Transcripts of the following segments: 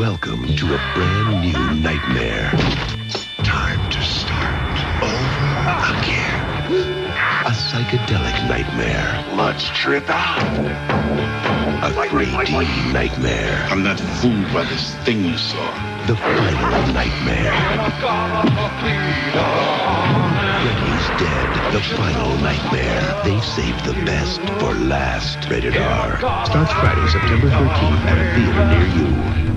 Welcome to a brand new nightmare. Time to start over again. A psychedelic nightmare. Let's trip out. A 3D nightmare. I'm not fooled by this thing you saw. The final nightmare. Freddy's dead. The final nightmare. They've saved the best for last. Rated R. Starts Friday, September 13th at a theater near you.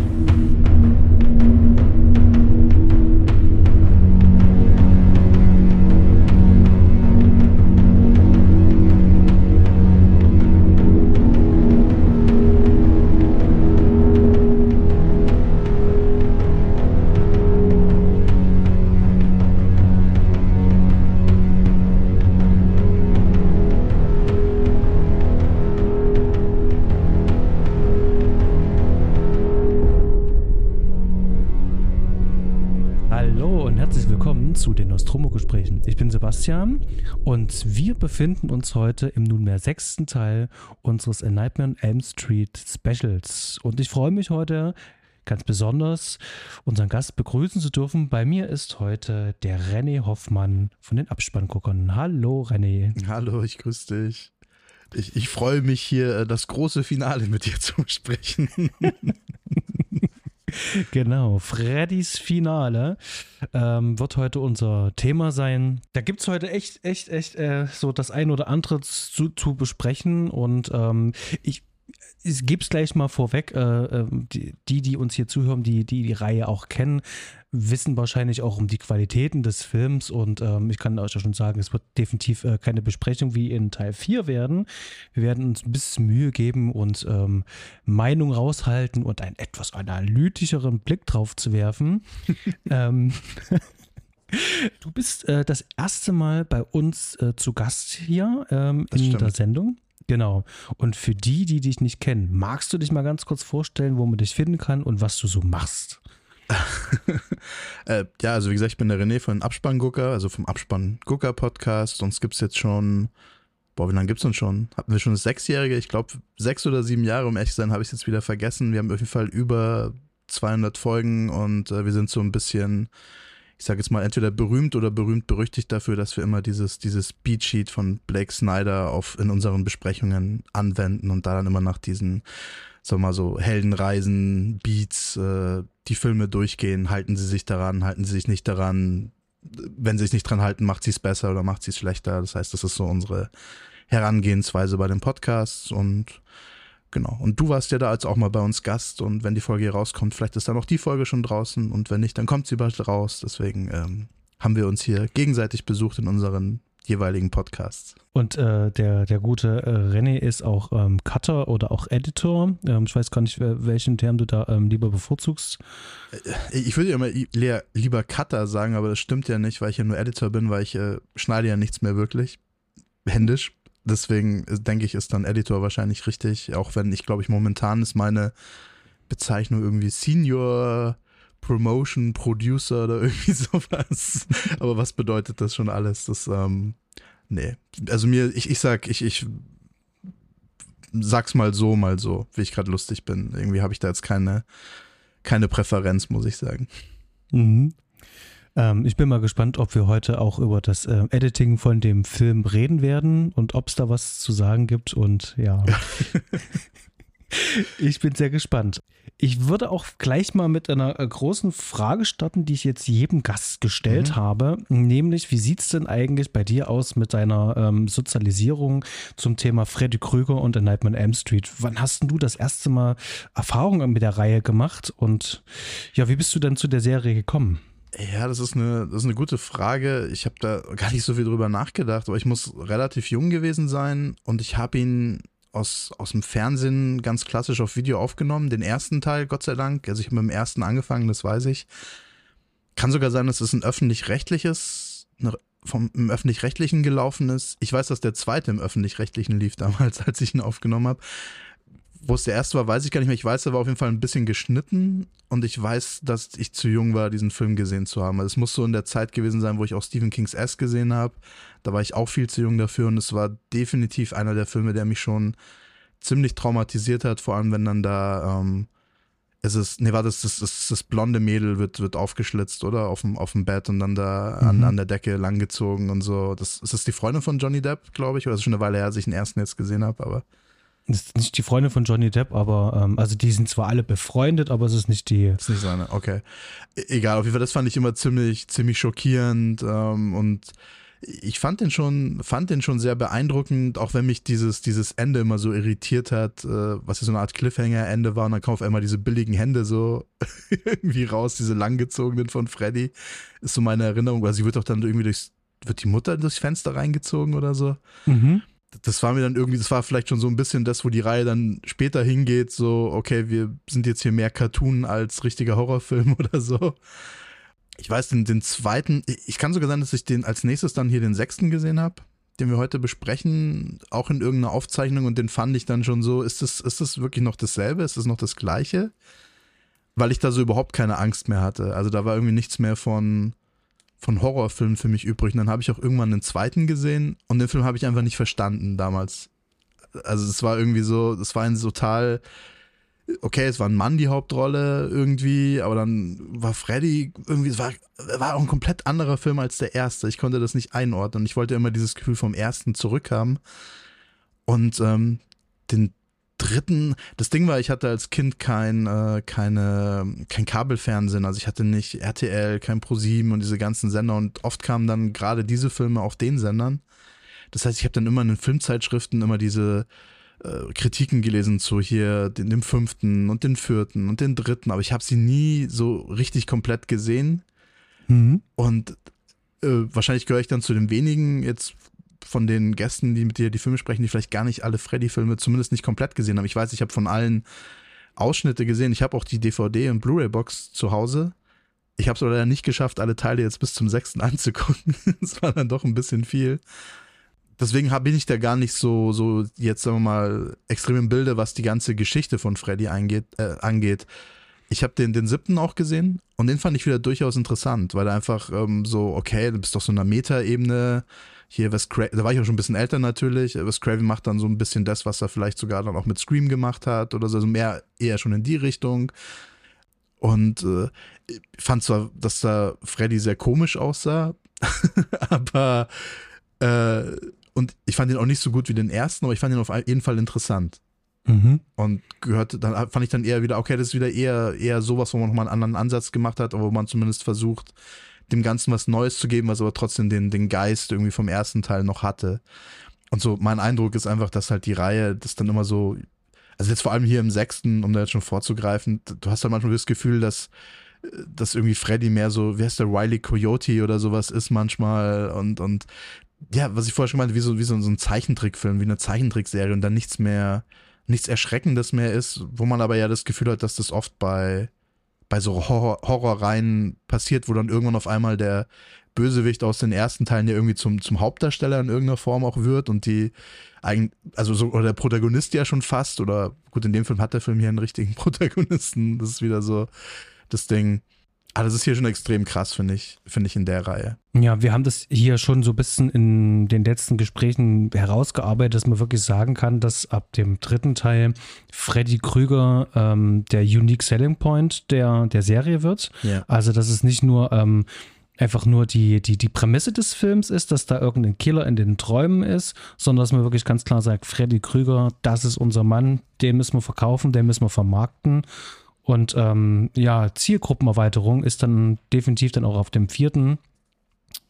Befinden uns heute im nunmehr sechsten Teil unseres A Nightmare on Elm Street Specials. Und ich freue mich heute ganz besonders, unseren Gast begrüßen zu dürfen. Bei mir ist heute der René Hoffmann von den Abspannguckern. Hallo René. Hallo, ich grüße dich. Ich, ich freue mich hier, äh, das große Finale mit dir zu besprechen. Genau, Freddys Finale ähm, wird heute unser Thema sein. Da gibt es heute echt, echt, echt äh, so das ein oder andere zu, zu besprechen und ähm, ich ich gebe es gleich mal vorweg, äh, äh, die, die, uns hier zuhören, die, die die Reihe auch kennen, wissen wahrscheinlich auch um die Qualitäten des Films und ähm, ich kann euch ja schon sagen, es wird definitiv äh, keine Besprechung wie in Teil 4 werden. Wir werden uns ein bisschen Mühe geben und ähm, Meinung raushalten und einen etwas analytischeren Blick drauf zu werfen. ähm, Du bist äh, das erste Mal bei uns äh, zu Gast hier ähm, in stimmt. der Sendung. Genau. Und für die, die dich nicht kennen, magst du dich mal ganz kurz vorstellen, wo man dich finden kann und was du so machst? äh, ja, also wie gesagt, ich bin der René von Abspanngucker, also vom Abspanngucker-Podcast. Uns gibt es jetzt schon, boah, wie lange gibt es uns schon? Hatten wir schon das Sechsjährige? Ich glaube, sechs oder sieben Jahre, um ehrlich zu sein, habe ich es jetzt wieder vergessen. Wir haben auf jeden Fall über 200 Folgen und äh, wir sind so ein bisschen, ich sage jetzt mal, entweder berühmt oder berühmt berüchtigt dafür, dass wir immer dieses, dieses Beatsheet von Blake Snyder auf, in unseren Besprechungen anwenden und da dann immer nach diesen, sagen wir mal so, Heldenreisen, Beats, äh, die Filme durchgehen. Halten sie sich daran, halten sie sich nicht daran. Wenn sie sich nicht dran halten, macht sie es besser oder macht sie es schlechter. Das heißt, das ist so unsere Herangehensweise bei den Podcasts und Genau. Und du warst ja da als auch mal bei uns Gast und wenn die Folge hier rauskommt, vielleicht ist dann auch die Folge schon draußen und wenn nicht, dann kommt sie bald raus. Deswegen ähm, haben wir uns hier gegenseitig besucht in unseren jeweiligen Podcasts. Und äh, der, der gute äh, René ist auch ähm, Cutter oder auch Editor. Ähm, ich weiß gar nicht, wel- welchen Term du da ähm, lieber bevorzugst. Ich würde ja immer lieber Cutter sagen, aber das stimmt ja nicht, weil ich ja nur Editor bin, weil ich äh, schneide ja nichts mehr wirklich händisch. Deswegen äh, denke ich, ist dann Editor wahrscheinlich richtig, auch wenn ich glaube ich momentan ist meine Bezeichnung irgendwie Senior Promotion Producer oder irgendwie sowas. Aber was bedeutet das schon alles? Das, ähm, nee. Also mir, ich, ich sag, ich, ich sag's mal so, mal so, wie ich gerade lustig bin. Irgendwie habe ich da jetzt keine, keine Präferenz, muss ich sagen. Mhm. Ähm, ich bin mal gespannt, ob wir heute auch über das äh, Editing von dem Film reden werden und ob es da was zu sagen gibt. Und ja, ich bin sehr gespannt. Ich würde auch gleich mal mit einer äh, großen Frage starten, die ich jetzt jedem Gast gestellt Mhm. habe, nämlich wie sieht es denn eigentlich bei dir aus mit deiner ähm, Sozialisierung zum Thema Freddy Krüger und A Nightmare on Elm Street? Wann hast denn du das erste Mal Erfahrungen mit der Reihe gemacht und ja, wie bist du denn zu der Serie gekommen? Ja, das ist eine, das ist eine gute Frage. Ich habe da gar nicht so viel drüber nachgedacht, aber ich muss relativ jung gewesen sein und ich habe ihn aus, aus dem Fernsehen ganz klassisch auf Video aufgenommen. Den ersten Teil, Gott sei Dank. Also ich habe mit dem ersten angefangen, das weiß ich. Kann sogar sein, dass es ein öffentlich-rechtliches, vom im öffentlich-rechtlichen gelaufen ist. Ich weiß, dass der zweite im öffentlich-rechtlichen lief damals, als ich ihn aufgenommen habe. Wo es der erste war, weiß ich gar nicht mehr. Ich weiß, er war auf jeden Fall ein bisschen geschnitten und ich weiß, dass ich zu jung war, diesen Film gesehen zu haben. Also es muss so in der Zeit gewesen sein, wo ich auch Stephen Kings S gesehen habe. Da war ich auch viel zu jung dafür und es war definitiv einer der Filme, der mich schon ziemlich traumatisiert hat, vor allem wenn dann da ähm, Es ist, nee, war das, das, das, das blonde Mädel wird, wird aufgeschlitzt, oder? Auf dem, auf dem Bett und dann da mhm. an, an der Decke langgezogen und so. Das, ist das die Freundin von Johnny Depp, glaube ich? Oder ist schon eine Weile her, als ich den ersten jetzt gesehen habe, aber. Das ist nicht die Freundin von Johnny Depp, aber ähm, also die sind zwar alle befreundet, aber es ist nicht die. Das ist nicht seine, okay. E egal, auf jeden Fall, das fand ich immer ziemlich, ziemlich schockierend ähm, und ich fand den schon, fand den schon sehr beeindruckend, auch wenn mich dieses, dieses Ende immer so irritiert hat, äh, was ja so eine Art Cliffhanger-Ende war und dann kommen auf einmal diese billigen Hände so irgendwie raus, diese langgezogenen von Freddy. Ist so meine Erinnerung, weil sie wird doch dann irgendwie durchs, wird die Mutter durchs Fenster reingezogen oder so. Mhm. Das war mir dann irgendwie, das war vielleicht schon so ein bisschen das, wo die Reihe dann später hingeht, so, okay, wir sind jetzt hier mehr Cartoon als richtiger Horrorfilm oder so ich weiß, den, den zweiten, ich kann sogar sagen, dass ich den als nächstes dann hier den sechsten gesehen habe, den wir heute besprechen, auch in irgendeiner Aufzeichnung und den fand ich dann schon so, ist das, ist das wirklich noch dasselbe? Ist das noch das Gleiche? Weil ich da so überhaupt keine Angst mehr hatte. Also da war irgendwie nichts mehr von, von Horrorfilmen für mich übrig. Und dann habe ich auch irgendwann den zweiten gesehen und den Film habe ich einfach nicht verstanden damals. Also es war irgendwie so, es war ein total okay, es war ein Mann die Hauptrolle irgendwie, aber dann war Freddy irgendwie, es war, war auch ein komplett anderer Film als der erste. Ich konnte das nicht einordnen. Ich wollte immer dieses Gefühl vom ersten zurückhaben. Und ähm, den dritten, das Ding war, ich hatte als Kind kein, äh, keine, kein Kabelfernsehen, also ich hatte nicht RTL, kein ProSieben und diese ganzen Sender und oft kamen dann gerade diese Filme auf den Sendern. Das heißt, ich habe dann immer in den Filmzeitschriften immer diese äh, Kritiken gelesen zu hier den, dem fünften und den vierten und den dritten, aber ich habe sie nie so richtig komplett gesehen. Mhm. Und äh, wahrscheinlich gehöre ich dann zu den wenigen jetzt von den Gästen, die mit dir die Filme sprechen, die vielleicht gar nicht alle Freddy-Filme zumindest nicht komplett gesehen haben. Ich weiß, ich habe von allen Ausschnitte gesehen. Ich habe auch die DVD und Blu-ray-Box zu Hause. Ich habe es leider nicht geschafft, alle Teile jetzt bis zum sechsten anzugucken. das war dann doch ein bisschen viel deswegen bin ich da gar nicht so, so jetzt sagen wir mal, extrem im Bilde, was die ganze Geschichte von Freddy eingeht, äh, angeht. Ich habe den, den siebten auch gesehen und den fand ich wieder durchaus interessant, weil er einfach ähm, so, okay, du bist doch so in einer Meta-Ebene. Hier, Craven, da war ich auch schon ein bisschen älter natürlich. Wes Craven macht dann so ein bisschen das, was er vielleicht sogar dann auch mit Scream gemacht hat oder so, also mehr eher schon in die Richtung. Und äh, ich fand zwar, dass da Freddy sehr komisch aussah, aber äh, und ich fand ihn auch nicht so gut wie den ersten, aber ich fand ihn auf jeden Fall interessant. Mhm. Und gehört, dann fand ich dann eher wieder, okay, das ist wieder eher, eher sowas, wo man nochmal einen anderen Ansatz gemacht hat, wo man zumindest versucht, dem Ganzen was Neues zu geben, was aber trotzdem den, den Geist irgendwie vom ersten Teil noch hatte. Und so, mein Eindruck ist einfach, dass halt die Reihe das dann immer so, also jetzt vor allem hier im sechsten, um da jetzt schon vorzugreifen, du hast halt manchmal das Gefühl, dass, dass irgendwie Freddy mehr so, wie heißt der, Riley Coyote oder sowas ist manchmal und, und ja, was ich vorher schon meinte, wie so, wie so, ein Zeichentrickfilm, wie eine Zeichentrickserie und dann nichts mehr, nichts Erschreckendes mehr ist, wo man aber ja das Gefühl hat, dass das oft bei, bei so Horror, Horrorreihen passiert, wo dann irgendwann auf einmal der Bösewicht aus den ersten Teilen ja irgendwie zum, zum Hauptdarsteller in irgendeiner Form auch wird und die also so, oder der Protagonist ja schon fast, oder gut, in dem Film hat der Film hier einen richtigen Protagonisten, das ist wieder so das Ding. Aber das ist hier schon extrem krass, finde ich, finde ich in der Reihe. Ja, wir haben das hier schon so ein bisschen in den letzten Gesprächen herausgearbeitet, dass man wirklich sagen kann, dass ab dem dritten Teil Freddy Krüger ähm, der Unique Selling Point der, der Serie wird. Ja. Also, dass es nicht nur ähm, einfach nur die, die, die Prämisse des Films ist, dass da irgendein Killer in den Träumen ist, sondern dass man wirklich ganz klar sagt, Freddy Krüger, das ist unser Mann, den müssen wir verkaufen, den müssen wir vermarkten. Und ähm, ja, Zielgruppenerweiterung ist dann definitiv dann auch auf dem vierten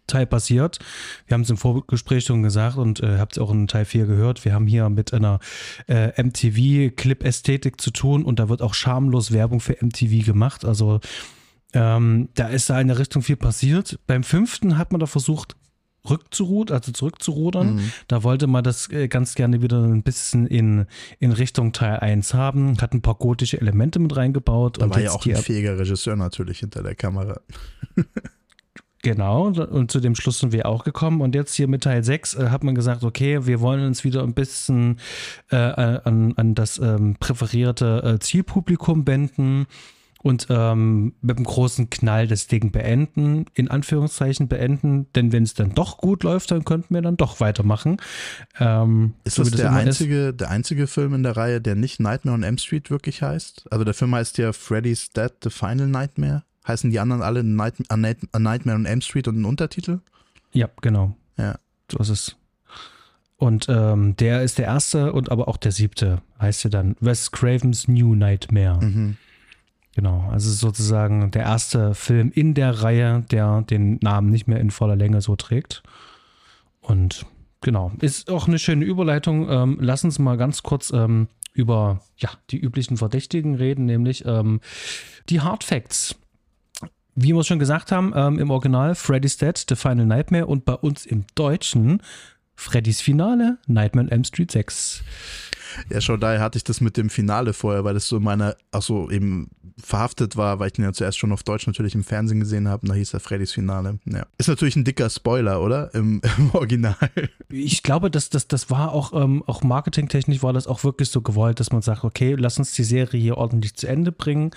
Teil passiert. Wir haben es im Vorgespräch schon gesagt und äh, habt es auch in Teil 4 gehört. Wir haben hier mit einer äh, MTV-Clip-Ästhetik zu tun und da wird auch schamlos Werbung für MTV gemacht. Also ähm, da ist da in der Richtung viel passiert. Beim fünften hat man da versucht, rückzurudern, also zurückzurudern. Mhm. Da wollte man das äh, ganz gerne wieder ein bisschen in, in Richtung Teil 1 haben, hat ein paar gotische Elemente mit reingebaut. Da war ja auch ein fähiger Regisseur natürlich hinter der Kamera. Genau, und zu dem Schluss sind wir auch gekommen. Und jetzt hier mit Teil 6 äh, hat man gesagt, okay, wir wollen uns wieder ein bisschen äh, an, an das ähm, präferierte äh, Zielpublikum wenden und ähm, mit einem großen Knall das Ding beenden, in Anführungszeichen beenden, denn wenn es dann doch gut läuft, dann könnten wir dann doch weitermachen. Ähm, Ist so das, wie der einzige, der einzige Film in der Reihe, der nicht Nightmare on M Street wirklich heißt? Also der Film heißt ja Freddy's Dead, The Final Nightmare. Heißen die anderen alle Night, A, Night, A Nightmare on M Street und ein Untertitel? Ja, genau. Ja. So ist es. Und ähm, der ist der erste und aber auch der siebte, heißt ja dann Wes Cravens New Nightmare. Mhm. Genau, also sozusagen der erste Film in der Reihe, der den Namen nicht mehr in voller Länge so trägt. Und genau, ist auch eine schöne Überleitung. Ähm, lass uns mal ganz kurz ähm, über ja, die üblichen Verdächtigen reden, nämlich ähm, die Hard Facts. Wie wir schon gesagt haben, ähm, im Original Freddy's Dead, The Final Nightmare und bei uns im Deutschen Freddy's Finale, Nightmare on M Street 6. Ja, schon daher hatte ich das mit dem Finale vorher, weil das so in meiner, ach so, eben verhaftet war, weil ich den ja zuerst schon auf Deutsch natürlich im Fernsehen gesehen habe da hieß er Freddy's Finale. Ja. Ist natürlich ein dicker Spoiler, oder? Im, im Original. Ich glaube, dass das, das war auch, ähm, auch marketingtechnisch war das auch wirklich so gewollt, dass man sagt, okay, lass uns die Serie hier ordentlich zu Ende bringen,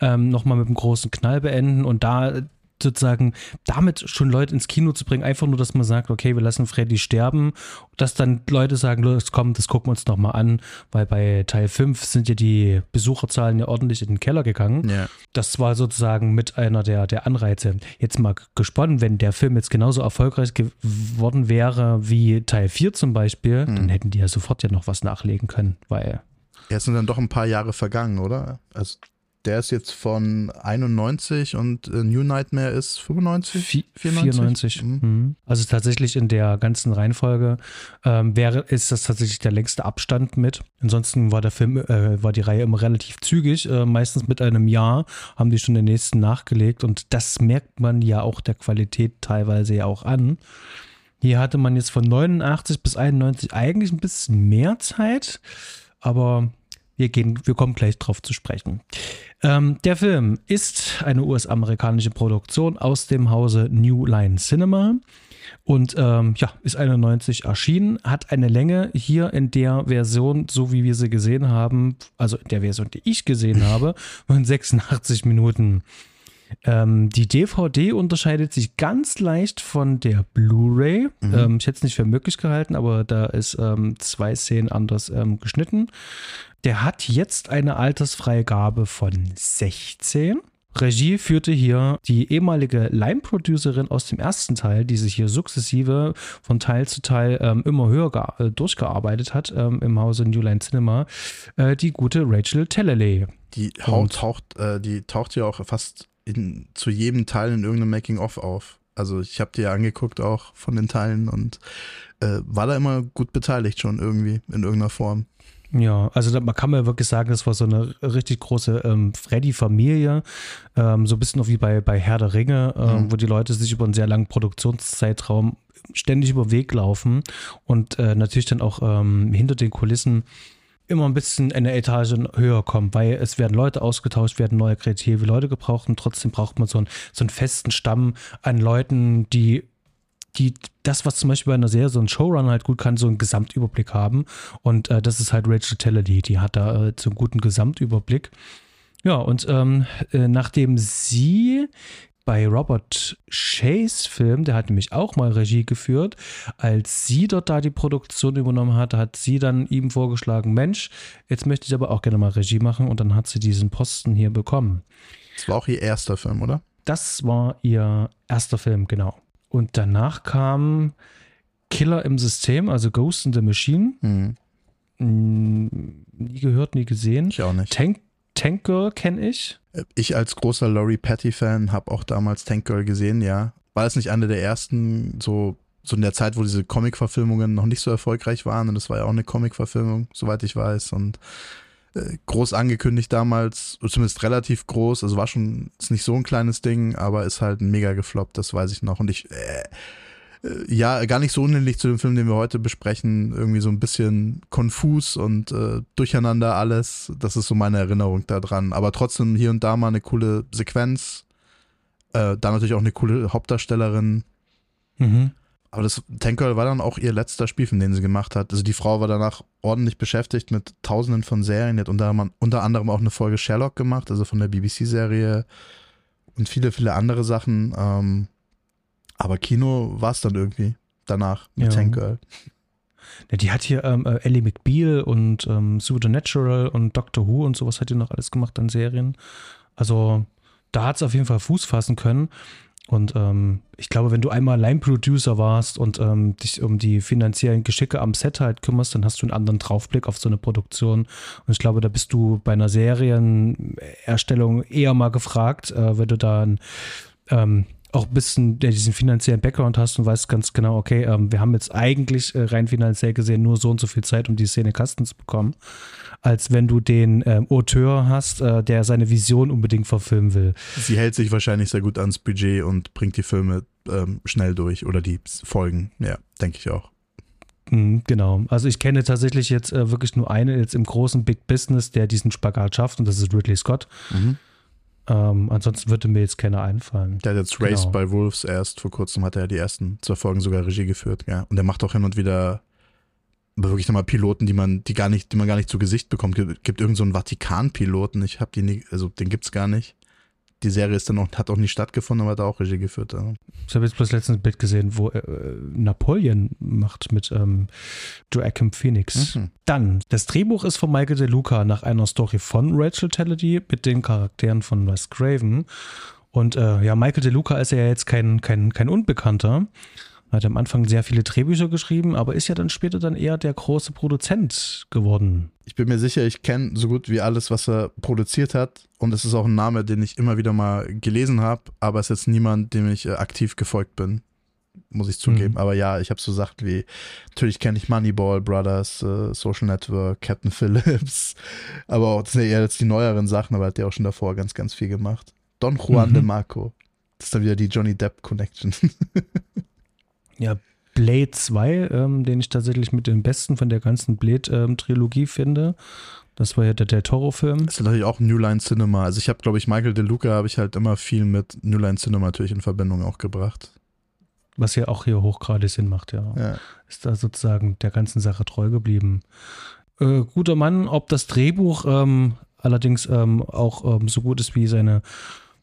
ähm, nochmal mit einem großen Knall beenden und da sozusagen damit schon Leute ins Kino zu bringen, einfach nur, dass man sagt, okay, wir lassen Freddy sterben, dass dann Leute sagen, los, komm, das gucken wir uns nochmal an, weil bei Teil 5 sind ja die Besucherzahlen ja ordentlich in den Keller gegangen. Ja. Das war sozusagen mit einer der, der Anreize. Jetzt mal gesponnen, wenn der Film jetzt genauso erfolgreich geworden wäre wie Teil 4 zum Beispiel, Hm. dann hätten die ja sofort ja noch was nachlegen können, weil es sind dann doch ein paar Jahre vergangen, oder? Also der ist jetzt von 91 und äh, New Nightmare ist 95? Vi- 94? 94. Mhm. Mhm. Also tatsächlich in der ganzen Reihenfolge ähm, wäre, ist das tatsächlich der längste Abstand mit. Ansonsten war der Film, äh, war die Reihe immer relativ zügig. Äh, meistens mit einem Jahr haben die schon den nächsten nachgelegt und das merkt man ja auch der Qualität teilweise ja auch an. Hier hatte man jetzt von 89 bis 91 eigentlich ein bisschen mehr Zeit, aber wir, gehen, wir kommen gleich drauf zu sprechen. Ähm, der Film ist eine US-amerikanische Produktion aus dem Hause New Line Cinema und ähm, ja, ist 91 erschienen, hat eine Länge hier in der Version, so wie wir sie gesehen haben, also in der Version, die ich gesehen habe, von 86 Minuten. Ähm, die DVD unterscheidet sich ganz leicht von der Blu-ray. Ähm, ich hätte es nicht für möglich gehalten, aber da ist ähm, zwei Szenen anders ähm, geschnitten. Der hat jetzt eine Altersfreigabe von 16. Regie führte hier die ehemalige Lime-Producerin aus dem ersten Teil, die sich hier sukzessive von Teil zu Teil ähm, immer höher äh, durchgearbeitet hat ähm, im Hause New Line Cinema, äh, die gute Rachel Talalay. Die, taucht, äh, die taucht ja auch fast in, zu jedem Teil in irgendeinem Making-of auf. Also ich habe die ja angeguckt auch von den Teilen und äh, war da immer gut beteiligt schon irgendwie in irgendeiner Form. Ja, also man kann mir wirklich sagen, das war so eine richtig große ähm, Freddy-Familie, ähm, so ein bisschen auch wie bei, bei Herr der Ringe, ähm, Mhm. wo die Leute sich über einen sehr langen Produktionszeitraum ständig über den Weg laufen und äh, natürlich dann auch ähm, hinter den Kulissen immer ein bisschen eine Etage höher kommen, weil es werden Leute ausgetauscht, werden neue kreative Leute gebraucht und trotzdem braucht man so einen, so einen festen Stamm an Leuten, die die das, was zum Beispiel bei einer Serie so ein Showrunner halt gut kann, so einen Gesamtüberblick haben. Und äh, das ist halt Rachel Teller, die, die hat da äh, so einen guten Gesamtüberblick. Ja, und ähm, äh, nachdem sie bei Robert Shays Film, der hat nämlich auch mal Regie geführt, als sie dort da die Produktion übernommen hat, hat sie dann ihm vorgeschlagen, Mensch, jetzt möchte ich aber auch gerne mal Regie machen und dann hat sie diesen Posten hier bekommen. Das war auch ihr erster Film, oder? Das war ihr erster Film, genau. Und danach kam Killer im System, also Ghost in the Machine. Hm, Hm, nie gehört, nie gesehen. ich auch nicht. Tank, Tank Girl kenne ich. Ich als großer Laurie Patty-Fan habe auch damals Tank Girl gesehen, ja. War das nicht eine der ersten, so, so in der Zeit, wo diese Comic-Verfilmungen noch nicht so erfolgreich waren? Und das war ja auch eine Comic-Verfilmung, soweit ich weiß. Und äh, groß angekündigt damals, zumindest relativ groß. Also war schon, ist nicht so ein kleines Ding, aber ist halt mega gefloppt, das weiß ich noch. Und ich, äh, äh, ja, gar nicht so unähnlich zu dem Film, den wir heute besprechen. Irgendwie so ein bisschen konfus und äh, durcheinander alles. Das ist so meine Erinnerung daran. Aber trotzdem hier und da mal eine coole Sequenz. Äh, da natürlich auch eine coole Hauptdarstellerin. Mhm. Aber das Tank Girl war dann auch ihr letzter Spielfilm, den sie gemacht hat. Also die Frau war danach ordentlich beschäftigt mit tausenden von Serien. Die hat unter, unter anderem auch eine Folge Sherlock gemacht, also von der BBC-Serie und viele, viele andere Sachen. Ähm, aber Kino war es dann irgendwie danach mit ja. Tank Girl. Ja, die hat hier ähm, äh, Ellie McBeal und ähm, Supernatural und Doctor Who und sowas hat die noch alles gemacht an Serien. Also da hat es auf jeden Fall Fuß fassen können. Und ähm, ich glaube, wenn du einmal Line-Producer warst und ähm, dich um die finanziellen Geschicke am Set halt kümmerst, dann hast du einen anderen Draufblick auf so eine Produktion. Und ich glaube, da bist du bei einer Serienerstellung eher mal gefragt, äh, wenn du da ein ähm, auch ein bisschen diesen finanziellen Background hast und weißt ganz genau, okay, ähm, wir haben jetzt eigentlich äh, rein finanziell gesehen nur so und so viel Zeit, um die Szene Kasten zu bekommen, als wenn du den ähm, Auteur hast, äh, der seine Vision unbedingt verfilmen will. Sie hält sich wahrscheinlich sehr gut ans Budget und bringt die Filme ähm, schnell durch oder die Folgen, ja, denke ich auch. Mhm, genau. Also ich kenne tatsächlich jetzt äh, wirklich nur einen jetzt im großen Big Business, der diesen Spagat schafft und das ist Ridley Scott. Mhm. Ähm, ansonsten würde mir jetzt keiner einfallen. Der hat jetzt Race genau. by Wolves erst vor kurzem, hat er die ersten zwei Folgen sogar Regie geführt, ja. Und er macht auch hin und wieder wirklich nochmal Piloten, die man, die gar nicht, die man gar nicht zu Gesicht bekommt. Gibt, gibt irgendeinen so Vatikan-Piloten, ich habe die nie, also den gibt's gar nicht die Serie ist dann auch, hat auch nicht stattgefunden, aber hat auch Regie geführt. Ja. Ich habe jetzt bloß letztens ein Bild gesehen, wo äh, Napoleon macht mit ähm, Joachim Phoenix. Mhm. Dann, das Drehbuch ist von Michael De Luca nach einer Story von Rachel Talladay mit den Charakteren von Wes Craven. Und äh, ja, Michael De Luca ist ja jetzt kein, kein, kein Unbekannter. Hat am Anfang sehr viele Drehbücher geschrieben, aber ist ja dann später dann eher der große Produzent geworden. Ich bin mir sicher, ich kenne so gut wie alles, was er produziert hat. Und es ist auch ein Name, den ich immer wieder mal gelesen habe, aber es ist jetzt niemand, dem ich äh, aktiv gefolgt bin. Muss ich zugeben. Mhm. Aber ja, ich habe so Sachen wie, natürlich kenne ich Moneyball, Brothers, äh, Social Network, Captain Phillips. Aber auch, das sind ja eher jetzt die neueren Sachen, aber hat der auch schon davor ganz, ganz viel gemacht. Don Juan mhm. de Marco. Das ist dann wieder die Johnny Depp Connection. Ja, Blade 2, ähm, den ich tatsächlich mit dem besten von der ganzen Blade-Trilogie ähm, finde. Das war ja der, der Toro-Film. Das ist natürlich auch New Line Cinema. Also ich habe, glaube ich, Michael De Luca habe ich halt immer viel mit New Line Cinema natürlich in Verbindung auch gebracht. Was ja auch hier hochgradig Sinn macht, ja. ja. Ist da sozusagen der ganzen Sache treu geblieben. Äh, guter Mann, ob das Drehbuch ähm, allerdings ähm, auch ähm, so gut ist wie seine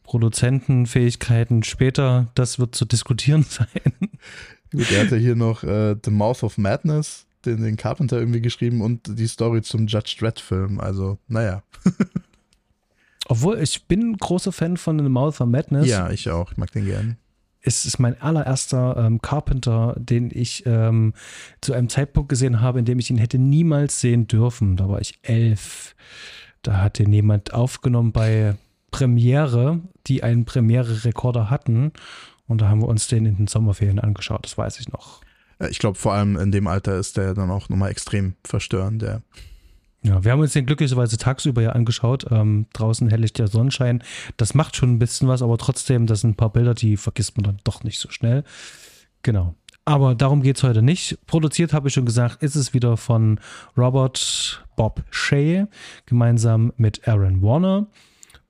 Produzentenfähigkeiten später, das wird zu diskutieren sein. Gut, er hatte hier noch äh, The Mouth of Madness, den, den Carpenter irgendwie geschrieben und die Story zum Judge Dredd-Film. Also, naja. Obwohl, ich bin großer Fan von The Mouth of Madness. Ja, ich auch. Ich mag den gern. Es ist mein allererster ähm, Carpenter, den ich ähm, zu einem Zeitpunkt gesehen habe, in dem ich ihn hätte niemals sehen dürfen. Da war ich elf. Da hat den jemand aufgenommen bei Premiere, die einen Premiere-Rekorder hatten. Und da haben wir uns den in den Sommerferien angeschaut, das weiß ich noch. Ich glaube, vor allem in dem Alter ist der dann auch nochmal extrem verstörend, der. Ja, wir haben uns den glücklicherweise tagsüber ja angeschaut. Ähm, draußen helligt der Sonnenschein. Das macht schon ein bisschen was, aber trotzdem, das sind ein paar Bilder, die vergisst man dann doch nicht so schnell. Genau. Aber darum geht es heute nicht. Produziert, habe ich schon gesagt, ist es wieder von Robert Bob Shea, gemeinsam mit Aaron Warner.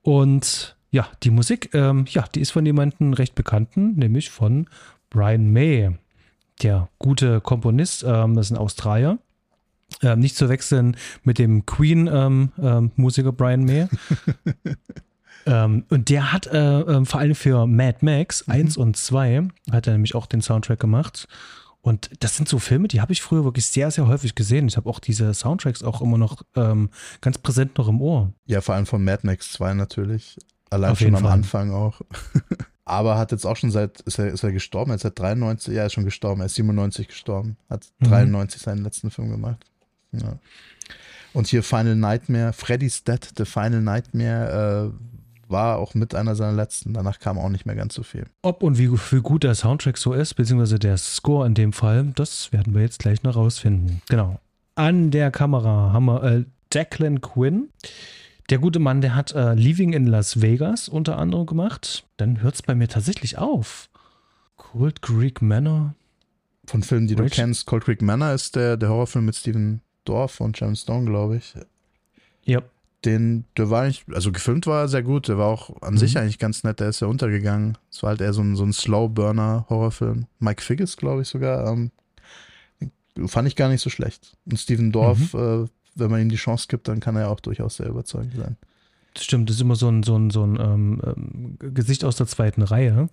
Und ja, die Musik, ähm, ja, die ist von jemandem recht bekannten, nämlich von Brian May, der gute Komponist, ähm, das ist ein Australier. Ähm, nicht zu wechseln mit dem Queen-Musiker ähm, ähm, Brian May. Ähm, und der hat äh, äh, vor allem für Mad Max mhm. 1 und 2 hat er nämlich auch den Soundtrack gemacht. Und das sind so Filme, die habe ich früher wirklich sehr, sehr häufig gesehen. Ich habe auch diese Soundtracks auch immer noch ähm, ganz präsent noch im Ohr. Ja, vor allem von Mad Max 2 natürlich. Allein Auf schon am Fall. Anfang auch. Aber hat jetzt auch schon seit, ist er, ist er gestorben? Er ist seit 93, ja, er ist schon gestorben. Er ist 97 gestorben. Hat mhm. 93 seinen letzten Film gemacht. Ja. Und hier Final Nightmare, Freddy's Dead, The Final Nightmare, äh, war auch mit einer seiner letzten. Danach kam auch nicht mehr ganz so viel. Ob und wie, wie gut der Soundtrack so ist, beziehungsweise der Score in dem Fall, das werden wir jetzt gleich noch rausfinden. Genau. An der Kamera haben wir äh, Declan Quinn. Der gute Mann, der hat äh, Leaving in Las Vegas unter anderem gemacht. Dann hört es bei mir tatsächlich auf. Cold Creek Manor. Von Filmen, die Rich. du kennst. Cold Creek Manor ist der, der Horrorfilm mit Steven Dorff und James Stone, glaube ich. Ja. Den, der war eigentlich, also gefilmt war er sehr gut, der war auch an mhm. sich eigentlich ganz nett, der ist ja untergegangen. Es war halt eher so ein, so ein Slow-Burner-Horrorfilm. Mike Figgis, glaube ich sogar. Ähm, fand ich gar nicht so schlecht. Und Steven Dorff, mhm. äh, wenn man ihm die Chance gibt, dann kann er auch durchaus sehr überzeugend sein. Das stimmt, das ist immer so ein, so ein, so ein ähm, ähm Gesicht aus der zweiten Reihe.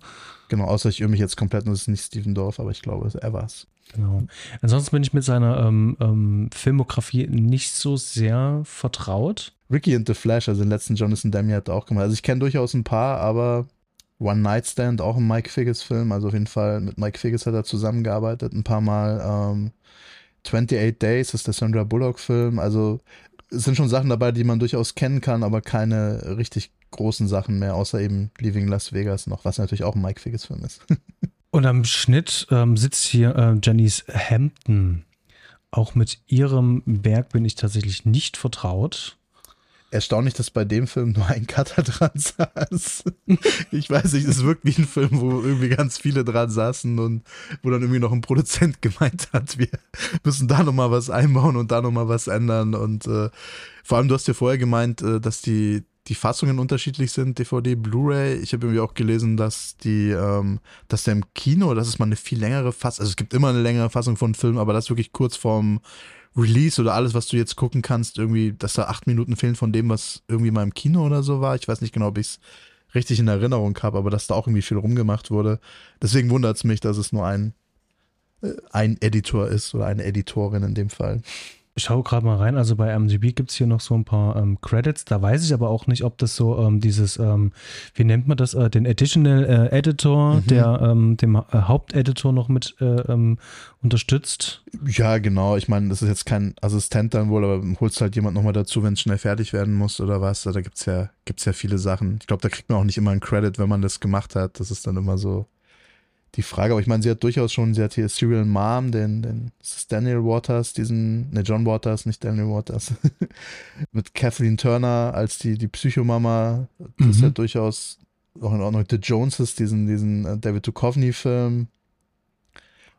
Genau, außer ich irre mich jetzt komplett und es ist nicht Steven Dorff, aber ich glaube, er war es. Genau. Ansonsten bin ich mit seiner ähm, ähm, Filmografie nicht so sehr vertraut. Ricky and the Flash, also den letzten Jonathan Demme hat auch gemacht. Also ich kenne durchaus ein paar, aber One Night Stand, auch ein Mike Figgis Film. Also auf jeden Fall mit Mike Figgis hat er zusammengearbeitet ein paar Mal. Ähm, 28 Days ist der Sandra Bullock Film. Also es sind schon Sachen dabei, die man durchaus kennen kann, aber keine richtig großen Sachen mehr, außer eben Leaving Las Vegas noch, was natürlich auch ein Mike Figgis Film ist. Und am Schnitt ähm, sitzt hier äh, Janice Hampton. Auch mit ihrem Werk bin ich tatsächlich nicht vertraut. Erstaunlich, dass bei dem Film nur ein Cutter dran saß. Ich weiß nicht, es ist wirklich ein Film, wo irgendwie ganz viele dran saßen und wo dann irgendwie noch ein Produzent gemeint hat, wir müssen da nochmal was einbauen und da nochmal was ändern. Und äh, vor allem, du hast ja vorher gemeint, äh, dass die, die Fassungen unterschiedlich sind, DVD, Blu-ray. Ich habe irgendwie auch gelesen, dass die, ähm, dass der im Kino, das ist mal eine viel längere Fassung, also es gibt immer eine längere Fassung von Film, aber das wirklich kurz vorm Release oder alles, was du jetzt gucken kannst, irgendwie, dass da acht Minuten fehlen von dem, was irgendwie mal im Kino oder so war. Ich weiß nicht genau, ob ich es richtig in Erinnerung habe, aber dass da auch irgendwie viel rumgemacht wurde. Deswegen wundert es mich, dass es nur ein, äh, ein Editor ist oder eine Editorin in dem Fall. Ich schaue gerade mal rein, also bei MDB gibt es hier noch so ein paar ähm, Credits. Da weiß ich aber auch nicht, ob das so ähm, dieses, ähm, wie nennt man das, äh, den Additional äh, Editor, mhm. der ähm, dem äh, Haupteditor noch mit äh, ähm, unterstützt. Ja, genau. Ich meine, das ist jetzt kein Assistent dann wohl, aber holst halt jemand nochmal dazu, wenn es schnell fertig werden muss oder was. Da gibt es ja, gibt's ja viele Sachen. Ich glaube, da kriegt man auch nicht immer einen Credit, wenn man das gemacht hat. Das ist dann immer so die Frage, aber ich meine, sie hat durchaus schon, sie hat hier Serial Mom, den, den Daniel Waters, diesen, ne, John Waters, nicht Daniel Waters, mit Kathleen Turner als die, die Psychomama, das mhm. ist ja durchaus auch in Ordnung. The Joneses, diesen, diesen äh, David Duchovny-Film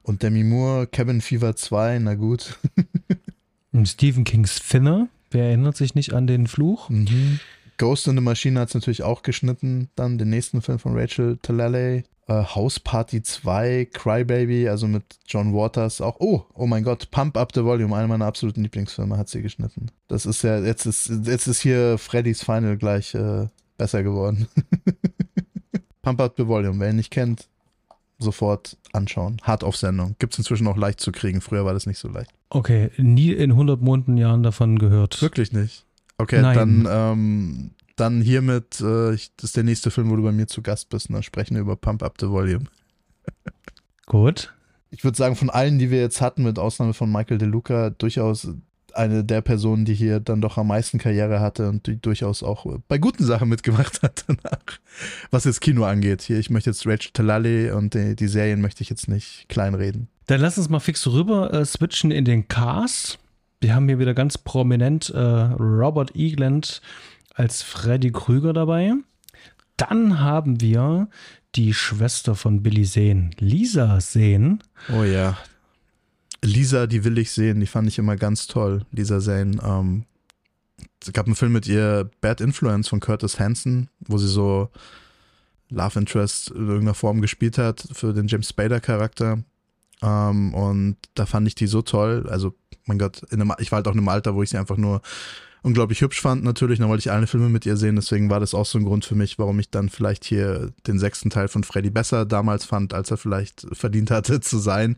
und Demi Moore, Cabin Fever 2, na gut. und Stephen Kings Finner, wer erinnert sich nicht an den Fluch? Mhm. Ghost in the Machine hat es natürlich auch geschnitten, dann den nächsten Film von Rachel Talalay äh, House Party 2, Crybaby, also mit John Waters auch. Oh, oh mein Gott, Pump Up the Volume, einer meiner absoluten Lieblingsfilme, hat sie geschnitten. Das ist ja, jetzt ist, jetzt ist hier Freddy's Final gleich äh, besser geworden. Pump Up the Volume, wer ihn nicht kennt, sofort anschauen. Hart auf Sendung. Gibt es inzwischen auch leicht zu kriegen. Früher war das nicht so leicht. Okay, nie in 100 Monaten Jahren davon gehört. Wirklich nicht. Okay, Nein. dann ähm, dann hiermit, äh, ich, das ist der nächste Film, wo du bei mir zu Gast bist und dann sprechen wir über Pump Up the Volume. Gut. Ich würde sagen, von allen, die wir jetzt hatten, mit Ausnahme von Michael De Luca, durchaus eine der Personen, die hier dann doch am meisten Karriere hatte und die durchaus auch bei guten Sachen mitgemacht hat danach. Was jetzt Kino angeht. Hier, ich möchte jetzt Rachel Talali und die, die Serien möchte ich jetzt nicht kleinreden. Dann lass uns mal fix rüber äh, switchen in den Cast. Wir haben hier wieder ganz prominent äh, Robert Egland als Freddy Krüger dabei. Dann haben wir die Schwester von Billy Sehn, Lisa Sehn. Oh ja. Lisa, die will ich sehen, die fand ich immer ganz toll, Lisa Sehn. Ähm, es gab einen Film mit ihr, Bad Influence von Curtis Hanson, wo sie so Love Interest in irgendeiner Form gespielt hat für den James Spader-Charakter. Ähm, und da fand ich die so toll. Also, mein Gott, einem, ich war halt auch in einem Alter, wo ich sie einfach nur unglaublich hübsch fand natürlich, dann wollte ich alle Filme mit ihr sehen, deswegen war das auch so ein Grund für mich, warum ich dann vielleicht hier den sechsten Teil von Freddy besser damals fand, als er vielleicht verdient hatte zu sein.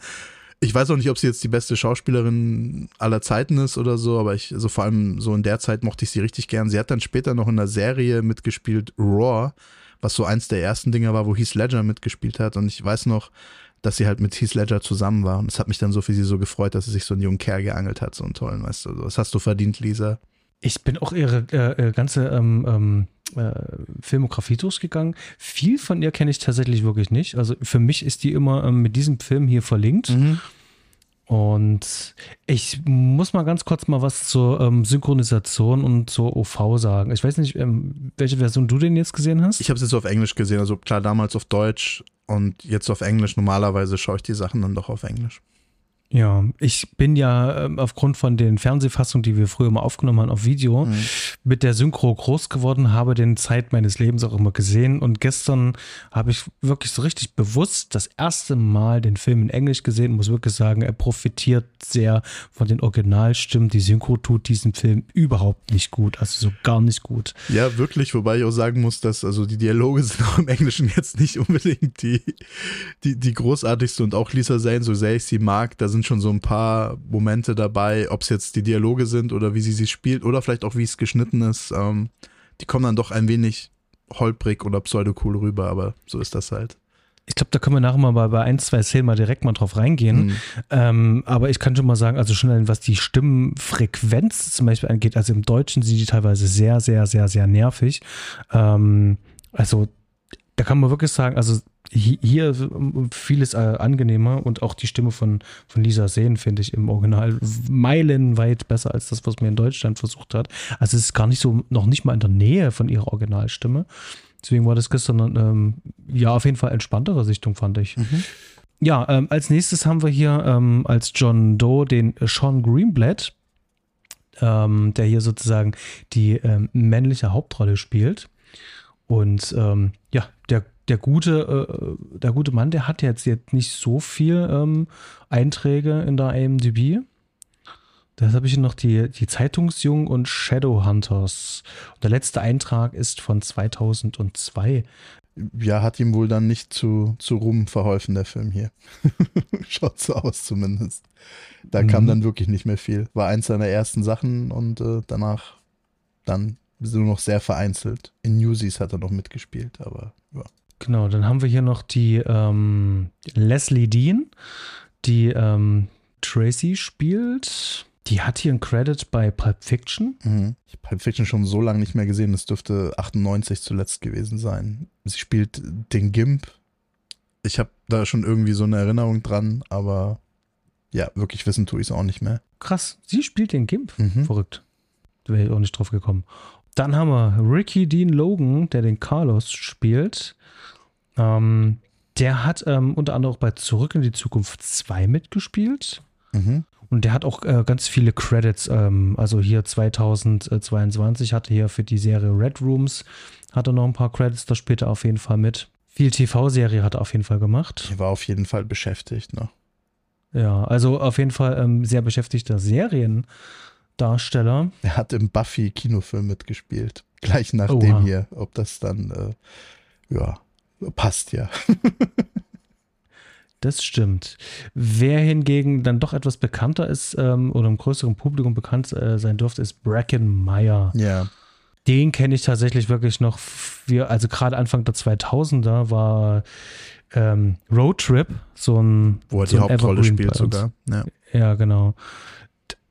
Ich weiß auch nicht, ob sie jetzt die beste Schauspielerin aller Zeiten ist oder so, aber ich, also vor allem so in der Zeit mochte ich sie richtig gern. Sie hat dann später noch in einer Serie mitgespielt, Raw, was so eins der ersten Dinger war, wo Heath Ledger mitgespielt hat. Und ich weiß noch, dass sie halt mit Heath Ledger zusammen war. Und es hat mich dann so für sie so gefreut, dass sie sich so einen jungen Kerl geangelt hat, so einen tollen, weißt du. Was hast du verdient, Lisa? Ich bin auch ihre äh, äh, ganze ähm, ähm, äh, Filmografie durchgegangen. Viel von ihr kenne ich tatsächlich wirklich nicht. Also für mich ist die immer ähm, mit diesem Film hier verlinkt. Mhm. Und ich muss mal ganz kurz mal was zur ähm, Synchronisation und zur OV sagen. Ich weiß nicht, ähm, welche Version du denn jetzt gesehen hast? Ich habe es jetzt auf Englisch gesehen. Also klar, damals auf Deutsch und jetzt auf Englisch. Normalerweise schaue ich die Sachen dann doch auf Englisch. Ja, ich bin ja ähm, aufgrund von den Fernsehfassungen, die wir früher mal aufgenommen haben auf Video, mhm. mit der Synchro groß geworden, habe den Zeit meines Lebens auch immer gesehen und gestern habe ich wirklich so richtig bewusst das erste Mal den Film in Englisch gesehen, muss wirklich sagen, er profitiert sehr von den Originalstimmen. Die Synchro tut diesen Film überhaupt nicht gut, also so gar nicht gut. Ja, wirklich, wobei ich auch sagen muss, dass also die Dialoge sind auch im Englischen jetzt nicht unbedingt die, die, die großartigste und auch Lisa Zane, so sehr ich sie mag, da sind sind schon so ein paar Momente dabei, ob es jetzt die Dialoge sind oder wie sie sie spielt oder vielleicht auch wie es geschnitten ist. Ähm, die kommen dann doch ein wenig holprig oder pseudo-cool rüber, aber so ist das halt. Ich glaube, da können wir nachher mal bei, bei ein, zwei Szenen mal direkt mal drauf reingehen. Mhm. Ähm, aber ich kann schon mal sagen, also schon was die Stimmenfrequenz zum Beispiel angeht, also im Deutschen sind die teilweise sehr, sehr, sehr, sehr nervig. Ähm, also da kann man wirklich sagen, also hier vieles äh, angenehmer und auch die Stimme von, von Lisa Sehn finde ich im Original meilenweit besser als das, was mir in Deutschland versucht hat. Also es ist gar nicht so, noch nicht mal in der Nähe von ihrer Originalstimme. Deswegen war das gestern ähm, ja auf jeden Fall entspanntere Sichtung, fand ich. Mhm. Ja, ähm, als nächstes haben wir hier ähm, als John Doe den Sean Greenblatt, ähm, der hier sozusagen die ähm, männliche Hauptrolle spielt. Und ähm, ja, der der gute, äh, der gute Mann, der hat jetzt, jetzt nicht so viel ähm, Einträge in der IMDb. Da habe ich noch die, die Zeitungsjungen und Shadowhunters. Und der letzte Eintrag ist von 2002. Ja, hat ihm wohl dann nicht zu, zu Ruhm verholfen, der Film hier. Schaut so aus zumindest. Da mhm. kam dann wirklich nicht mehr viel. War eins seiner ersten Sachen und äh, danach dann nur noch sehr vereinzelt. In Newsies hat er noch mitgespielt, aber ja. Genau, dann haben wir hier noch die ähm, Leslie Dean, die ähm, Tracy spielt. Die hat hier einen Credit bei Pulp Fiction. Mhm. Ich habe Pulp Fiction schon so lange nicht mehr gesehen. Das dürfte 98 zuletzt gewesen sein. Sie spielt den Gimp. Ich habe da schon irgendwie so eine Erinnerung dran, aber ja, wirklich wissen tue ich es auch nicht mehr. Krass, sie spielt den Gimp. Mhm. Verrückt. Da wäre ich auch nicht drauf gekommen. Dann haben wir Ricky Dean Logan, der den Carlos spielt. Ähm, der hat ähm, unter anderem auch bei Zurück in die Zukunft 2 mitgespielt. Mhm. Und der hat auch äh, ganz viele Credits. Ähm, also hier 2022 hatte er hier für die Serie Red Rooms hat er noch ein paar Credits, da spielt er auf jeden Fall mit. Viel TV-Serie hat er auf jeden Fall gemacht. Er war auf jeden Fall beschäftigt, ne? Ja, also auf jeden Fall ähm, sehr beschäftigter Seriendarsteller. Er hat im Buffy-Kinofilm mitgespielt. Gleich nach Oha. dem hier. Ob das dann, äh, ja, passt ja. Das stimmt. Wer hingegen dann doch etwas bekannter ist ähm, oder im größeren Publikum bekannt äh, sein dürfte, ist Bracken Meyer. Ja. Den kenne ich tatsächlich wirklich noch. Wir, also gerade Anfang der 2000er war ähm, Road Trip so ein. Wo er so die Hauptrolle spielt sogar. Ja. ja, genau.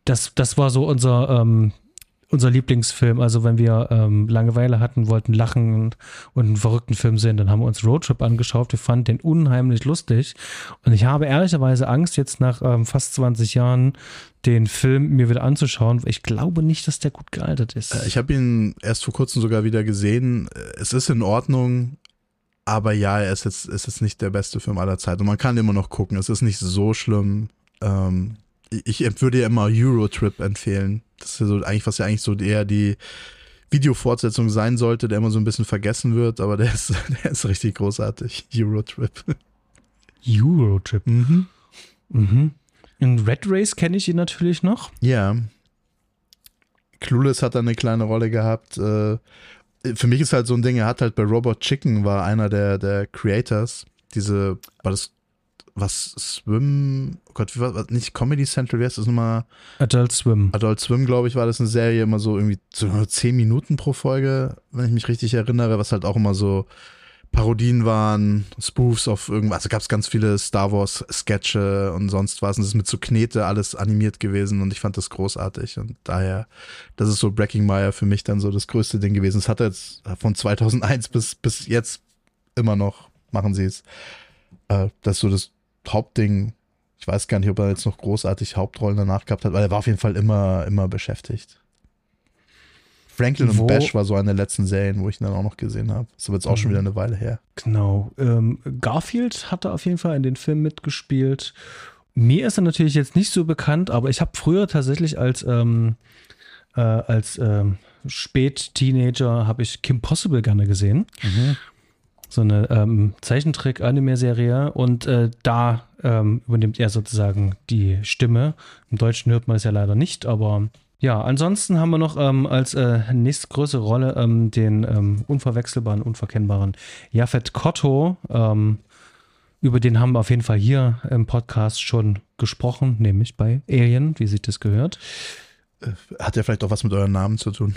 Das, das war so unser ähm, unser Lieblingsfilm. Also wenn wir ähm, Langeweile hatten, wollten lachen und, einen verrückten Film sehen, dann haben wir uns Roadtrip angeschaut. Wir fanden den unheimlich lustig. Und ich habe ehrlicherweise Angst, jetzt nach ähm, fast 20 Jahren den Film mir wieder anzuschauen. Ich glaube nicht, dass der gut gealtert ist. Äh, ich habe ihn erst vor kurzem sogar wieder gesehen. Es ist in Ordnung. Aber ja, er ist jetzt, ist nicht der beste Film aller Zeiten. Und man kann immer noch gucken. Es ist nicht so schlimm. Ähm, ich würde ja immer Eurotrip empfehlen. Das ist ja so eigentlich, was ja eigentlich so eher die Videofortsetzung sein sollte, der immer so ein bisschen vergessen wird, aber der ist, der ist richtig großartig. Eurotrip. Eurotrip. Mhm. Mhm. In Red Race kenne ich ihn natürlich noch. Ja. Clueless hat da eine kleine Rolle gehabt. Äh, für mich ist halt so ein Ding, er hat halt bei Robot Chicken war einer der, der Creators. Diese, war das was Swim, oh Gott, wie war was, nicht Comedy Central, wie heißt das nochmal? Adult Swim. Adult Swim, glaube ich, war das eine Serie, immer so irgendwie so zehn Minuten pro Folge, wenn ich mich richtig erinnere, was halt auch immer so Parodien waren, Spoofs auf irgendwas, also gab es ganz viele Star Wars Sketche und sonst was und es ist mit so Knete alles animiert gewesen und ich fand das großartig und daher, das ist so Breaking Meyer für mich dann so das größte Ding gewesen. Es hat jetzt von 2001 bis, bis jetzt immer noch, machen sie es. Äh, das ist so das Hauptding. Ich weiß gar nicht, ob er jetzt noch großartig Hauptrollen danach gehabt hat, weil er war auf jeden Fall immer, immer beschäftigt. Franklin wo, und Bash war so eine der letzten Serien, wo ich ihn dann auch noch gesehen habe. Das ist aber jetzt auch schon wieder eine Weile her. Genau. Ähm, Garfield hatte auf jeden Fall in den Film mitgespielt. mir ist er natürlich jetzt nicht so bekannt, aber ich habe früher tatsächlich als, ähm, äh, als ähm, Spät-Teenager habe ich Kim Possible gerne gesehen. Mhm. So eine ähm, Zeichentrick-Anime-Serie und äh, da ähm, übernimmt er sozusagen die Stimme. Im Deutschen hört man es ja leider nicht, aber ja, ansonsten haben wir noch ähm, als äh, nächstgrößere Rolle ähm, den ähm, unverwechselbaren, unverkennbaren Jafet Kotto. Ähm, über den haben wir auf jeden Fall hier im Podcast schon gesprochen, nämlich bei Alien, wie sich das gehört. Äh, hat ja vielleicht auch was mit euren Namen zu tun.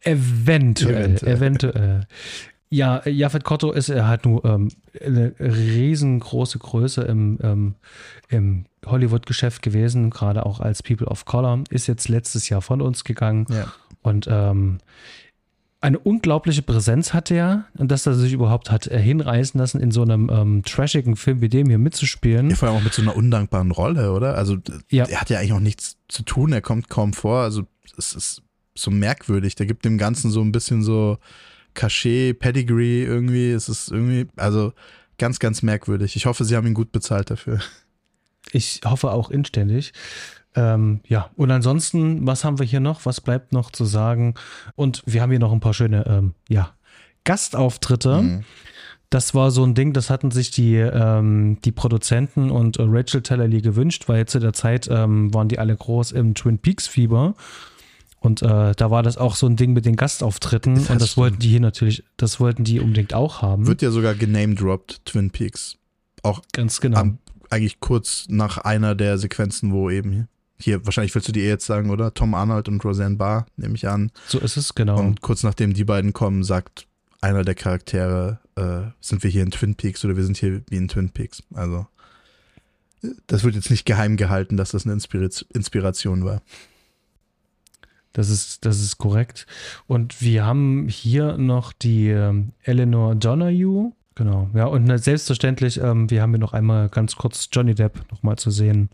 eventuell, eventuell. eventuell. Ja, Jafet Kotto ist er halt nur ähm, eine riesengroße Größe im, ähm, im Hollywood-Geschäft gewesen, gerade auch als People of Color. Ist jetzt letztes Jahr von uns gegangen. Ja. Und ähm, eine unglaubliche Präsenz hat er und dass er sich überhaupt hat äh, hinreißen lassen, in so einem ähm, trashigen Film wie dem hier mitzuspielen. Ja, vor allem auch mit so einer undankbaren Rolle, oder? Also ja. er hat ja eigentlich auch nichts zu tun, er kommt kaum vor. Also es ist so merkwürdig. Der gibt dem Ganzen so ein bisschen so Cachet, Pedigree irgendwie. Es ist irgendwie, also ganz, ganz merkwürdig. Ich hoffe, sie haben ihn gut bezahlt dafür. Ich hoffe auch inständig. Ähm, ja, und ansonsten, was haben wir hier noch? Was bleibt noch zu sagen? Und wir haben hier noch ein paar schöne, ähm, ja, Gastauftritte. Mhm. Das war so ein Ding, das hatten sich die, ähm, die Produzenten und äh, Rachel Tellerly gewünscht, weil zu der Zeit ähm, waren die alle groß im Twin Peaks Fieber. Und äh, da war das auch so ein Ding mit den Gastauftritten das und das stimmt. wollten die hier natürlich, das wollten die unbedingt auch haben. Wird ja sogar genamedropped, Twin Peaks. Auch ganz genau. Am, eigentlich kurz nach einer der Sequenzen, wo eben hier, wahrscheinlich willst du die eh jetzt sagen, oder? Tom Arnold und Roseanne Barr, nehme ich an. So ist es, genau. Und kurz nachdem die beiden kommen, sagt einer der Charaktere, äh, sind wir hier in Twin Peaks oder wir sind hier wie in Twin Peaks. Also, das wird jetzt nicht geheim gehalten, dass das eine Inspiration war. Das ist, das ist korrekt. Und wir haben hier noch die ähm, Eleanor Donahue. Genau, ja, und selbstverständlich, ähm, wir haben hier noch einmal ganz kurz Johnny Depp nochmal zu sehen.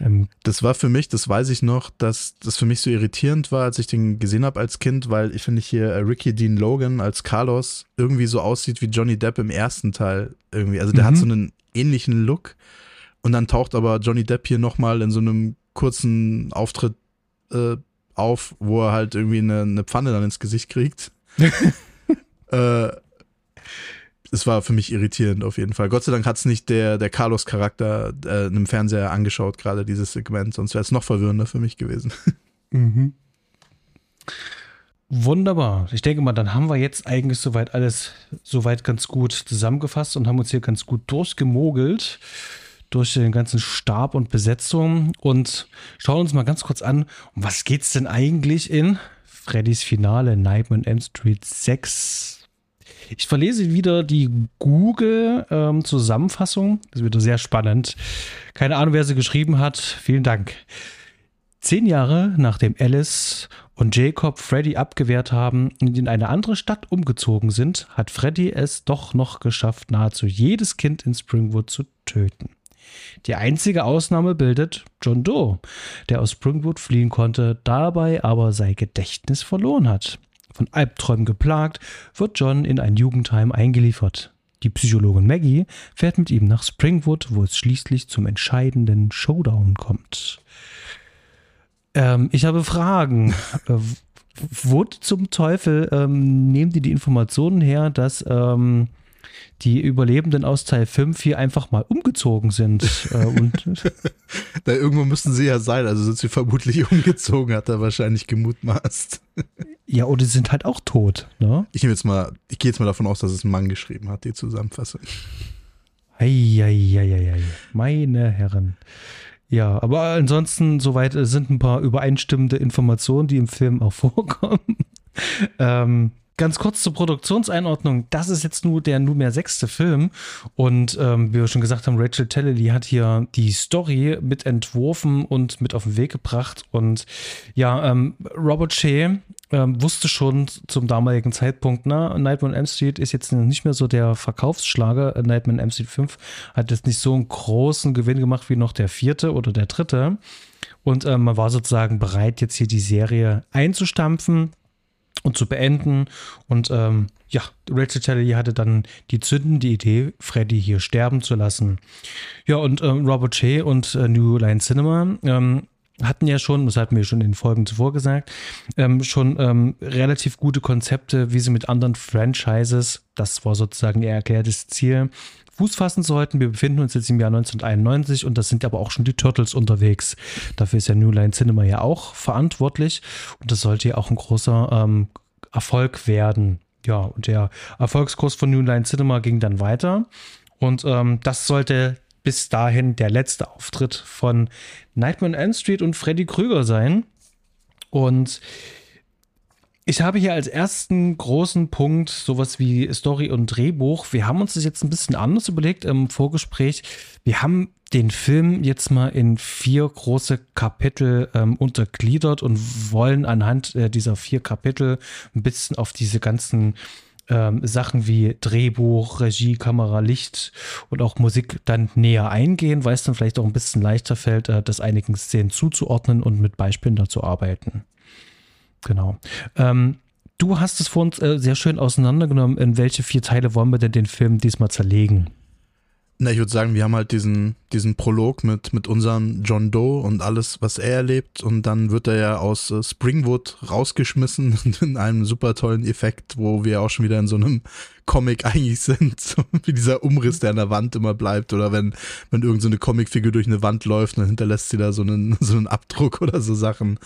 Ähm, das war für mich, das weiß ich noch, dass das für mich so irritierend war, als ich den gesehen habe als Kind, weil ich finde hier äh, Ricky Dean Logan als Carlos irgendwie so aussieht wie Johnny Depp im ersten Teil irgendwie. Also der mhm. hat so einen ähnlichen Look und dann taucht aber Johnny Depp hier nochmal in so einem kurzen Auftritt äh, auf, wo er halt irgendwie eine, eine Pfanne dann ins Gesicht kriegt. äh, es war für mich irritierend auf jeden Fall. Gott sei Dank hat es nicht der, der Carlos-Charakter äh, einem Fernseher angeschaut, gerade dieses Segment, sonst wäre es noch verwirrender für mich gewesen. Mhm. Wunderbar. Ich denke mal, dann haben wir jetzt eigentlich soweit alles soweit ganz gut zusammengefasst und haben uns hier ganz gut durchgemogelt durch den ganzen Stab und Besetzung und schauen uns mal ganz kurz an, um was geht es denn eigentlich in Freddys Finale Nightmare M Street 6? Ich verlese wieder die Google-Zusammenfassung. Ähm, das wieder sehr spannend. Keine Ahnung, wer sie geschrieben hat. Vielen Dank. Zehn Jahre nachdem Alice und Jacob Freddy abgewehrt haben und in eine andere Stadt umgezogen sind, hat Freddy es doch noch geschafft, nahezu jedes Kind in Springwood zu töten. Die einzige Ausnahme bildet John Doe, der aus Springwood fliehen konnte, dabei aber sein Gedächtnis verloren hat. Von Albträumen geplagt, wird John in ein Jugendheim eingeliefert. Die Psychologin Maggie fährt mit ihm nach Springwood, wo es schließlich zum entscheidenden Showdown kommt. Ähm, ich habe Fragen. Äh, wo zum Teufel ähm, nehmen die die Informationen her, dass ähm, die Überlebenden aus Teil 5 hier einfach mal umgezogen sind. Äh, und da irgendwo müssen sie ja sein, also sind sie vermutlich umgezogen, hat er wahrscheinlich gemutmaßt. ja, oder sie sind halt auch tot, ne? Ich nehme jetzt mal, ich gehe jetzt mal davon aus, dass es ein Mann geschrieben hat, die Zusammenfassung. Eieieiei, meine Herren. Ja, aber ansonsten, soweit sind ein paar übereinstimmende Informationen, die im Film auch vorkommen. ähm, Ganz kurz zur Produktionseinordnung. Das ist jetzt nur der nunmehr sechste Film. Und ähm, wie wir schon gesagt haben, Rachel Tellely hat hier die Story mit entworfen und mit auf den Weg gebracht. Und ja, ähm, Robert Shea ähm, wusste schon zum damaligen Zeitpunkt, na, Nightmare on M Street ist jetzt nicht mehr so der Verkaufsschlager. Nightmare on M Street 5 hat jetzt nicht so einen großen Gewinn gemacht wie noch der vierte oder der dritte. Und ähm, man war sozusagen bereit, jetzt hier die Serie einzustampfen und zu beenden. Und ähm, ja, Rachel Kelly hatte dann die zündende Idee, Freddy hier sterben zu lassen. Ja, und ähm, Robert Shea und äh, New Line Cinema ähm, hatten ja schon, das hatten wir schon in den Folgen zuvor gesagt, ähm, schon ähm, relativ gute Konzepte, wie sie mit anderen Franchises, das war sozusagen ihr erklärtes Ziel, Fuß fassen sollten. Wir befinden uns jetzt im Jahr 1991 und da sind aber auch schon die Turtles unterwegs. Dafür ist ja New Line Cinema ja auch verantwortlich und das sollte ja auch ein großer ähm, Erfolg werden. Ja, und der Erfolgskurs von New Line Cinema ging dann weiter und ähm, das sollte bis dahin der letzte Auftritt von Nightmare on Elm Street und Freddy Krüger sein. Und ich habe hier als ersten großen Punkt sowas wie Story und Drehbuch. Wir haben uns das jetzt ein bisschen anders überlegt im Vorgespräch. Wir haben den Film jetzt mal in vier große Kapitel ähm, untergliedert und wollen anhand äh, dieser vier Kapitel ein bisschen auf diese ganzen ähm, Sachen wie Drehbuch, Regie, Kamera, Licht und auch Musik dann näher eingehen, weil es dann vielleicht auch ein bisschen leichter fällt, äh, das einigen Szenen zuzuordnen und mit Beispielen dazu arbeiten. Genau. Ähm, du hast es vor uns äh, sehr schön auseinandergenommen. In welche vier Teile wollen wir denn den Film diesmal zerlegen? Na, ich würde sagen, wir haben halt diesen, diesen Prolog mit, mit unserem John Doe und alles, was er erlebt. Und dann wird er ja aus äh, Springwood rausgeschmissen in einem super tollen Effekt, wo wir auch schon wieder in so einem Comic eigentlich sind. So wie dieser Umriss, der an der Wand immer bleibt. Oder wenn, wenn irgendeine so Comicfigur durch eine Wand läuft, dann hinterlässt sie da so einen, so einen Abdruck oder so Sachen.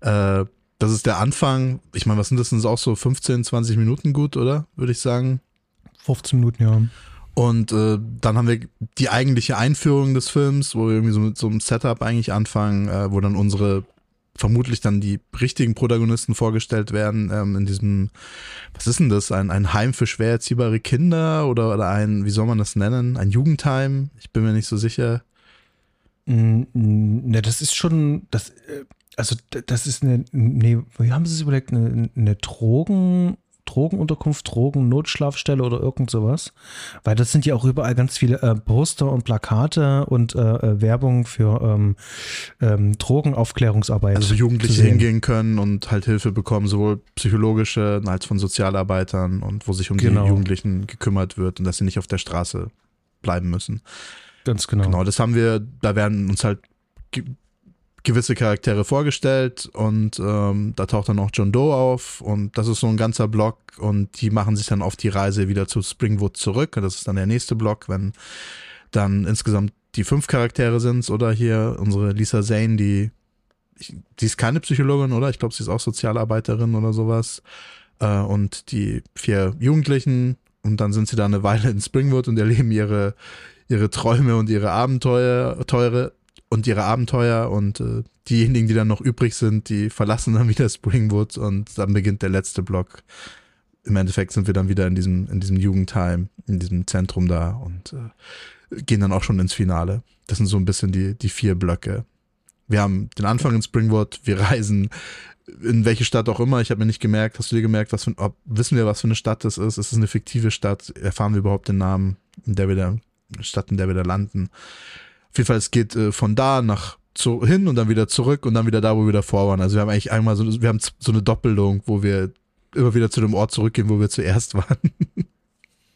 Äh, das ist der Anfang. Ich meine, was sind das? Das auch so 15, 20 Minuten gut, oder? Würde ich sagen. 15 Minuten, ja. Und äh, dann haben wir die eigentliche Einführung des Films, wo wir irgendwie so mit so einem Setup eigentlich anfangen, äh, wo dann unsere vermutlich dann die richtigen Protagonisten vorgestellt werden ähm, in diesem, was ist denn das, ein, ein Heim für schwer erziehbare Kinder oder, oder ein, wie soll man das nennen, ein Jugendheim? Ich bin mir nicht so sicher. Ne, das ist schon, das, äh, also das ist eine, nee, wie haben Sie es überlegt, eine, eine Drogen, Drogenunterkunft, Drogennotschlafstelle oder irgend sowas. Weil das sind ja auch überall ganz viele äh, Poster und Plakate und äh, äh Werbung für ähm, ähm, Drogenaufklärungsarbeit. Also Jugendliche hingehen können und halt Hilfe bekommen, sowohl psychologische als von Sozialarbeitern und wo sich um genau. die Jugendlichen gekümmert wird und dass sie nicht auf der Straße bleiben müssen. Ganz genau. Genau, das haben wir, da werden uns halt gewisse Charaktere vorgestellt und ähm, da taucht dann auch John Doe auf und das ist so ein ganzer Block und die machen sich dann auf die Reise wieder zu Springwood zurück. Das ist dann der nächste Block, wenn dann insgesamt die fünf Charaktere sind oder hier unsere Lisa Zane, die die ist keine Psychologin, oder? Ich glaube, sie ist auch Sozialarbeiterin oder sowas. Äh, und die vier Jugendlichen und dann sind sie da eine Weile in Springwood und erleben ihre ihre Träume und ihre Abenteuer, teure, und ihre Abenteuer und äh, diejenigen, die dann noch übrig sind, die verlassen dann wieder Springwood und dann beginnt der letzte Block. Im Endeffekt sind wir dann wieder in diesem, in diesem Jugendheim, in diesem Zentrum da und äh, gehen dann auch schon ins Finale. Das sind so ein bisschen die, die vier Blöcke. Wir haben den Anfang in Springwood, wir reisen in welche Stadt auch immer. Ich habe mir nicht gemerkt, hast du dir gemerkt, was für, ob, wissen wir, was für eine Stadt das ist? Ist es eine fiktive Stadt? Erfahren wir überhaupt den Namen, in der wir da, Stadt, in der wir da landen? Auf jeden Fall, es geht äh, von da nach zu, hin und dann wieder zurück und dann wieder da, wo wir davor waren. Also wir haben eigentlich einmal so, wir haben so eine Doppelung, wo wir immer wieder zu dem Ort zurückgehen, wo wir zuerst waren.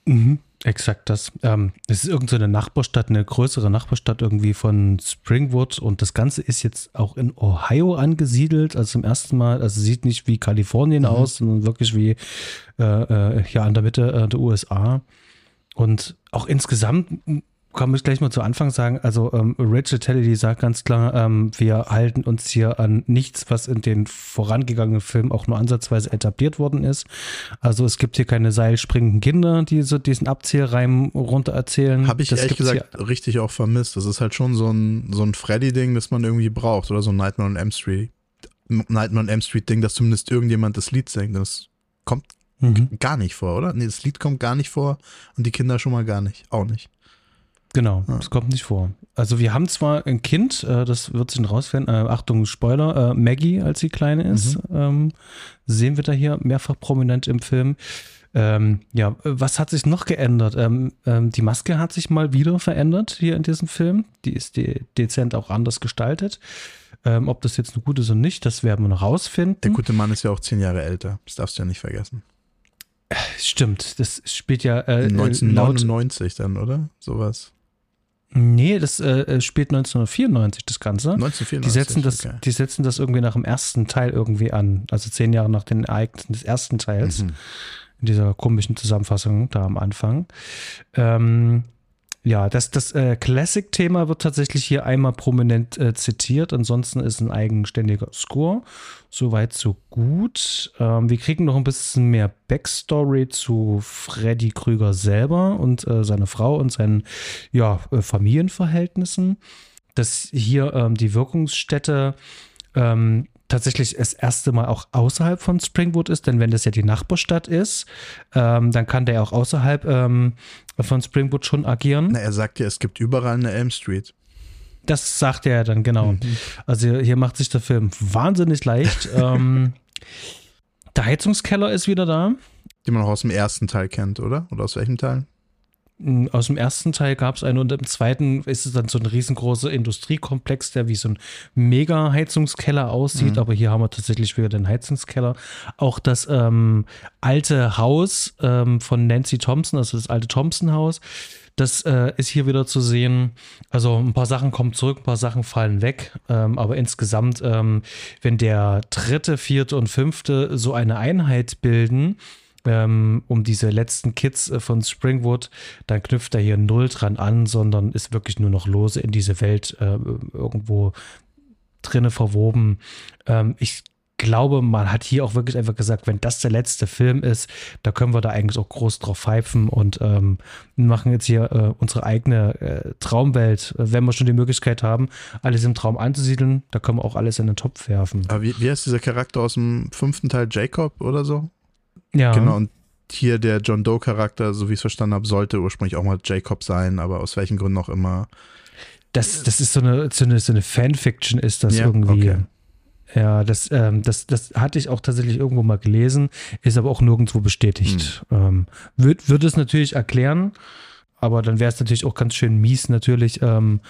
Mhm, exakt das. Ähm, es ist irgendeine so Nachbarstadt, eine größere Nachbarstadt irgendwie von Springwood und das Ganze ist jetzt auch in Ohio angesiedelt. Also zum ersten Mal, also sieht nicht wie Kalifornien mhm. aus, sondern wirklich wie äh, äh, ja an der Mitte äh, der USA. Und auch insgesamt kann ich gleich mal zu Anfang sagen, also ähm, Rachel Telly, die sagt ganz klar, ähm, wir halten uns hier an nichts, was in den vorangegangenen Filmen auch nur ansatzweise etabliert worden ist. Also es gibt hier keine seilspringenden Kinder, die so diesen Abzählreim runter erzählen. Habe ich das ehrlich gesagt hier. richtig auch vermisst. Das ist halt schon so ein, so ein Freddy-Ding, das man irgendwie braucht oder so ein Nightmare on M Street. Nightmare on M Street Ding, dass zumindest irgendjemand das Lied singt. Das kommt mhm. gar nicht vor, oder? Nee, das Lied kommt gar nicht vor und die Kinder schon mal gar nicht. Auch nicht. Genau, ja. das kommt nicht vor. Also wir haben zwar ein Kind, äh, das wird sich rausfinden, äh, Achtung, Spoiler, äh, Maggie, als sie kleine ist, mhm. ähm, sehen wir da hier mehrfach prominent im Film. Ähm, ja, was hat sich noch geändert? Ähm, ähm, die Maske hat sich mal wieder verändert hier in diesem Film. Die ist de dezent auch anders gestaltet. Ähm, ob das jetzt eine gute ist oder nicht, das werden wir noch rausfinden. Der gute Mann ist ja auch zehn Jahre älter. Das darfst du ja nicht vergessen. Stimmt, das spielt ja äh, 1999 laut, dann, oder? Sowas. Nee, das äh, spielt 1994, das Ganze. 1994. Die setzen, das, okay. die setzen das irgendwie nach dem ersten Teil irgendwie an. Also zehn Jahre nach den Ereignissen des ersten Teils. Mhm. In dieser komischen Zusammenfassung da am Anfang. Ähm, ja, das, das äh, Classic-Thema wird tatsächlich hier einmal prominent äh, zitiert. Ansonsten ist ein eigenständiger Score. Soweit, so gut. Ähm, wir kriegen noch ein bisschen mehr Backstory zu Freddy Krüger selber und äh, seiner Frau und seinen ja, äh, Familienverhältnissen. Dass hier ähm, die Wirkungsstätte ähm, tatsächlich das erste Mal auch außerhalb von Springwood ist, denn wenn das ja die Nachbarstadt ist, ähm, dann kann der auch außerhalb ähm, von Springwood schon agieren. Na, er sagt ja, es gibt überall eine Elm Street. Das sagt er dann, genau. Mhm. Also hier macht sich der Film wahnsinnig leicht. ähm, der Heizungskeller ist wieder da. Den man auch aus dem ersten Teil kennt, oder? Oder aus welchem Teil? Aus dem ersten Teil gab es einen und im zweiten ist es dann so ein riesengroßer Industriekomplex, der wie so ein Mega-Heizungskeller aussieht. Mhm. Aber hier haben wir tatsächlich wieder den Heizungskeller. Auch das ähm, alte Haus ähm, von Nancy Thompson, also das alte Thompson-Haus, das äh, ist hier wieder zu sehen. Also ein paar Sachen kommen zurück, ein paar Sachen fallen weg. Ähm, aber insgesamt, ähm, wenn der dritte, vierte und fünfte so eine Einheit bilden, ähm, um diese letzten Kids äh, von Springwood, dann knüpft er hier null dran an, sondern ist wirklich nur noch lose in diese Welt äh, irgendwo drinne verwoben. Ähm, ich glaube, man hat hier auch wirklich einfach gesagt, wenn das der letzte Film ist, da können wir da eigentlich auch groß drauf pfeifen und ähm, machen jetzt hier äh, unsere eigene äh, Traumwelt, wenn wir schon die Möglichkeit haben, alles im Traum anzusiedeln, da können wir auch alles in den Topf werfen. Aber wie, wie heißt dieser Charakter aus dem fünften Teil, Jacob oder so? Ja. Genau, und hier der John Doe-Charakter, so wie ich es verstanden habe, sollte ursprünglich auch mal Jacob sein, aber aus welchen Gründen auch immer. Das, das ist so eine, so eine, so eine Fanfiction, ist das ja, irgendwie. Okay. Ja, das, ähm, das, das hatte ich auch tatsächlich irgendwo mal gelesen, ist aber auch nirgendwo bestätigt. Hm. Ähm, Würde würd es natürlich erklären, aber dann wäre es natürlich auch ganz schön mies, natürlich, ähm,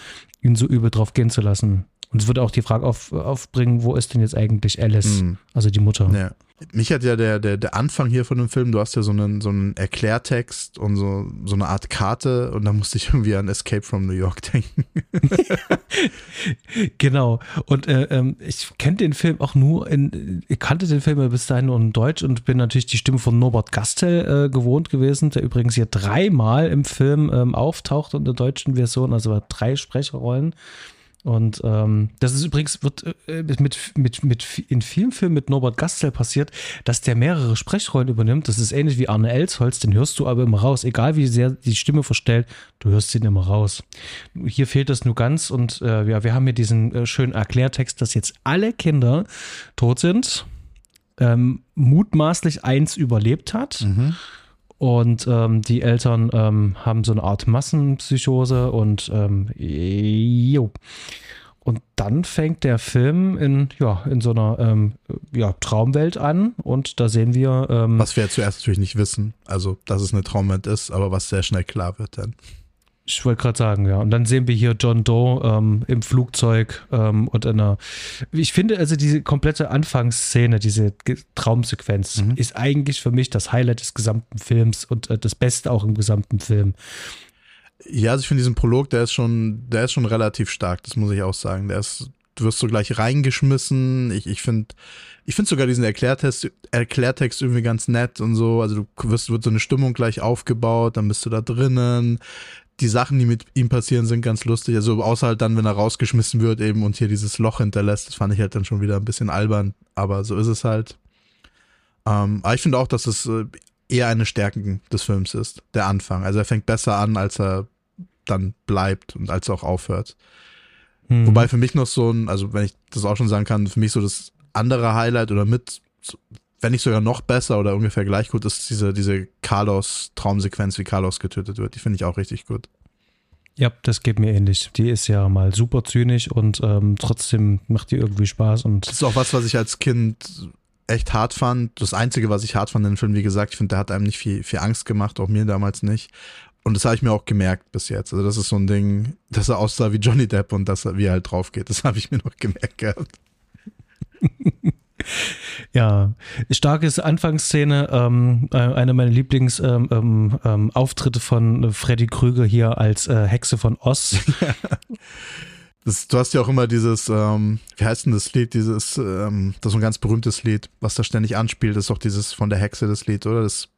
ihn so übel drauf gehen zu lassen. Und es würde auch die Frage auf, aufbringen, wo ist denn jetzt eigentlich Alice, hm. also die Mutter? Ja. Mich hat ja der, der, der Anfang hier von dem Film, du hast ja so einen, so einen Erklärtext und so, so eine Art Karte und da musste ich irgendwie an Escape from New York denken. genau. Und äh, ähm, ich kenne den Film auch nur in, ich kannte den Film bis dahin nur in Deutsch und bin natürlich die Stimme von Norbert Gastel äh, gewohnt gewesen, der übrigens hier dreimal im Film ähm, auftaucht in der deutschen Version, also drei Sprecherrollen. Und ähm, das ist übrigens, wird äh, mit, mit, mit, in vielen Filmen mit Norbert Gastel passiert, dass der mehrere Sprechrollen übernimmt. Das ist ähnlich wie Arne Elsholz, den hörst du aber immer raus. Egal wie sehr die Stimme verstellt, du hörst ihn immer raus. Hier fehlt das nur ganz und äh, ja, wir haben hier diesen äh, schönen Erklärtext, dass jetzt alle Kinder tot sind, ähm, mutmaßlich eins überlebt hat. Mhm und ähm, die Eltern ähm, haben so eine Art Massenpsychose und ähm, jo. Und dann fängt der Film in, ja, in so einer ähm, ja, Traumwelt an und da sehen wir. Ähm, was wir ja zuerst natürlich nicht wissen, also dass es eine Traumwelt ist, aber was sehr schnell klar wird dann. Ich wollte gerade sagen, ja. Und dann sehen wir hier John Doe ähm, im Flugzeug ähm, und in einer. Ich finde also diese komplette Anfangsszene, diese Traumsequenz, mhm. ist eigentlich für mich das Highlight des gesamten Films und äh, das Beste auch im gesamten Film. Ja, also ich finde diesen Prolog, der ist schon, der ist schon relativ stark, das muss ich auch sagen. Der ist, du wirst so gleich reingeschmissen. Ich, ich finde, ich finde sogar diesen Erklärtext, Erklärtext irgendwie ganz nett und so. Also du wirst, wird so eine Stimmung gleich aufgebaut, dann bist du da drinnen die Sachen, die mit ihm passieren, sind ganz lustig. Also außer halt dann, wenn er rausgeschmissen wird eben und hier dieses Loch hinterlässt, das fand ich halt dann schon wieder ein bisschen albern. Aber so ist es halt. Ähm, aber ich finde auch, dass es äh, eher eine Stärke des Films ist, der Anfang. Also er fängt besser an, als er dann bleibt und als er auch aufhört. Hm. Wobei für mich noch so ein, also wenn ich das auch schon sagen kann, für mich so das andere Highlight oder mit wenn nicht sogar noch besser oder ungefähr gleich gut, ist diese, diese Carlos-Traumsequenz, wie Carlos getötet wird. Die finde ich auch richtig gut. Ja, das geht mir ähnlich. Die ist ja mal super zynisch und ähm, trotzdem macht die irgendwie Spaß. Und das ist auch was, was ich als Kind echt hart fand. Das Einzige, was ich hart fand in dem Film, wie gesagt, ich finde, der hat einem nicht viel, viel Angst gemacht, auch mir damals nicht. Und das habe ich mir auch gemerkt bis jetzt. Also das ist so ein Ding, dass er aussah wie Johnny Depp und dass er, wie er halt drauf geht. Das habe ich mir noch gemerkt gehabt. Ja, starke Anfangsszene. Ähm, äh, eine meiner Lieblingsauftritte ähm, ähm, ähm von Freddy Krüger hier als äh, Hexe von Oz. Das, du hast ja auch immer dieses, ähm, wie heißt denn das Lied, dieses, ähm, das ist ein ganz berühmtes Lied, was da ständig anspielt, das ist doch dieses von der Hexe das Lied, oder? Das,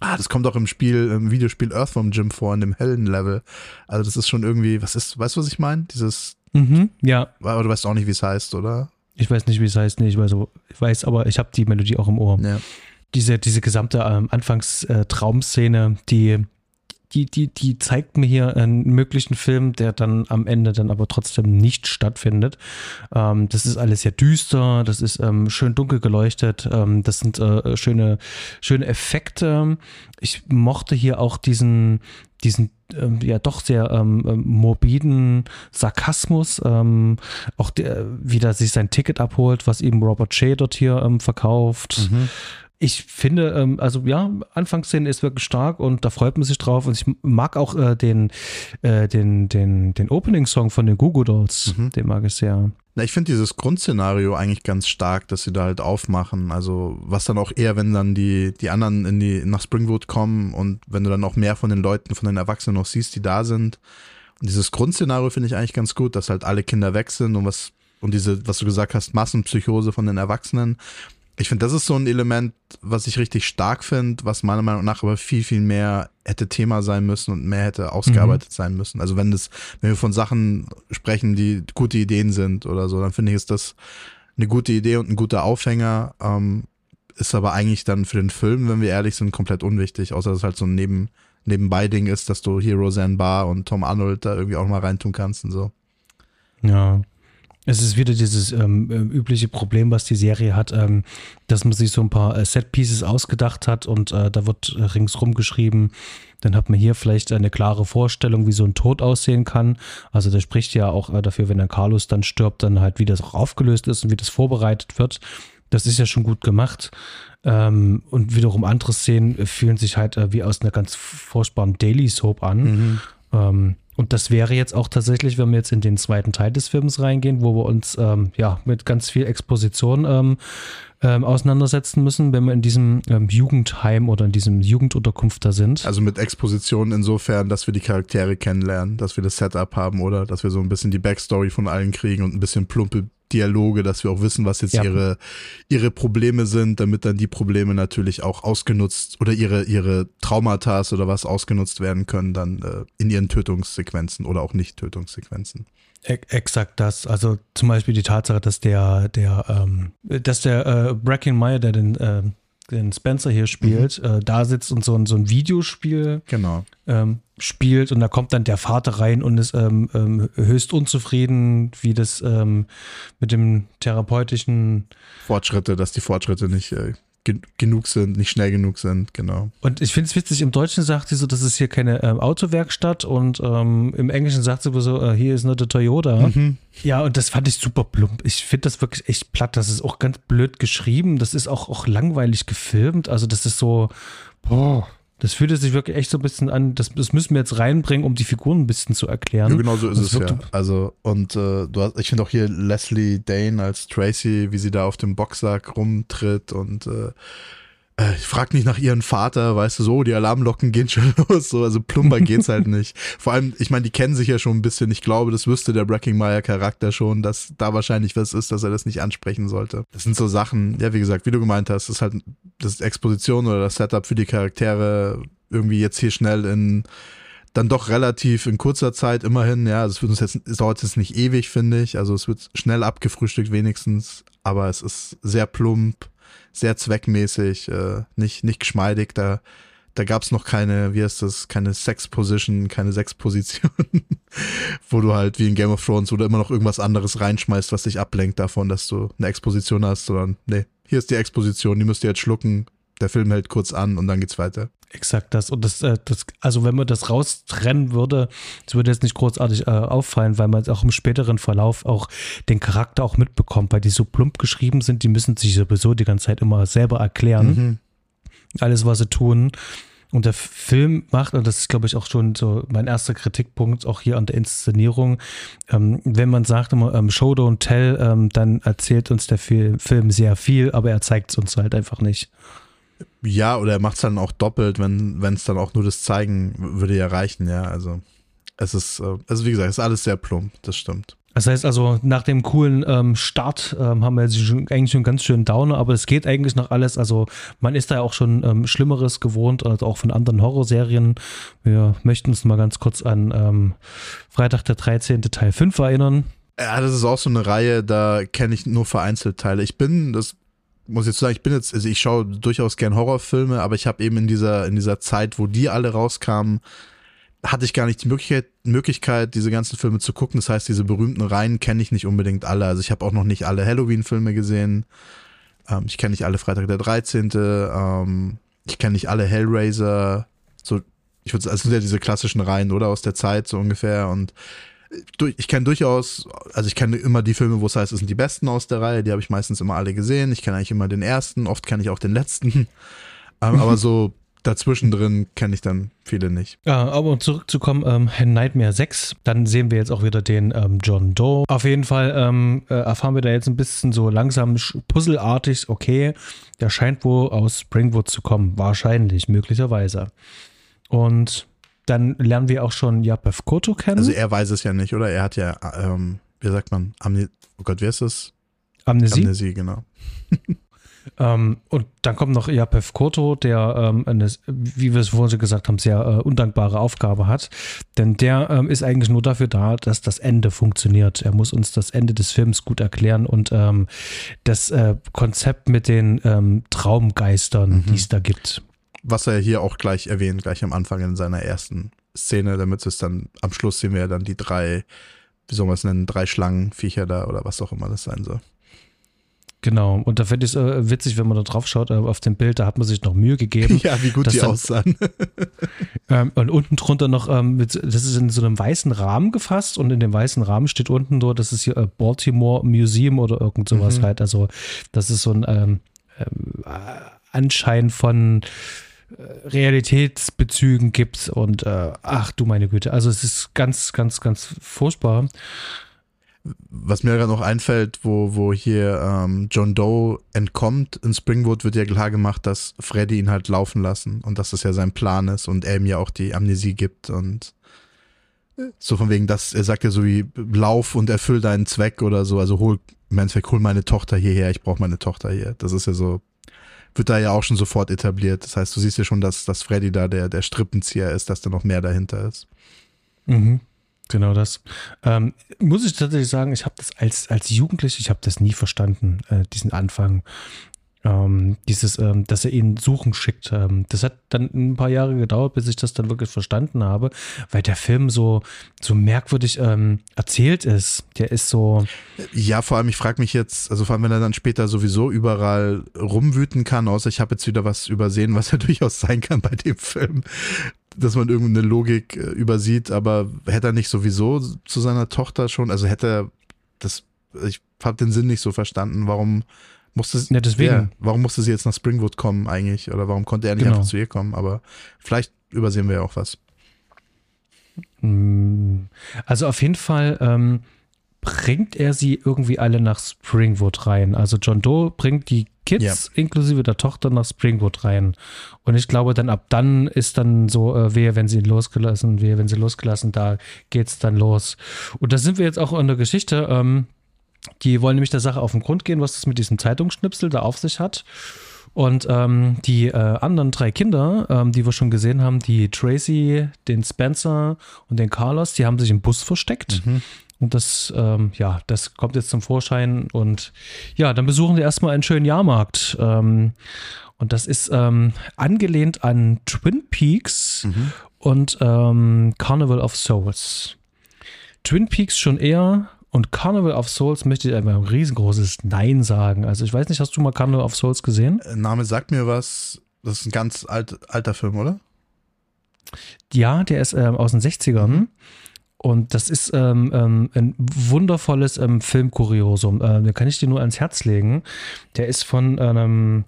ah, das kommt auch im Spiel, im Videospiel Earthworm Jim vor, in dem hellen Level. Also das ist schon irgendwie, was ist, weißt du, was ich meine? Dieses, mhm, ja. Aber du weißt auch nicht, wie es heißt, oder? Ich weiß nicht, wie es heißt, nee, ich weiß, ich weiß aber ich habe die Melodie auch im Ohr. Ja. Diese, diese gesamte ähm, Anfangstraumszene, die die, die, die zeigt mir hier einen möglichen Film, der dann am Ende dann aber trotzdem nicht stattfindet. Ähm, das ist alles sehr düster, das ist ähm, schön dunkel geleuchtet, ähm, das sind äh, schöne, schöne Effekte. Ich mochte hier auch diesen, diesen ähm, ja doch sehr ähm, ähm morbiden Sarkasmus, ähm, auch der, wie der sich sein Ticket abholt, was ihm Robert Shea dort hier ähm, verkauft. Mhm ich finde, ähm, also ja, Anfangsszene ist wirklich stark und da freut man sich drauf. Und ich mag auch äh, den, äh, den, den, den Opening-Song von den Google Dolls. Mhm. Den mag ich sehr. Na, ich finde dieses Grundszenario eigentlich ganz stark, dass sie da halt aufmachen. Also, was dann auch eher, wenn dann die, die anderen in die, nach Springwood kommen und wenn du dann auch mehr von den Leuten, von den Erwachsenen noch siehst, die da sind. Und dieses Grundszenario finde ich eigentlich ganz gut, dass halt alle Kinder weg sind und was, und diese, was du gesagt hast, Massenpsychose von den Erwachsenen. Ich finde, das ist so ein Element, was ich richtig stark finde, was meiner Meinung nach aber viel, viel mehr hätte Thema sein müssen und mehr hätte ausgearbeitet mhm. sein müssen. Also wenn das, wenn wir von Sachen sprechen, die gute Ideen sind oder so, dann finde ich, ist das eine gute Idee und ein guter Aufhänger. Ähm, ist aber eigentlich dann für den Film, wenn wir ehrlich sind, komplett unwichtig, außer dass es halt so ein Neben, Nebenbei-Ding ist, dass du hier Roseanne Barr und Tom Arnold da irgendwie auch mal reintun kannst und so. Ja, es ist wieder dieses ähm, äh, übliche Problem, was die Serie hat, ähm, dass man sich so ein paar äh, Set-Pieces ausgedacht hat und äh, da wird äh, ringsrum geschrieben. Dann hat man hier vielleicht eine klare Vorstellung, wie so ein Tod aussehen kann. Also der spricht ja auch äh, dafür, wenn der Carlos dann stirbt, dann halt, wie das auch aufgelöst ist und wie das vorbereitet wird. Das ist ja schon gut gemacht. Ähm, und wiederum andere Szenen fühlen sich halt äh, wie aus einer ganz furchtbaren Daily Soap an. Mhm. Und das wäre jetzt auch tatsächlich, wenn wir jetzt in den zweiten Teil des Films reingehen, wo wir uns ähm, ja mit ganz viel Exposition ähm, ähm, auseinandersetzen müssen, wenn wir in diesem ähm, Jugendheim oder in diesem Jugendunterkunft da sind. Also mit Exposition insofern, dass wir die Charaktere kennenlernen, dass wir das Setup haben oder dass wir so ein bisschen die Backstory von allen kriegen und ein bisschen plumpe Dialoge, dass wir auch wissen, was jetzt ja. ihre, ihre Probleme sind, damit dann die Probleme natürlich auch ausgenutzt oder ihre, ihre Traumata oder was ausgenutzt werden können, dann äh, in ihren Tötungssequenzen oder auch Nicht-Tötungssequenzen. Exakt das. Also zum Beispiel die Tatsache, dass der, der, ähm, dass der äh, Bracken Meyer, der den äh, den Spencer hier spielt, mhm. äh, da sitzt und so ein, so ein Videospiel genau. ähm, spielt und da kommt dann der Vater rein und ist ähm, ähm, höchst unzufrieden, wie das ähm, mit dem therapeutischen Fortschritte, dass die Fortschritte nicht äh, genug sind, nicht schnell genug sind, genau. Und ich finde es witzig, im Deutschen sagt sie so, das ist hier keine ähm, Autowerkstatt und ähm, im Englischen sagt sie so, hier ist nur der Toyota. Mhm. Ja, und das fand ich super plump. Ich finde das wirklich echt platt. Das ist auch ganz blöd geschrieben. Das ist auch, auch langweilig gefilmt. Also das ist so, boah. Das fühlt sich wirklich echt so ein bisschen an, das, das müssen wir jetzt reinbringen, um die Figuren ein bisschen zu erklären. Ja, genau so ist es ja. Also, und äh, du hast, ich finde auch hier Leslie Dane als Tracy, wie sie da auf dem Boxsack rumtritt und äh, äh, ich frag nicht nach ihrem Vater, weißt du, so, die Alarmlocken gehen schon los, so, also plumper geht's halt nicht. Vor allem, ich meine, die kennen sich ja schon ein bisschen. Ich glaube, das wüsste der Breckingmeier Charakter schon, dass da wahrscheinlich was ist, dass er das nicht ansprechen sollte. Das sind so Sachen, ja, wie gesagt, wie du gemeint hast, das ist halt das Exposition oder das Setup für die Charaktere irgendwie jetzt hier schnell in dann doch relativ in kurzer Zeit immerhin, ja, es wird uns jetzt, es dauert jetzt nicht ewig, finde ich. Also es wird schnell abgefrühstückt wenigstens, aber es ist sehr plump sehr zweckmäßig, äh, nicht, nicht geschmeidig. Da, da gab es noch keine, wie heißt das, keine Sex-Position, keine Sex-Position, wo du halt wie in Game of Thrones oder immer noch irgendwas anderes reinschmeißt, was dich ablenkt davon, dass du eine Exposition hast, sondern nee, hier ist die Exposition, die müsst ihr jetzt schlucken, der Film hält kurz an und dann geht's weiter. Exakt das. Und das, äh, das, also wenn man das raustrennen würde, das würde jetzt nicht großartig äh, auffallen, weil man auch im späteren Verlauf auch den Charakter auch mitbekommt, weil die so plump geschrieben sind, die müssen sich sowieso die ganze Zeit immer selber erklären. Mhm. Alles, was sie tun. Und der Film macht, und das ist, glaube ich, auch schon so mein erster Kritikpunkt, auch hier an der Inszenierung, ähm, wenn man sagt immer ähm, Show, don't tell, ähm, dann erzählt uns der Film sehr viel, aber er zeigt es uns halt einfach nicht. Ja, oder er macht es dann auch doppelt, wenn es dann auch nur das Zeigen würde ja reichen, ja. Also es ist, äh, also wie gesagt, es ist alles sehr plump, das stimmt. Das heißt also, nach dem coolen ähm, Start ähm, haben wir jetzt schon, eigentlich schon ganz schön Downer, aber es geht eigentlich noch alles. Also man ist da ja auch schon ähm, Schlimmeres gewohnt, also auch von anderen Horrorserien. Wir möchten uns mal ganz kurz an ähm, Freitag der 13. Teil 5 erinnern. Ja, das ist auch so eine Reihe, da kenne ich nur vereinzelt Teile. Ich bin, das muss jetzt sagen, ich bin jetzt, also ich schaue durchaus gern Horrorfilme, aber ich habe eben in dieser, in dieser Zeit, wo die alle rauskamen, hatte ich gar nicht die Möglichkeit, Möglichkeit, diese ganzen Filme zu gucken. Das heißt, diese berühmten Reihen kenne ich nicht unbedingt alle. Also ich habe auch noch nicht alle Halloween-Filme gesehen. Ähm, ich kenne nicht alle Freitag der 13. Ähm, ich kenne nicht alle Hellraiser. So, ich würde also sind ja diese klassischen Reihen, oder? Aus der Zeit so ungefähr. Und ich kenne durchaus, also ich kenne immer die Filme, wo es heißt, es sind die besten aus der Reihe. Die habe ich meistens immer alle gesehen. Ich kenne eigentlich immer den ersten. Oft kenne ich auch den letzten. Ähm, aber so dazwischen drin kenne ich dann viele nicht. Aber um zurückzukommen, ähm, Nightmare 6, dann sehen wir jetzt auch wieder den ähm, John Doe. Auf jeden Fall ähm, äh, erfahren wir da jetzt ein bisschen so langsam puzzelartig, okay, der scheint wohl aus Springwood zu kommen, wahrscheinlich, möglicherweise. Und dann lernen wir auch schon Yapef Koto kennen. Also er weiß es ja nicht, oder? Er hat ja, ähm, wie sagt man, Amne oh Gott, wer ist das? Amnesie. Amnesie, genau. Ähm, und dann kommt noch Japef Koto, der ähm, eine, wie wir es vorhin schon gesagt haben, sehr äh, undankbare Aufgabe hat. Denn der ähm, ist eigentlich nur dafür da, dass das Ende funktioniert. Er muss uns das Ende des Films gut erklären und ähm, das äh, Konzept mit den ähm, Traumgeistern, mhm. die es da gibt. Was er hier auch gleich erwähnt, gleich am Anfang in seiner ersten Szene, damit es dann am Schluss sehen wir ja dann die drei, wie soll man es nennen, drei Schlangenviecher da oder was auch immer das sein soll. Genau, und da finde ich es äh, witzig, wenn man da drauf schaut, äh, auf dem Bild, da hat man sich noch Mühe gegeben. Ja, wie gut die dann, aussahen. ähm, und unten drunter noch, ähm, mit, das ist in so einem weißen Rahmen gefasst und in dem weißen Rahmen steht unten so, das ist hier äh, Baltimore Museum oder irgend sowas mhm. halt. Also, das ist so ein ähm, ähm Anschein von äh, Realitätsbezügen gibt und äh, ach du meine Güte, also es ist ganz, ganz, ganz furchtbar was mir gerade noch einfällt, wo, wo hier ähm, John Doe entkommt in Springwood, wird ja klar gemacht, dass Freddy ihn halt laufen lassen und dass das ja sein Plan ist und er ihm ja auch die Amnesie gibt und so von wegen, dass er sagt ja so wie Lauf und erfüll deinen Zweck oder so, also hol, im Endeffekt hol meine Tochter hierher, ich brauche meine Tochter hier. Das ist ja so, wird da ja auch schon sofort etabliert. Das heißt, du siehst ja schon, dass, dass Freddy da der, der Strippenzieher ist, dass da noch mehr dahinter ist. Mhm. Genau das. Ähm, muss ich tatsächlich sagen, ich habe das als, als Jugendliche, ich habe das nie verstanden, äh, diesen Anfang. Ähm, dieses, ähm, dass er ihn suchen schickt. Ähm, das hat dann ein paar Jahre gedauert, bis ich das dann wirklich verstanden habe, weil der Film so, so merkwürdig ähm, erzählt ist. Der ist so. Ja, vor allem, ich frage mich jetzt, also vor allem, wenn er dann später sowieso überall rumwüten kann, außer ich habe jetzt wieder was übersehen, was ja durchaus sein kann bei dem Film dass man irgendeine Logik äh, übersieht, aber hätte er nicht sowieso zu seiner Tochter schon, also hätte er das, ich habe den Sinn nicht so verstanden, warum musste ja, deswegen. Ja, warum musste sie jetzt nach Springwood kommen eigentlich oder warum konnte er nicht genau. einfach zu ihr kommen, aber vielleicht übersehen wir ja auch was. Hm. Also auf jeden Fall ähm, bringt er sie irgendwie alle nach Springwood rein. Also John Doe bringt die Kids ja. inklusive der Tochter nach Springwood rein. Und ich glaube, dann ab dann ist dann so, äh, wehe, wenn sie losgelassen, wehe, wenn sie losgelassen, da geht's dann los. Und da sind wir jetzt auch in der Geschichte. Ähm, die wollen nämlich der Sache auf den Grund gehen, was das mit diesem Zeitungsschnipsel da auf sich hat. Und ähm, die äh, anderen drei Kinder, ähm, die wir schon gesehen haben, die Tracy, den Spencer und den Carlos, die haben sich im Bus versteckt. Mhm. Und das, ähm, ja, das kommt jetzt zum Vorschein. Und ja, dann besuchen wir erstmal einen schönen Jahrmarkt. Ähm, und das ist ähm, angelehnt an Twin Peaks mhm. und ähm, Carnival of Souls. Twin Peaks schon eher und Carnival of Souls möchte ich einfach ein riesengroßes Nein sagen. Also ich weiß nicht, hast du mal Carnival of Souls gesehen? Äh, Name sagt mir was. Das ist ein ganz alt, alter Film, oder? Ja, der ist ähm, aus den 60ern. Mhm. Und das ist ähm, ähm, ein wundervolles ähm, Filmkuriosum. Äh, da kann ich dir nur ans Herz legen. Der ist von einem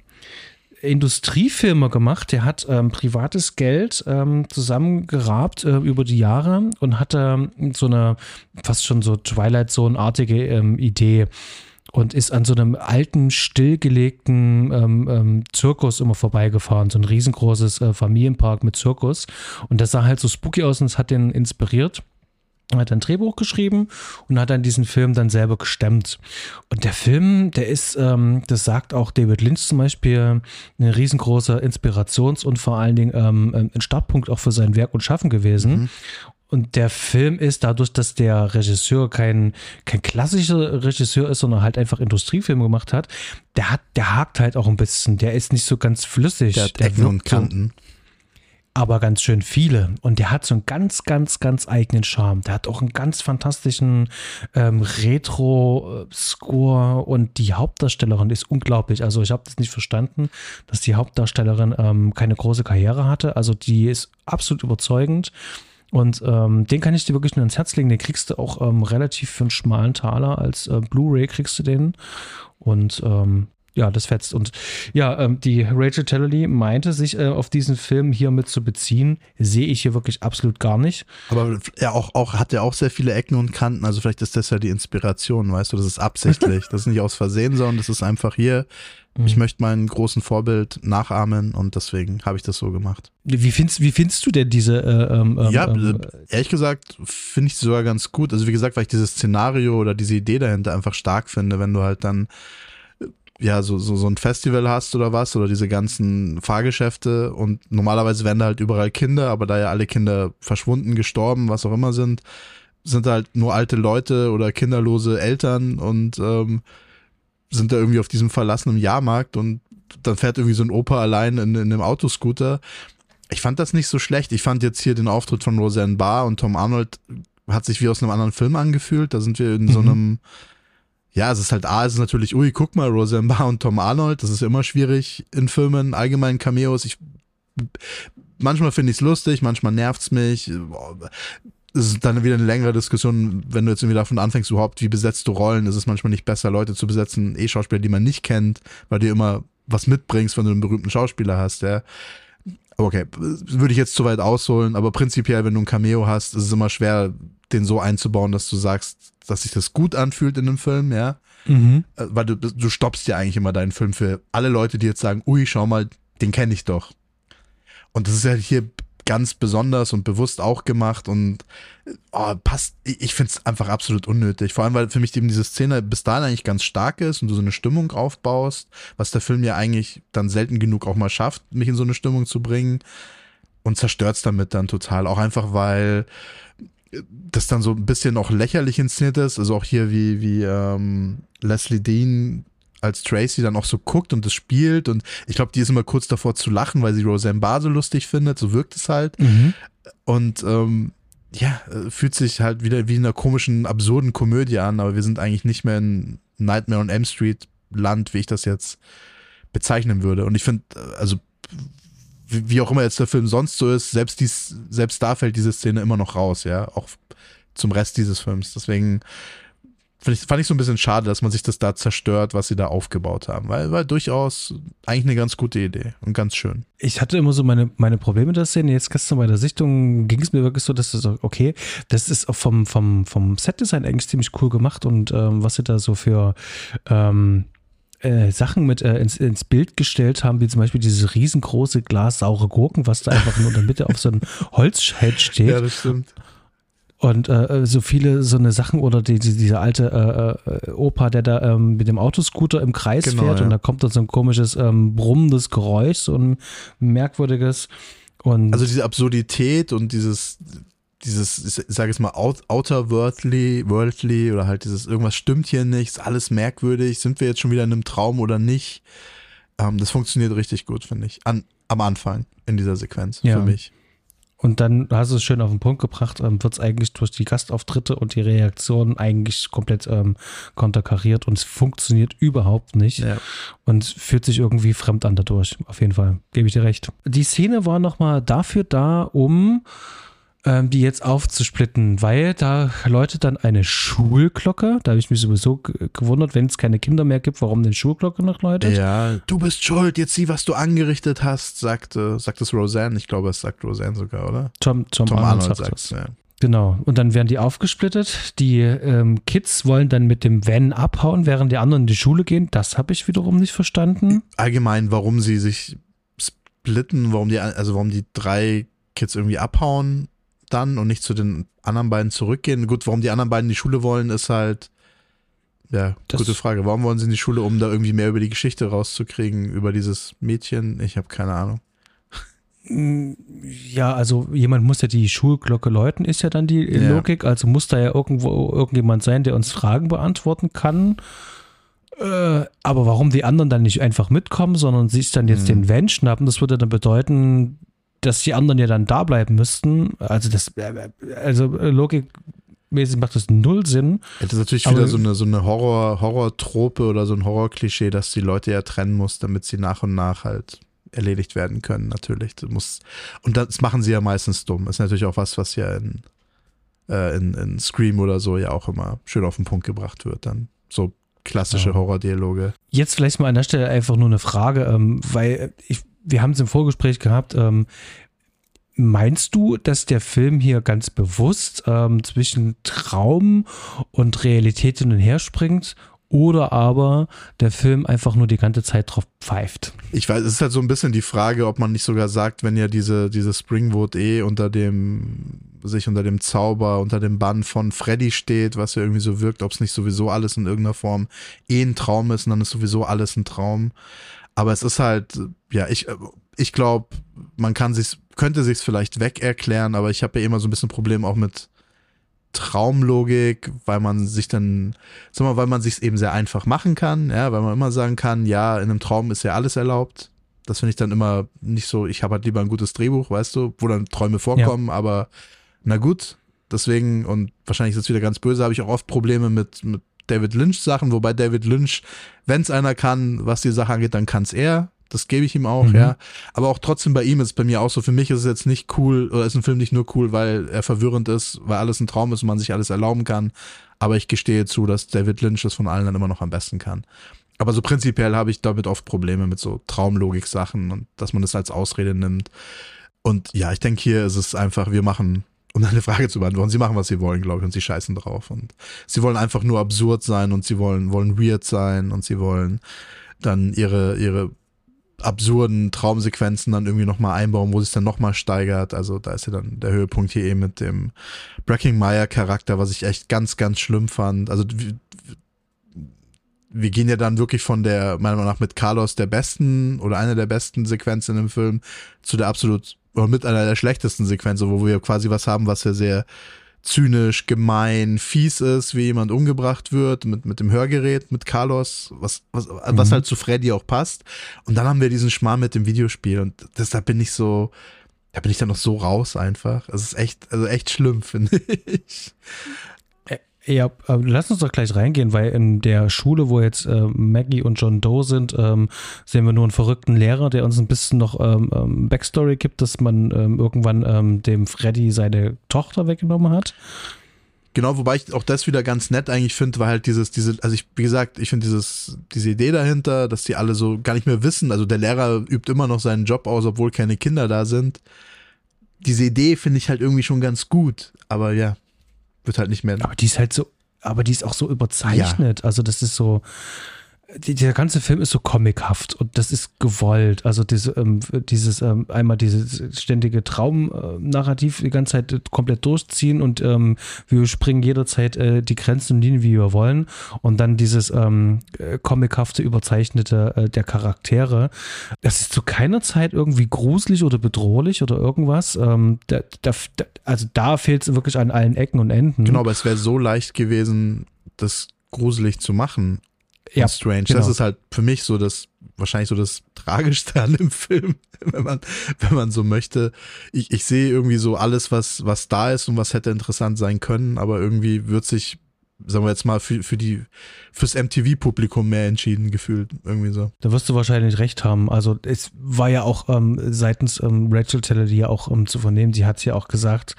Industriefilmer gemacht. Der hat ähm, privates Geld ähm, zusammengerabt äh, über die Jahre und hatte so eine fast schon so Twilight Zone-artige ähm, Idee und ist an so einem alten, stillgelegten ähm, ähm, Zirkus immer vorbeigefahren. So ein riesengroßes äh, Familienpark mit Zirkus. Und das sah halt so spooky aus und es hat den inspiriert hat ein Drehbuch geschrieben und hat dann diesen Film dann selber gestemmt. Und der Film, der ist, ähm, das sagt auch David Lynch zum Beispiel, ein riesengroßer Inspirations- und vor allen Dingen ähm, ein Startpunkt auch für sein Werk und Schaffen gewesen. Mhm. Und der Film ist dadurch, dass der Regisseur kein, kein klassischer Regisseur ist, sondern halt einfach Industriefilme gemacht hat, der hat, der hakt halt auch ein bisschen. Der ist nicht so ganz flüssig. Der hat Ecken und Kanten. So, aber ganz schön viele. Und der hat so einen ganz, ganz, ganz eigenen Charme. Der hat auch einen ganz fantastischen ähm, Retro-Score und die Hauptdarstellerin ist unglaublich. Also ich habe das nicht verstanden, dass die Hauptdarstellerin ähm, keine große Karriere hatte. Also die ist absolut überzeugend. Und ähm, den kann ich dir wirklich nur ins Herz legen. Den kriegst du auch ähm, relativ für einen schmalen Taler als äh, Blu-ray kriegst du den. Und ähm, ja, das fetzt. Und ja, ähm, die Rachel Tallaly meinte, sich äh, auf diesen Film hier mit zu beziehen. Sehe ich hier wirklich absolut gar nicht. Aber er auch, auch, hat ja auch sehr viele Ecken und Kanten. Also vielleicht ist das ja die Inspiration, weißt du, das ist absichtlich. das ist nicht aus Versehen, sondern das ist einfach hier. Ich mhm. möchte meinen großen Vorbild nachahmen und deswegen habe ich das so gemacht. Wie findest, wie findest du denn diese? Äh, ähm, ähm ja, ähm, ehrlich gesagt finde ich sie sogar ganz gut. Also wie gesagt, weil ich dieses Szenario oder diese Idee dahinter einfach stark finde, wenn du halt dann ja, so, so, so ein Festival hast oder was, oder diese ganzen Fahrgeschäfte und normalerweise werden da halt überall Kinder, aber da ja alle Kinder verschwunden, gestorben, was auch immer sind, sind da halt nur alte Leute oder kinderlose Eltern und ähm, sind da irgendwie auf diesem verlassenen Jahrmarkt und dann fährt irgendwie so ein Opa allein in, in einem Autoscooter. Ich fand das nicht so schlecht. Ich fand jetzt hier den Auftritt von Roseanne Barr und Tom Arnold hat sich wie aus einem anderen Film angefühlt. Da sind wir in mhm. so einem ja, es ist halt A, es ist natürlich, ui, guck mal, Rosenbaum und Tom Arnold, das ist immer schwierig in Filmen, allgemein Cameos. Ich, manchmal finde ich es lustig, manchmal nervt es mich. Es ist dann wieder eine längere Diskussion, wenn du jetzt irgendwie davon anfängst, überhaupt, wie besetzt du Rollen? Ist es manchmal nicht besser, Leute zu besetzen, E-Schauspieler, die man nicht kennt, weil du immer was mitbringst, wenn du einen berühmten Schauspieler hast, ja. Okay, würde ich jetzt zu weit ausholen, aber prinzipiell, wenn du ein Cameo hast, ist es immer schwer, den so einzubauen, dass du sagst, dass sich das gut anfühlt in einem Film, ja. Mhm. Äh, weil du, du stoppst ja eigentlich immer deinen Film für alle Leute, die jetzt sagen, ui, schau mal, den kenne ich doch. Und das ist ja hier ganz besonders und bewusst auch gemacht und oh, passt, ich finde es einfach absolut unnötig. Vor allem, weil für mich eben diese Szene bis dahin eigentlich ganz stark ist und du so eine Stimmung aufbaust, was der Film ja eigentlich dann selten genug auch mal schafft, mich in so eine Stimmung zu bringen und zerstört es damit dann total. Auch einfach, weil das dann so ein bisschen auch lächerlich inszeniert ist. Also auch hier wie, wie ähm, Leslie Dean als Tracy dann auch so guckt und das spielt und ich glaube, die ist immer kurz davor zu lachen, weil sie Roseanne Barr so lustig findet, so wirkt es halt. Mhm. Und ähm, ja, äh, fühlt sich halt wieder wie in einer komischen, absurden Komödie an, aber wir sind eigentlich nicht mehr in Nightmare on M Street Land, wie ich das jetzt bezeichnen würde. Und ich finde, äh, also wie auch immer jetzt der Film sonst so ist, selbst dies, selbst da fällt diese Szene immer noch raus, ja, auch zum Rest dieses Films. Deswegen ich, fand ich so ein bisschen schade, dass man sich das da zerstört, was sie da aufgebaut haben, weil war durchaus eigentlich eine ganz gute Idee und ganz schön. Ich hatte immer so meine, meine Probleme mit der Szene. Jetzt gestern bei der Sichtung ging es mir wirklich so, dass das okay, das ist auch vom, vom, vom Setdesign eigentlich ziemlich cool gemacht und ähm, was sie da so für ähm, äh, Sachen mit äh, ins, ins Bild gestellt haben, wie zum Beispiel dieses riesengroße Glas saure Gurken, was da einfach nur in der Mitte auf so einem Holzscheit steht. Ja, das stimmt. Und äh, so viele so eine Sachen oder die, die, dieser alte äh, äh, Opa, der da ähm, mit dem Autoscooter im Kreis genau, fährt ja. und da kommt dann so ein komisches ähm, brummendes Geräusch, so ein merkwürdiges. Und also diese Absurdität und dieses, dieses, ich sage jetzt mal, outerworldly, worldly oder halt dieses, irgendwas stimmt hier nicht, ist alles merkwürdig, sind wir jetzt schon wieder in einem Traum oder nicht? Ähm, das funktioniert richtig gut, finde ich. An, am Anfang in dieser Sequenz ja. für mich. Und dann hast du es schön auf den Punkt gebracht, ähm, wird es eigentlich durch die Gastauftritte und die Reaktionen eigentlich komplett ähm, konterkariert und es funktioniert überhaupt nicht ja. und fühlt sich irgendwie fremd an dadurch. Auf jeden Fall, gebe ich dir recht. Die Szene war nochmal dafür da, um ähm, die jetzt aufzusplitten, weil da läutet dann eine Schulglocke. Da habe ich mich sowieso gewundert, wenn es keine Kinder mehr gibt, warum denn Schulglocke noch läutet. Ja, du bist schuld, jetzt sieh, was du angerichtet hast, sagte, sagt es Roseanne. Ich glaube, es sagt Roseanne sogar, oder? Tom, Tom, Tom Arnold, Arnold sagt es. Ja. Genau. Und dann werden die aufgesplittet. Die ähm, Kids wollen dann mit dem Van abhauen, während die anderen in die Schule gehen. Das habe ich wiederum nicht verstanden. Allgemein, warum sie sich splitten, warum die, also warum die drei Kids irgendwie abhauen dann und nicht zu den anderen beiden zurückgehen. Gut, warum die anderen beiden in die Schule wollen, ist halt, ja, Das- gute Frage. Warum wollen sie in die Schule, um da irgendwie mehr über die Geschichte rauszukriegen, über dieses Mädchen? Ich habe keine Ahnung. Ja, also jemand muss ja die Schulglocke läuten, ist ja dann die Ja. Logik. Also muss da ja irgendwo irgendjemand sein, der uns Fragen beantworten kann. Äh, aber warum die anderen dann nicht einfach mitkommen, sondern sich dann jetzt Mhm. den Van schnappen, das würde dann bedeuten, dass die anderen ja dann da bleiben müssten. Also das, äh, also äh, logikmäßig macht das null Sinn. Das ist natürlich wieder so eine, so eine Horror, Horror-Trope oder so ein Horror-Klischee, dass die Leute ja trennen muss, damit sie nach und nach halt erledigt werden können, natürlich. Du musst, und das machen sie ja meistens dumm. Ist natürlich auch was, was ja in, äh, in, in Scream oder so ja auch immer schön auf den Punkt gebracht wird. Dann so klassische Ja. Horror-Dialoge. Jetzt vielleicht mal an der Stelle einfach nur eine Frage, ähm, weil ich, wir haben es im Vorgespräch gehabt. Ähm, meinst du, dass der Film hier ganz bewusst ähm, zwischen Traum und Realität hin und her springt? Oder aber der Film einfach nur die ganze Zeit drauf pfeift? Ich weiß, es ist halt so ein bisschen die Frage, ob man nicht sogar sagt, wenn ja diese, diese Springwood eh unter dem, sich unter dem Zauber, unter dem Bann von Freddy steht, was ja irgendwie so wirkt, ob es nicht sowieso alles in irgendeiner Form eh ein Traum ist und dann ist sowieso alles ein Traum. Aber es ist halt, ja, ich, ich glaube, man kann sich, könnte sich vielleicht weg erklären, aber ich habe ja immer so ein bisschen Problem auch mit Traumlogik, weil man sich dann, sag mal, weil man sich eben sehr einfach machen kann, ja, weil man immer sagen kann, ja, in einem Traum ist ja alles erlaubt. Das finde ich dann immer nicht so, ich habe halt lieber ein gutes Drehbuch, weißt du, wo dann Träume vorkommen, aber na gut, deswegen, und wahrscheinlich ist es wieder ganz böse, habe ich auch oft Probleme mit, mit David Lynch Sachen, wobei David Lynch, wenn es einer kann, was die Sache angeht, dann kann es er. Das gebe ich ihm auch, Mhm. ja. Aber auch trotzdem bei ihm ist es bei mir auch so, für mich ist es jetzt nicht cool, oder ist ein Film nicht nur cool, weil er verwirrend ist, weil alles ein Traum ist und man sich alles erlauben kann. Aber ich gestehe zu, dass David Lynch das von allen dann immer noch am besten kann. Aber so prinzipiell habe ich damit oft Probleme mit so Traumlogik-Sachen und dass man das als Ausrede nimmt. Und ja, ich denke, hier ist es einfach, wir machen, um deine Frage zu beantworten, sie machen, was sie wollen, glaube ich, und sie scheißen drauf. Und sie wollen einfach nur absurd sein und sie wollen, wollen weird sein und sie wollen dann ihre, ihre absurden Traumsequenzen dann irgendwie nochmal einbauen, wo sich dann nochmal steigert. Also da ist ja dann der Höhepunkt hier eben mit dem Breaking Meyer Charakter, was ich echt ganz, ganz schlimm fand. Also wir gehen ja dann wirklich von der, meiner Meinung nach, mit Carlos der besten oder einer der besten Sequenzen im Film zu der absolut, oder mit einer der schlechtesten Sequenzen, wo wir quasi was haben, was ja sehr zynisch, gemein, fies ist, wie jemand umgebracht wird mit, mit dem Hörgerät, mit Carlos, was, was, was Mhm. halt zu Freddy auch passt. Und dann haben wir diesen Schmarrn mit dem Videospiel und deshalb bin ich so, da bin ich dann noch so raus einfach. Es ist echt, also echt schlimm, finde ich. Ja, lass uns doch gleich reingehen, weil in der Schule, wo jetzt äh, Maggie und John Doe sind, ähm, sehen wir nur einen verrückten Lehrer, der uns ein bisschen noch ähm, ähm, Backstory gibt, dass man ähm, irgendwann ähm, dem Freddy seine Tochter weggenommen hat. Genau, wobei ich auch das wieder ganz nett eigentlich finde, weil halt dieses, diese, also ich, wie gesagt, ich finde dieses, diese Idee dahinter, dass die alle so gar nicht mehr wissen, also der Lehrer übt immer noch seinen Job aus, obwohl keine Kinder da sind. Diese Idee finde ich halt irgendwie schon ganz gut, aber ja, wird halt nicht mehr. Aber die ist halt so, aber die ist auch so überzeichnet. Also das ist so, die, der ganze Film ist so comichaft und das ist gewollt. Also diese, ähm, dieses ähm, einmal dieses ständige Traumnarrativ die ganze Zeit komplett durchziehen und ähm, wir springen jederzeit äh, die Grenzen und Linien, wie wir wollen. Und dann dieses ähm, äh, comichafte, überzeichnete äh, der Charaktere. Das ist zu keiner Zeit irgendwie gruselig oder bedrohlich oder irgendwas. Ähm, da, da, also da fehlt es wirklich an allen Ecken und Enden. Genau, aber es wäre so leicht gewesen, das gruselig zu machen. Ja, und strange. genau. Das ist halt für mich so das, wahrscheinlich so das Tragischste an dem Film, wenn man, wenn man so möchte. Ich, ich sehe irgendwie so alles, was, was da ist und was hätte interessant sein können, aber irgendwie wird sich sagen wir jetzt mal, für, für die, fürs MTV-Publikum mehr entschieden gefühlt, irgendwie so. Da wirst du wahrscheinlich recht haben. Also es war ja auch ähm, seitens ähm, Rachel Taylor, die ja auch ähm, zu vernehmen, sie hat ja auch gesagt,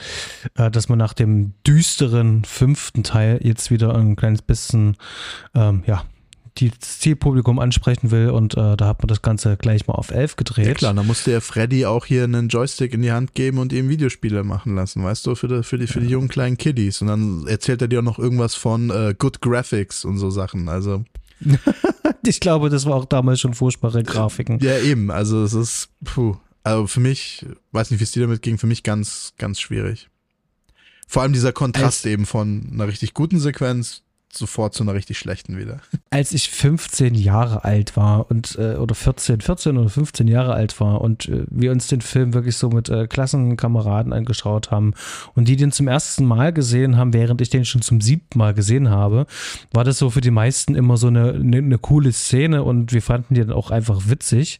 äh, dass man nach dem düsteren fünften Teil jetzt wieder ein kleines bisschen, ähm, ja, die das Zielpublikum ansprechen will und äh, da hat man das Ganze gleich mal auf 11 gedreht. Ja klar, da musste ja Freddy auch hier einen Joystick in die Hand geben und ihm Videospiele machen lassen, weißt du, für die, für die, für die ja. jungen kleinen Kiddies. Und dann erzählt er dir auch noch irgendwas von äh, Good Graphics und so Sachen, also. ich glaube, das war auch damals schon furchtbare Grafiken. Ja, eben, also es ist, puh, also für mich, weiß nicht, wie es dir damit ging, für mich ganz, ganz schwierig. Vor allem dieser Kontrast Als eben von einer richtig guten Sequenz sofort zu einer richtig schlechten wieder. Als ich 15 Jahre alt war und äh, oder 14, 14 oder 15 Jahre alt war und äh, wir uns den Film wirklich so mit äh, Klassenkameraden angeschaut haben und die den zum ersten Mal gesehen haben, während ich den schon zum siebten Mal gesehen habe, war das so für die meisten immer so eine, eine, eine coole Szene und wir fanden die dann auch einfach witzig.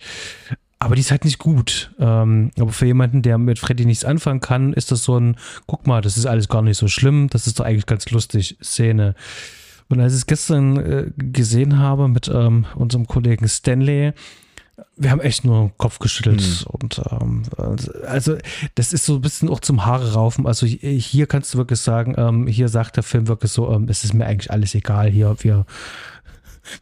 Aber die ist halt nicht gut. Ähm, aber für jemanden, der mit Freddy nichts anfangen kann, ist das so ein, guck mal, das ist alles gar nicht so schlimm, das ist doch eigentlich ganz lustig, Szene. Und als ich es gestern äh, gesehen habe mit ähm, unserem Kollegen Stanley, wir haben echt nur Kopf geschüttelt mhm. und ähm, also das ist so ein bisschen auch zum Haare raufen. Also hier kannst du wirklich sagen, ähm, hier sagt der Film wirklich so, ähm, es ist mir eigentlich alles egal hier. Wir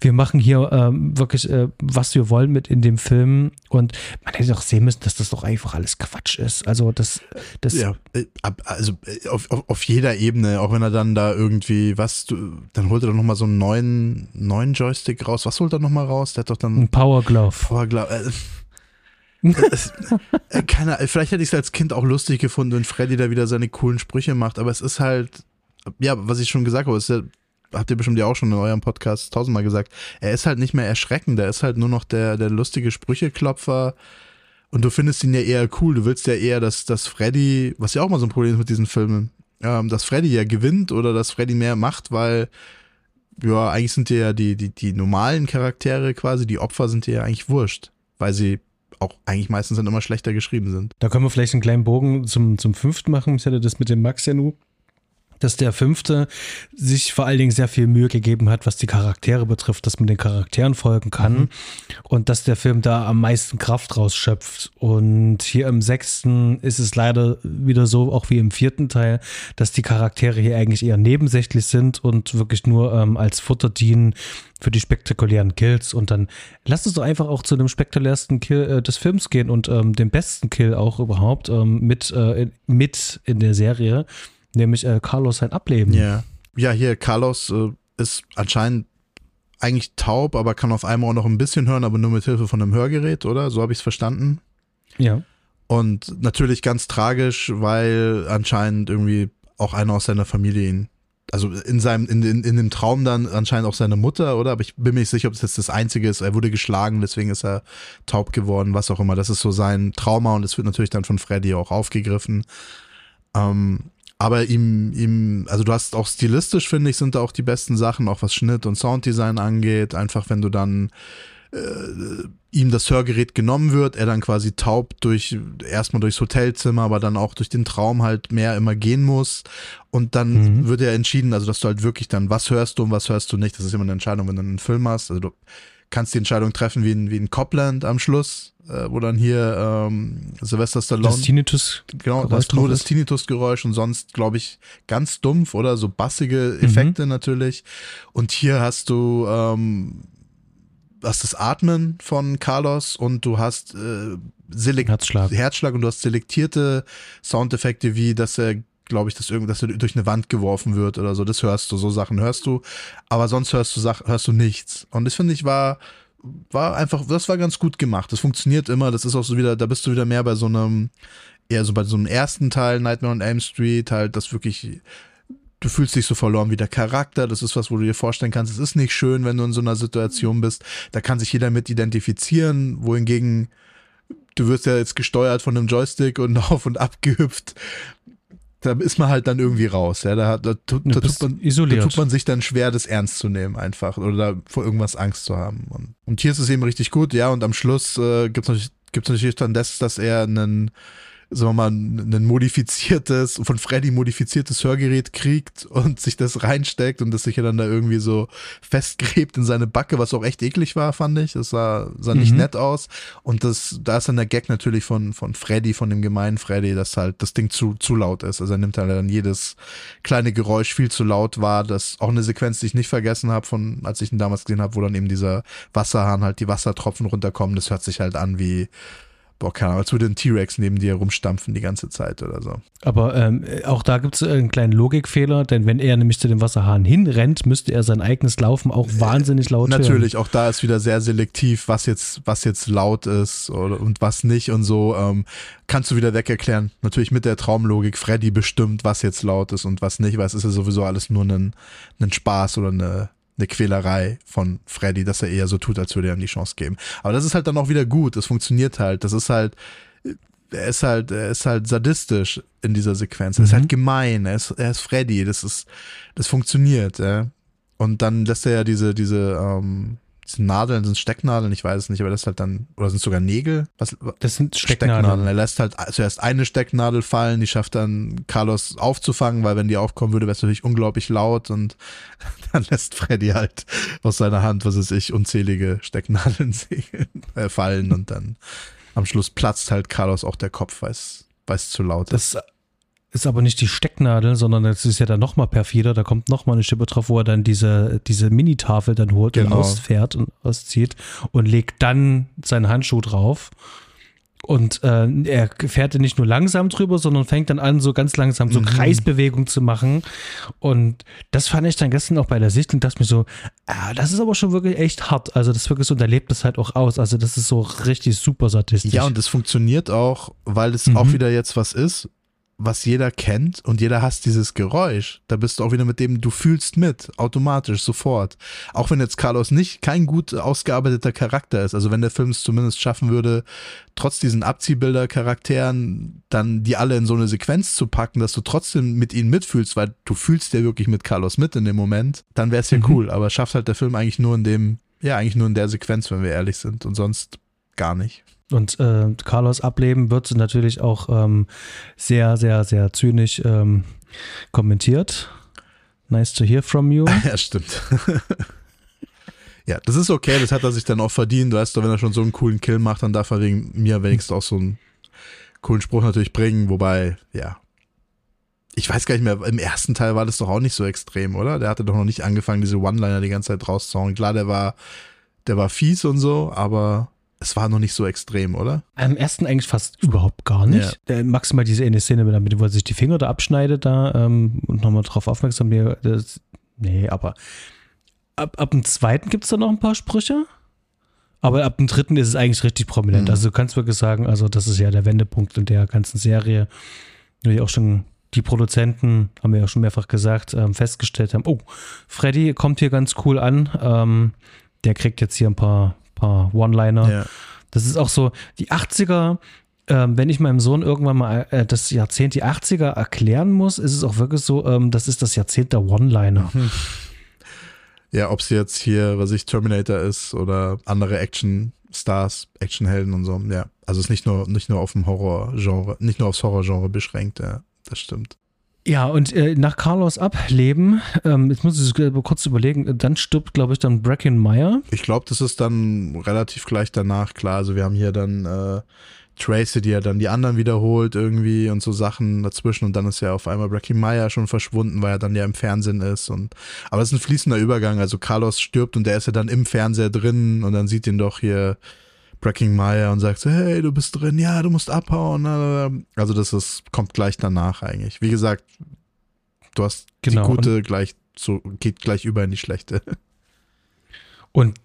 wir machen hier ähm, wirklich, äh, was wir wollen mit in dem Film. Und man hätte doch sehen müssen, dass das doch einfach alles Quatsch ist. Also das, das ja, äh, also äh, auf, auf, auf jeder Ebene, auch wenn er dann da irgendwie, was, du, dann holt er doch nochmal so einen neuen, neuen Joystick raus. Was holt er nochmal raus? Der hat doch dann. Ein Power Glove. Power Glove. Äh, es, äh, keine, vielleicht hätte ich es als Kind auch lustig gefunden, wenn Freddy da wieder seine coolen Sprüche macht, aber es ist halt, ja, was ich schon gesagt habe, es ist ja habt ihr bestimmt ja auch schon in eurem Podcast tausendmal gesagt, er ist halt nicht mehr erschreckend, er ist halt nur noch der, der lustige Sprücheklopfer. Und du findest ihn ja eher cool. Du willst ja eher, dass, dass Freddy, was ja auch mal so ein Problem ist mit diesen Filmen, ähm, dass Freddy ja gewinnt oder dass Freddy mehr macht, weil ja, eigentlich sind dir ja die, die, die normalen Charaktere quasi, die Opfer sind dir ja eigentlich wurscht, weil sie auch eigentlich meistens dann immer schlechter geschrieben sind. Da können wir vielleicht einen kleinen Bogen zum, zum fünften machen. Ich hatte das mit dem Max ja nur dass der fünfte sich vor allen Dingen sehr viel Mühe gegeben hat, was die Charaktere betrifft, dass man den Charakteren folgen kann mhm. und dass der Film da am meisten Kraft rausschöpft. Und hier im sechsten ist es leider wieder so, auch wie im vierten Teil, dass die Charaktere hier eigentlich eher nebensächlich sind und wirklich nur ähm, als Futter dienen für die spektakulären Kills. Und dann lass uns doch einfach auch zu dem spektakulärsten Kill äh, des Films gehen und ähm, dem besten Kill auch überhaupt ähm, mit, äh, mit in der Serie nämlich äh, Carlos sein Ableben. Ja, ja hier, Carlos äh, ist anscheinend eigentlich taub, aber kann auf einmal auch noch ein bisschen hören, aber nur mit Hilfe von einem Hörgerät, oder? So habe ich es verstanden. Ja. Und natürlich ganz tragisch, weil anscheinend irgendwie auch einer aus seiner Familie ihn, also in seinem, in, in, in dem Traum dann anscheinend auch seine Mutter, oder? Aber ich bin mir nicht sicher, ob das jetzt das Einzige ist. Er wurde geschlagen, deswegen ist er taub geworden, was auch immer. Das ist so sein Trauma und es wird natürlich dann von Freddy auch aufgegriffen. Ähm, aber ihm, ihm, also du hast auch stilistisch, finde ich, sind da auch die besten Sachen, auch was Schnitt und Sounddesign angeht. Einfach wenn du dann äh, ihm das Hörgerät genommen wird, er dann quasi taub durch, erstmal durchs Hotelzimmer, aber dann auch durch den Traum halt mehr immer gehen muss. Und dann mhm. wird er entschieden, also dass du halt wirklich dann, was hörst du und was hörst du nicht. Das ist immer eine Entscheidung, wenn du einen Film hast. Also du kannst die Entscheidung treffen wie in, wie in Copland am Schluss, äh, wo dann hier ähm, Sylvester Stallone. Das Tinnitus. Genau, das nur das Tinnitus-Geräusch und sonst, glaube ich, ganz dumpf oder so bassige Effekte mhm. natürlich. Und hier hast du ähm, hast das Atmen von Carlos und du hast äh, Herzschlag. Herzschlag und du hast selektierte Soundeffekte, wie dass er glaube ich, dass er durch eine Wand geworfen wird oder so. Das hörst du, so Sachen hörst du. Aber sonst hörst du hörst du nichts. Und das finde ich war, war einfach, das war ganz gut gemacht. Das funktioniert immer. Das ist auch so wieder, da bist du wieder mehr bei so einem, eher so bei so einem ersten Teil, Nightmare on Elm Street, halt, das wirklich, du fühlst dich so verloren wie der Charakter. Das ist was, wo du dir vorstellen kannst, es ist nicht schön, wenn du in so einer Situation bist. Da kann sich jeder mit identifizieren, wohingegen du wirst ja jetzt gesteuert von einem Joystick und auf und ab gehüpft da ist man halt dann irgendwie raus. Ja, da, da, da, da tut man, da, tut man, sich dann schwer, das ernst zu nehmen einfach oder vor irgendwas Angst zu haben. Und, und hier ist es eben richtig gut, ja. Und am Schluss äh, gibt es natürlich, gibt's natürlich dann das, dass er einen sagen wir mal, ein modifiziertes, von Freddy modifiziertes Hörgerät kriegt und sich das reinsteckt und das sich ja dann da irgendwie so festgräbt in seine Backe, was auch echt eklig war, fand ich. Das sah, sah nicht mhm. nett aus. Und das, da ist dann der Gag natürlich von, von Freddy, von dem gemeinen Freddy, dass halt das Ding zu, zu laut ist. Also er nimmt halt dann jedes kleine Geräusch viel zu laut wahr. Das auch eine Sequenz, die ich nicht vergessen habe, von, als ich ihn damals gesehen habe, wo dann eben dieser Wasserhahn halt die Wassertropfen runterkommen. Das hört sich halt an wie, boah, keine Ahnung, als würde ein T-Rex neben dir rumstampfen die ganze Zeit oder so. Aber ähm, auch da gibt es einen kleinen Logikfehler, denn wenn er nämlich zu dem Wasserhahn hinrennt, müsste er sein eigenes Laufen auch äh, wahnsinnig laut äh, Natürlich, hören. auch da ist wieder sehr selektiv, was jetzt, was jetzt laut ist oder, und was nicht und so. Ähm, kannst du wieder weg erklären. Natürlich mit der Traumlogik, Freddy bestimmt, was jetzt laut ist und was nicht, weil es ist ja sowieso alles nur ein, ein Spaß oder eine, eine Quälerei von Freddy, dass er eher so tut, als würde er ihm die Chance geben. Aber das ist halt dann auch wieder gut. Das funktioniert halt. Das ist halt, er ist halt, er ist halt sadistisch in dieser Sequenz. Er ist halt mhm. gemein. Er ist, er ist Freddy. Das ist, das funktioniert. Ja. Und dann lässt er ja diese, diese, ähm, sind Nadeln, sind Stecknadeln, ich weiß es nicht, aber das ist halt dann, oder sind sogar Nägel? Was, das sind Stecknadeln. Stecknadeln. Er lässt halt zuerst eine Stecknadel fallen, die schafft dann Carlos aufzufangen, weil wenn die aufkommen würde, wäre es natürlich unglaublich laut und dann lässt Freddy halt aus seiner Hand, was weiß ich, unzählige Stecknadeln äh, fallen und dann am Schluss platzt halt Carlos auch der Kopf, weil es zu laut ist. Das ist aber nicht die Stecknadel, sondern es ist ja dann nochmal perfider. Da kommt nochmal eine Schippe drauf, wo er dann diese, diese Minitafel dann holt genau. und ausfährt und auszieht und legt dann seinen Handschuh drauf. Und äh, er fährt nicht nur langsam drüber, sondern fängt dann an, so ganz langsam so mhm. Kreisbewegungen zu machen. Und das fand ich dann gestern auch bei der Sichtung, dachte mir so, ah, das ist aber schon wirklich echt hart. Also das wirklich so, und er lebt das halt auch aus. Also das ist so richtig super sadistisch. Ja, und das funktioniert auch, weil es mhm. auch wieder jetzt was ist, was jeder kennt und jeder hasst dieses Geräusch. Da bist du auch wieder mit dem, du fühlst mit, automatisch, sofort. Auch wenn jetzt Carlos nicht kein gut ausgearbeiteter Charakter ist. Also wenn der Film es zumindest schaffen würde, trotz diesen Abziehbilder-Charakteren dann die alle in so eine Sequenz zu packen, dass du trotzdem mit ihnen mitfühlst, weil du fühlst ja wirklich mit Carlos mit in dem Moment, dann wäre es ja mhm. cool. Aber schafft halt der Film eigentlich nur in dem, ja, eigentlich nur in der Sequenz, wenn wir ehrlich sind. Und sonst gar nicht. Und äh, Carlos Ableben wird natürlich auch ähm, sehr, sehr, sehr zynisch ähm, kommentiert. Nice to hear from you. Ja, stimmt. ja, das ist okay, das hat er sich dann auch verdient. Weißt du, wenn er schon so einen coolen Kill macht, dann darf er wegen mir wenigstens auch so einen coolen Spruch natürlich bringen. Wobei, ja, ich weiß gar nicht mehr, im ersten Teil war das doch auch nicht so extrem, oder? Der hatte doch noch nicht angefangen, diese One-Liner die ganze Zeit rauszuhauen. Klar, der war, der war fies und so, aber es war noch nicht so extrem, oder? Am ersten eigentlich fast überhaupt gar nicht. Ja. maximal diese eine Szene, mit, wo er sich die Finger da abschneidet da ähm, und nochmal drauf aufmerksam wird. Nee, aber ab, ab dem zweiten gibt es da noch ein paar Sprüche. Aber ab dem dritten ist es eigentlich richtig prominent. Mhm. Also du kannst wirklich sagen, also das ist ja der Wendepunkt in der ganzen Serie. Wie auch schon die Produzenten, haben wir ja schon mehrfach gesagt, ähm, festgestellt haben, oh, Freddy kommt hier ganz cool an. Ähm, der kriegt jetzt hier ein paar paar One-Liner. Ja. Das ist auch so, die 80er, ähm, wenn ich meinem Sohn irgendwann mal äh, das Jahrzehnt die 80er erklären muss, ist es auch wirklich so, ähm, das ist das Jahrzehnt der One-Liner. Mhm. Ja, ob es jetzt hier, was ich, Terminator ist oder andere Action-Stars, Actionhelden und so, ja. Also es ist nicht nur, nicht nur auf dem Horror-Genre, nicht nur aufs Horror-Genre beschränkt, ja, das stimmt. Ja, und äh, nach Carlos Ableben, ähm, jetzt muss ich kurz überlegen, dann stirbt, glaube ich, dann Bracken Meyer. Ich glaube, das ist dann relativ gleich danach, klar. Also wir haben hier dann äh, Tracy, die ja dann die anderen wiederholt irgendwie und so Sachen dazwischen und dann ist ja auf einmal Bracken Meyer schon verschwunden, weil er dann ja im Fernsehen ist und aber es ist ein fließender Übergang, also Carlos stirbt und der ist ja dann im Fernseher drin und dann sieht ihn doch hier Breaking Meyer und sagt so, hey, du bist drin, ja, du musst abhauen. Also das ist, kommt gleich danach eigentlich. Wie gesagt, du hast genau. die gute gleich so, geht gleich über in die schlechte. Und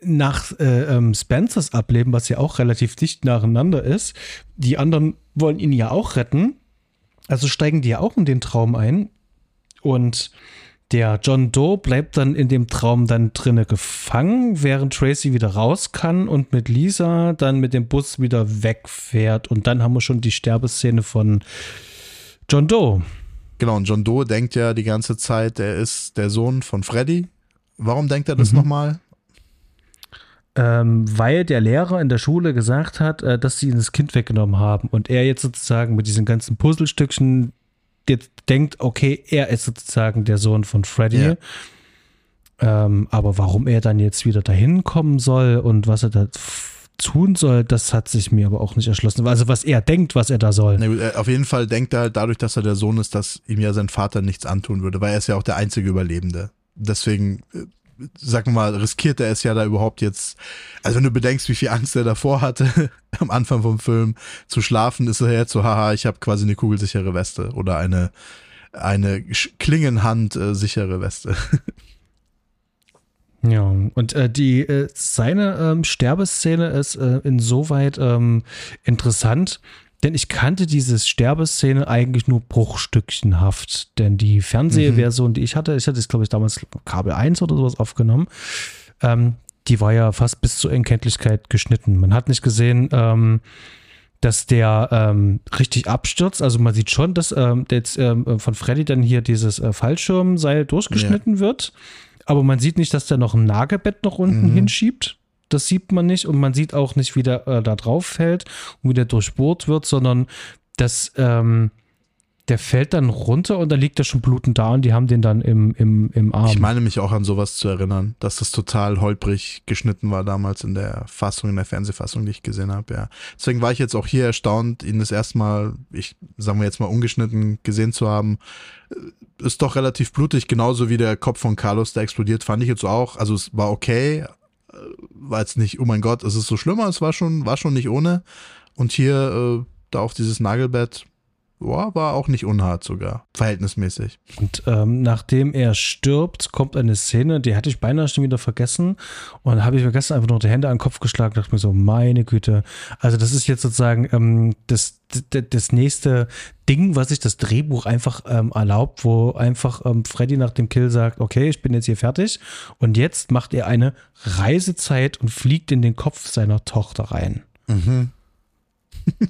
nach äh, ähm, Spencers Ableben, was ja auch relativ dicht nacheinander ist, die anderen wollen ihn ja auch retten. Also steigen die ja auch in den Traum ein. Und der John Doe bleibt dann in dem Traum dann drinne gefangen, während Tracy wieder raus kann und mit Lisa dann mit dem Bus wieder wegfährt. Und dann haben wir schon die Sterbeszene von John Doe. Genau, und John Doe denkt ja die ganze Zeit, er ist der Sohn von Freddy. Warum denkt er das mhm. nochmal? ähm, weil der Lehrer in der Schule gesagt hat, äh, dass sie ihn das Kind weggenommen haben und er jetzt sozusagen mit diesen ganzen Puzzlestückchen jetzt denkt, okay, er ist sozusagen der Sohn von Freddy. Ja. Ähm, aber warum er dann jetzt wieder dahin kommen soll und was er da tun soll, das hat sich mir aber auch nicht erschlossen. Also was er denkt, was er da soll. Gut, äh, auf jeden Fall denkt er halt dadurch, dass er der Sohn ist, dass ihm ja sein Vater nichts antun würde, weil er ist ja auch der einzige Überlebende. Deswegen, äh, sag mal, riskiert er es ja da überhaupt jetzt. Also wenn du bedenkst, wie viel Angst er davor hatte, am Anfang vom Film zu schlafen, ist er jetzt so, haha, ich habe quasi eine kugelsichere Weste oder eine eine Sch- Klingenhand äh, Weste. Ja, und äh, die äh, seine ähm, Sterbeszene ist äh, insoweit ähm, interessant, denn ich kannte diese Sterbeszene eigentlich nur bruchstückchenhaft, denn die Fernsehversion, die ich hatte, ich hatte es glaube ich damals Kabel 1 oder sowas aufgenommen, ähm, die war ja fast bis zur Unkenntlichkeit geschnitten. Man hat nicht gesehen, ähm, dass der ähm, richtig abstürzt. Also man sieht schon, dass ähm, jetzt ähm, von Freddy dann hier dieses äh, Fallschirmseil durchgeschnitten wird. Aber man sieht nicht, dass der noch ein Nagelbett noch unten Mhm. hinschiebt. Das sieht man nicht. Und man sieht auch nicht, wie der äh, da drauf fällt und wie der durchbohrt wird, sondern dass ähm, der fällt dann runter und dann liegt er schon blutend da und die haben den dann im, im, im Arm. Ich meine mich auch an sowas zu erinnern, dass das total holprig geschnitten war damals in der Fassung, in der Fernsehfassung, die ich gesehen habe, ja. Deswegen war ich jetzt auch hier erstaunt, ihn das erstmal, ich sagen wir jetzt mal ungeschnitten gesehen zu haben. Äh, Ist doch relativ blutig, genauso wie der Kopf von Carlos, der explodiert, fand ich jetzt auch. Also es war okay, war jetzt nicht, oh mein Gott, es ist so schlimmer, es war schon, war schon nicht ohne. Und hier, äh, da auf dieses Nagelbett, boah, war auch nicht unhart sogar, verhältnismäßig. Und ähm, nachdem er stirbt, kommt eine Szene, die hatte ich beinahe schon wieder vergessen. Und habe ich mir gestern einfach noch die Hände an den Kopf geschlagen und dachte mir so, meine Güte. Also das ist jetzt sozusagen ähm, das, das, das nächste Ding, was sich das Drehbuch einfach ähm, erlaubt, wo einfach ähm, Freddy nach dem Kill sagt, okay, ich bin jetzt hier fertig. Und jetzt macht er eine Reisezeit und fliegt in den Kopf seiner Tochter rein. Mhm.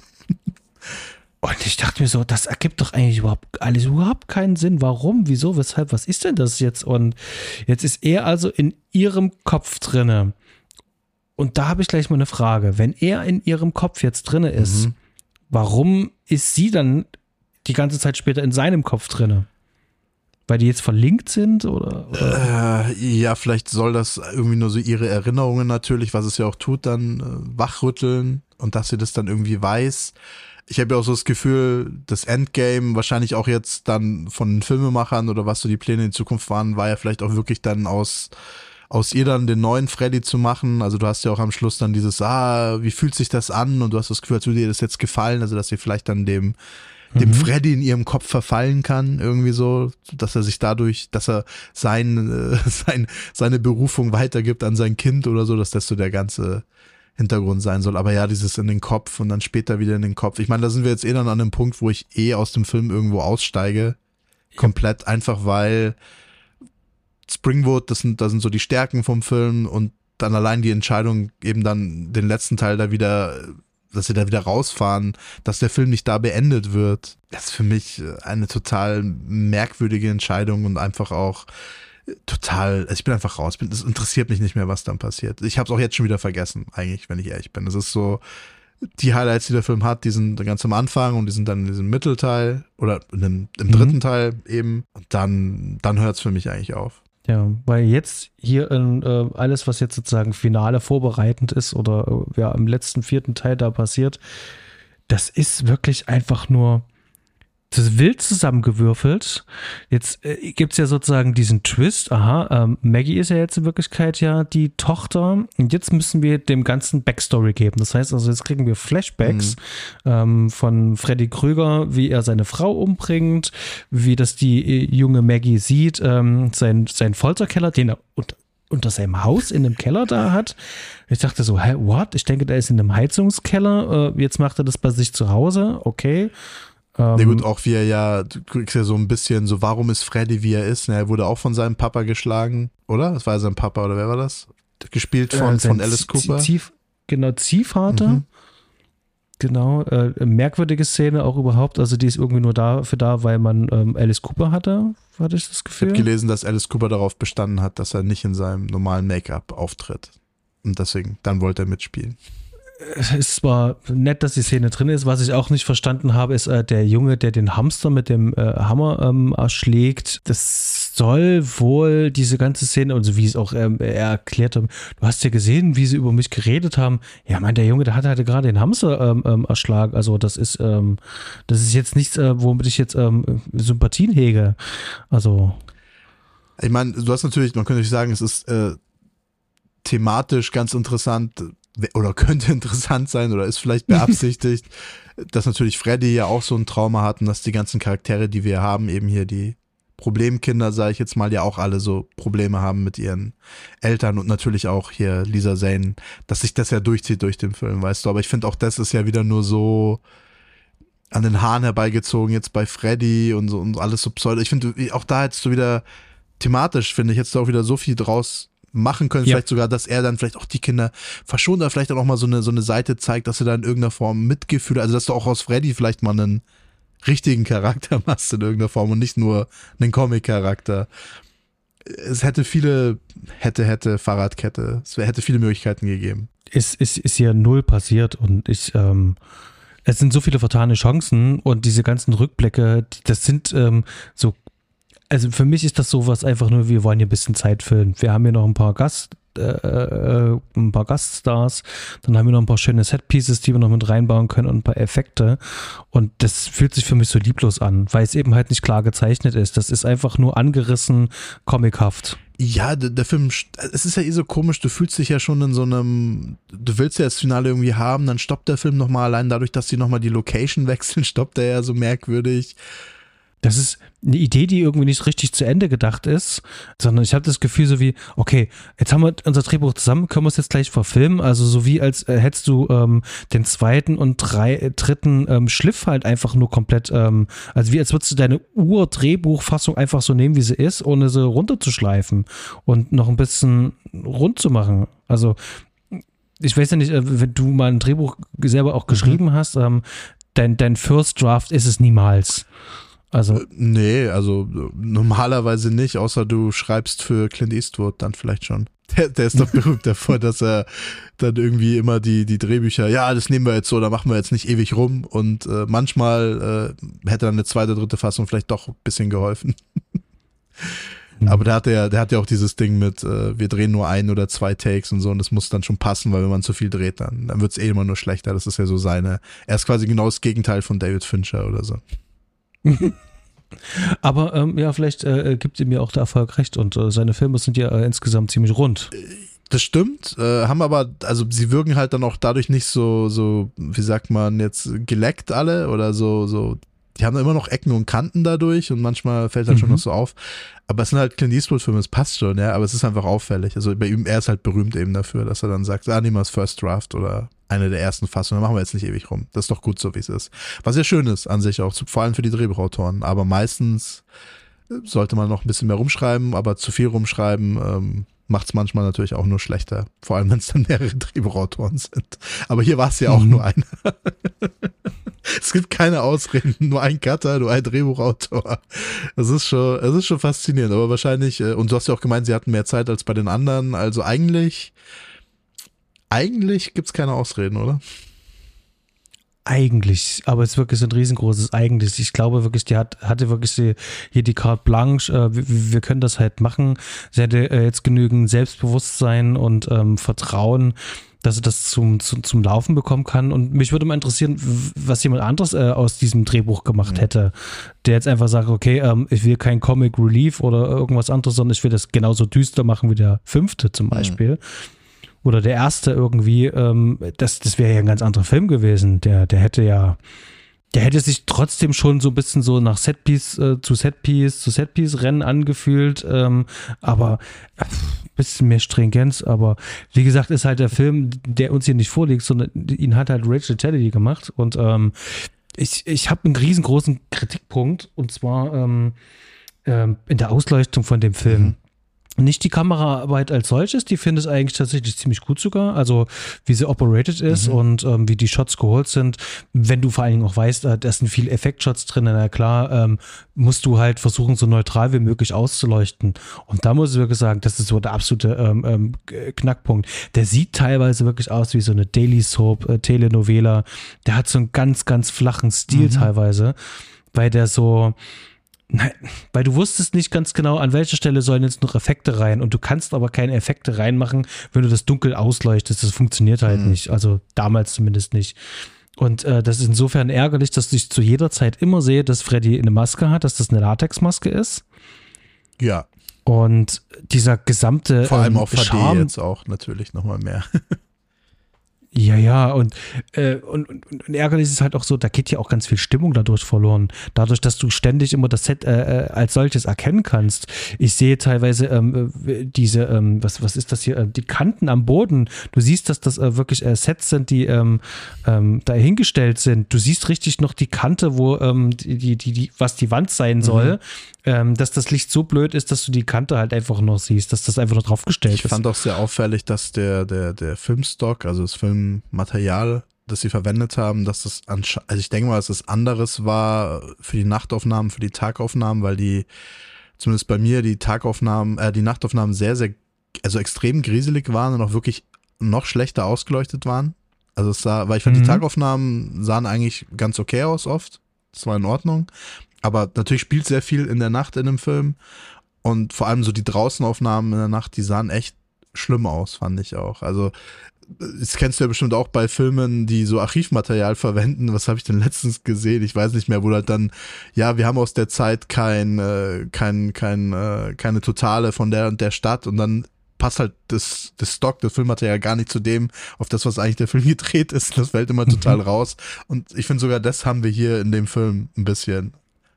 Und ich dachte mir so, das ergibt doch eigentlich überhaupt alles überhaupt keinen Sinn. Warum? Wieso? Weshalb? Was ist denn das jetzt? Und jetzt ist er also in ihrem Kopf drinne. Und da habe ich gleich mal eine Frage. Wenn er in ihrem Kopf jetzt drinne ist, Mhm. warum ist sie dann die ganze Zeit später in seinem Kopf drinne? Weil die jetzt verlinkt sind oder? oder? Äh, ja, vielleicht soll das irgendwie nur so ihre Erinnerungen natürlich, was es ja auch tut, dann äh, wachrütteln und dass sie das dann irgendwie weiß. Ich habe ja auch so das Gefühl, das Endgame wahrscheinlich auch jetzt dann von den Filmemachern oder was so die Pläne in Zukunft waren, war ja vielleicht auch wirklich dann aus aus ihr dann den neuen Freddy zu machen. Also du hast ja auch am Schluss dann dieses, ah, wie fühlt sich das an? Und du hast das Gefühl, als würde dir das jetzt gefallen, also dass sie vielleicht dann dem dem Freddy in ihrem Kopf verfallen kann, irgendwie so, dass er sich dadurch, dass er sein, äh, sein, seine Berufung weitergibt an sein Kind oder so, dass das so der ganze Hintergrund sein soll. Aber ja, dieses in den Kopf und dann später wieder in den Kopf. Ich meine, da sind wir jetzt eh dann an einem Punkt, wo ich eh aus dem Film irgendwo aussteige. Komplett einfach, weil Springwood, das sind, das sind so die Stärken vom Film und dann allein die Entscheidung, eben dann den letzten Teil da wieder, dass sie da wieder rausfahren, dass der Film nicht da beendet wird, das ist für mich eine total merkwürdige Entscheidung und einfach auch total, also ich bin einfach raus, es interessiert mich nicht mehr, was dann passiert. Ich habe es auch jetzt schon wieder vergessen, eigentlich, wenn ich ehrlich bin. Es ist so, die Highlights, die der Film hat, die sind ganz am Anfang und die sind dann in diesem Mittelteil oder dem, im dritten Teil eben. Und dann, dann hört es für mich eigentlich auf. Ja, weil jetzt hier in, äh, alles, was jetzt sozusagen Finale vorbereitend ist oder äh, ja im letzten vierten Teil da passiert, das ist wirklich einfach nur wild zusammengewürfelt. Jetzt äh, gibt es ja sozusagen diesen Twist. Aha, ähm, Maggie ist ja jetzt in Wirklichkeit ja die Tochter. Und jetzt müssen wir dem ganzen Backstory geben. Das heißt also, jetzt kriegen wir Flashbacks ähm, von Freddy Krüger, wie er seine Frau umbringt, wie das die äh, junge Maggie sieht, ähm, sein, sein Folterkeller, den er unter, unter seinem Haus in einem Keller da hat. Ich dachte so, hä, what? Ich denke, der ist in einem Heizungskeller. Äh, jetzt macht er das bei sich zu Hause. Okay. Ähm, ja gut, auch wie er ja, du kriegst ja so ein bisschen so, warum ist Freddy wie er ist? Na, er wurde auch von seinem Papa geschlagen, oder? Das war ja sein Papa, oder wer war das? Gespielt von, äh, von Alice Cooper. Zieh, genau, Ziehvater. Mhm. Genau, äh, merkwürdige Szene auch überhaupt. Also die ist irgendwie nur dafür da, weil man ähm, Alice Cooper hatte, hatte ich das Gefühl. Ich habe gelesen, dass Alice Cooper darauf bestanden hat, dass er nicht in seinem normalen Make-up auftritt. Und deswegen, dann wollte er mitspielen es ist zwar nett, dass die Szene drin ist. Was ich auch nicht verstanden habe, ist äh, der Junge, der den Hamster mit dem äh, Hammer ähm, erschlägt. Das soll wohl diese ganze Szene, und so wie es auch ähm, er erklärt hat, du hast ja gesehen, wie sie über mich geredet haben. Ja, mein, der Junge, der hat halt gerade den Hamster ähm, ähm, erschlagen. Also das ist, ähm, das ist jetzt nichts, äh, womit ich jetzt ähm, Sympathien hege. Also. Ich meine, du hast natürlich, man könnte natürlich sagen, es ist äh, thematisch ganz interessant, oder könnte interessant sein oder ist vielleicht beabsichtigt, dass natürlich Freddy ja auch so ein Trauma hat und dass die ganzen Charaktere, die wir haben, eben hier die Problemkinder, sage ich jetzt mal, ja auch alle so Probleme haben mit ihren Eltern und natürlich auch hier Lisa Zane, dass sich das ja durchzieht durch den Film, weißt du. Aber ich finde auch, das ist ja wieder nur so an den Haaren herbeigezogen jetzt bei Freddy und so und alles so pseudo. Ich finde, auch da hättest du wieder thematisch, finde ich, jetzt auch wieder so viel draus machen können. Ja. Vielleicht sogar, dass er dann vielleicht auch die Kinder verschont oder vielleicht auch mal so eine, so eine Seite zeigt, dass er da in irgendeiner Form Mitgefühl, also dass du auch aus Freddy vielleicht mal einen richtigen Charakter machst in irgendeiner Form und nicht nur einen Comic-Charakter. Es hätte viele, hätte, hätte, Fahrradkette, es hätte viele Möglichkeiten gegeben. Es ist, ist ja null passiert und ich, ähm, es sind so viele vertane Chancen und diese ganzen Rückblicke, das sind ähm, so also für mich ist das sowas einfach nur, wir wollen hier ein bisschen Zeit füllen. Wir haben hier noch ein paar Gast, äh, äh, ein paar Gaststars, dann haben wir noch ein paar schöne Setpieces, die wir noch mit reinbauen können und ein paar Effekte. Und das fühlt sich für mich so lieblos an, weil es eben halt nicht klar gezeichnet ist. Das ist einfach nur angerissen, comichaft. Ja, der, der, Film, es ist ja eh so komisch, du fühlst dich ja schon in so einem, du willst ja das Finale irgendwie haben, dann stoppt der Film nochmal, allein dadurch, dass sie nochmal die Location wechseln, stoppt er ja so merkwürdig. Das ist eine Idee, die irgendwie nicht richtig zu Ende gedacht ist, sondern ich habe das Gefühl so wie, okay, jetzt haben wir unser Drehbuch zusammen, können wir es jetzt gleich verfilmen, also so wie als äh, hättest du ähm, den zweiten und drei, äh, dritten ähm, Schliff halt einfach nur komplett, ähm, also wie als würdest du deine Ur-Drehbuchfassung einfach so nehmen, wie sie ist, ohne sie runterzuschleifen und noch ein bisschen rund zu machen. Also ich weiß ja nicht, äh, wenn du mal ein Drehbuch selber auch mhm. geschrieben mhm. hast, ähm, dein, dein First Draft ist es niemals. Also äh, nee, also normalerweise nicht, außer du schreibst für Clint Eastwood dann vielleicht schon. Der, der ist doch berühmt davor, dass er dann irgendwie immer die, die Drehbücher, ja, das nehmen wir jetzt so, da machen wir jetzt nicht ewig rum. Und äh, manchmal äh, hätte dann eine zweite, dritte Fassung vielleicht doch ein bisschen geholfen. Mhm. Aber der hat ja, der hat ja auch dieses Ding mit, äh, wir drehen nur ein oder zwei Takes und so und das muss dann schon passen, weil wenn man zu viel dreht, dann, dann wird es eh immer nur schlechter. Das ist ja so seine. Er ist quasi genau das Gegenteil von David Fincher oder so. Aber ähm, ja, vielleicht äh, gibt ihm ja auch der Erfolg recht und äh, seine Filme sind ja äh, insgesamt ziemlich rund. Das stimmt, äh, haben aber, also sie wirken halt dann auch dadurch nicht so, so, wie sagt man jetzt, geleckt alle oder so, so die haben immer noch Ecken und Kanten dadurch und manchmal fällt das mhm. schon noch so auf. Aber es sind halt Clint Eastwood-Filme, es passt schon, ja, aber es ist einfach auffällig. Also bei ihm, er ist halt berühmt eben dafür, dass er dann sagt, ah, nehmen wir das First Draft oder eine der ersten Fassungen, machen wir jetzt nicht ewig rum. Das ist doch gut so, wie es ist. Was ja schön ist an sich auch, vor allem für die Drehbuchautoren. Aber meistens sollte man noch ein bisschen mehr rumschreiben, aber zu viel rumschreiben ähm, macht es manchmal natürlich auch nur schlechter. Vor allem, wenn es dann mehrere Drehbuchautoren sind. Aber hier war es ja auch mhm. nur einer. es gibt keine Ausreden, nur ein Cutter, nur ein Drehbuchautor. Das ist schon, es ist schon faszinierend, aber wahrscheinlich, äh, und du hast ja auch gemeint, sie hatten mehr Zeit als bei den anderen, also eigentlich, eigentlich gibt es keine Ausreden, oder? Eigentlich, aber es ist wirklich ein riesengroßes Eigentlich. Ich glaube wirklich, die hat, hatte wirklich die, hier die Carte Blanche. Äh, wir, wir, können das halt machen. Sie hatte äh, jetzt genügend Selbstbewusstsein und ähm, Vertrauen, dass sie das zum, zum, zum Laufen bekommen kann. Und mich würde mal interessieren, was jemand anderes äh, aus diesem Drehbuch gemacht mhm. hätte, der jetzt einfach sagt, okay, ähm, ich will kein Comic Relief oder irgendwas anderes, sondern ich will das genauso düster machen wie der fünfte zum mhm. Beispiel. Mhm. Oder der erste irgendwie, ähm, das, das wäre ja ein ganz anderer Film gewesen. Der, der hätte ja, der hätte sich trotzdem schon so ein bisschen so nach Setpiece äh, zu Setpiece zu Setpiece Rennen angefühlt, ähm, aber äh, bisschen mehr Stringenz. Aber wie gesagt, ist halt der Film, der uns hier nicht vorliegt, sondern ihn hat halt Rachel Teddy gemacht und ähm, ich, ich habe einen riesengroßen Kritikpunkt und zwar ähm, ähm, in der Ausleuchtung von dem Film. Mhm. Nicht die Kameraarbeit als solches, die finde ich eigentlich tatsächlich ziemlich gut sogar. Also wie sie operated ist mhm. und ähm, wie die Shots geholt sind. Wenn du vor allen Dingen auch weißt, äh, da sind viele Effektshots drin, na klar, ähm, musst du halt versuchen, so neutral wie möglich auszuleuchten. Und da muss ich wirklich sagen, das ist so der absolute ähm, ähm Knackpunkt. Der sieht teilweise wirklich aus wie so eine Daily Soap, äh, Telenovela. Der hat so einen ganz, ganz flachen Stil mhm. teilweise, weil der so Nein, weil du wusstest nicht ganz genau, an welcher Stelle sollen jetzt noch Effekte rein und du kannst aber keine Effekte reinmachen, wenn du das dunkel ausleuchtest. Das funktioniert halt mhm. nicht. Also damals zumindest nicht. Und äh, das ist insofern ärgerlich, dass ich zu jeder Zeit immer sehe, dass Freddy eine Maske hat, dass das eine Latexmaske ist. Ja. Und dieser gesamte Vor allem ähm, auch Charme, jetzt auch natürlich nochmal mehr. Ja, ja, und, äh, und, und, und, ärgerlich ist es halt auch so, da geht ja auch ganz viel Stimmung dadurch verloren. Dadurch, dass du ständig immer das Set äh, äh als solches erkennen kannst. Ich sehe teilweise ähm, äh, diese, ähm, was, was ist das hier, äh, die Kanten am Boden. Du siehst, dass das äh, wirklich äh, Sets sind, die ähm, ähm, da hingestellt sind. Du siehst richtig noch die Kante, wo ähm, die, die, die, was die Wand sein soll. Mhm ähm, dass das Licht so blöd ist, dass du die Kante halt einfach noch siehst, dass das einfach nur draufgestellt ist. Ich fand auch sehr auffällig, dass der, der, der Filmstock, also das Filmmaterial, das sie verwendet haben, dass das also ich denke mal, dass es das anderes war für die Nachtaufnahmen, für die Tagaufnahmen, weil die, zumindest bei mir, die Tagaufnahmen, äh, die Nachtaufnahmen sehr, sehr, also extrem grieselig waren und auch wirklich noch schlechter ausgeleuchtet waren. Also es sah, weil ich fand, mhm. die Tagaufnahmen sahen eigentlich ganz okay aus oft. Das war in Ordnung. Aber natürlich spielt sehr viel in der Nacht in dem Film. Und vor allem so die Draußenaufnahmen in der Nacht, die sahen echt schlimm aus, fand ich auch. Also, das kennst du ja bestimmt auch bei Filmen, die so Archivmaterial verwenden. Was habe ich denn letztens gesehen? Ich weiß nicht mehr, wo halt dann, ja, wir haben aus der Zeit kein, äh, kein, kein, äh, keine Totale von der und der Stadt und dann passt halt das, das Stock, das Filmmaterial gar nicht zu dem, auf das, was eigentlich der Film gedreht ist. Das fällt immer total raus. Und ich finde sogar, das haben wir hier in dem Film ein bisschen.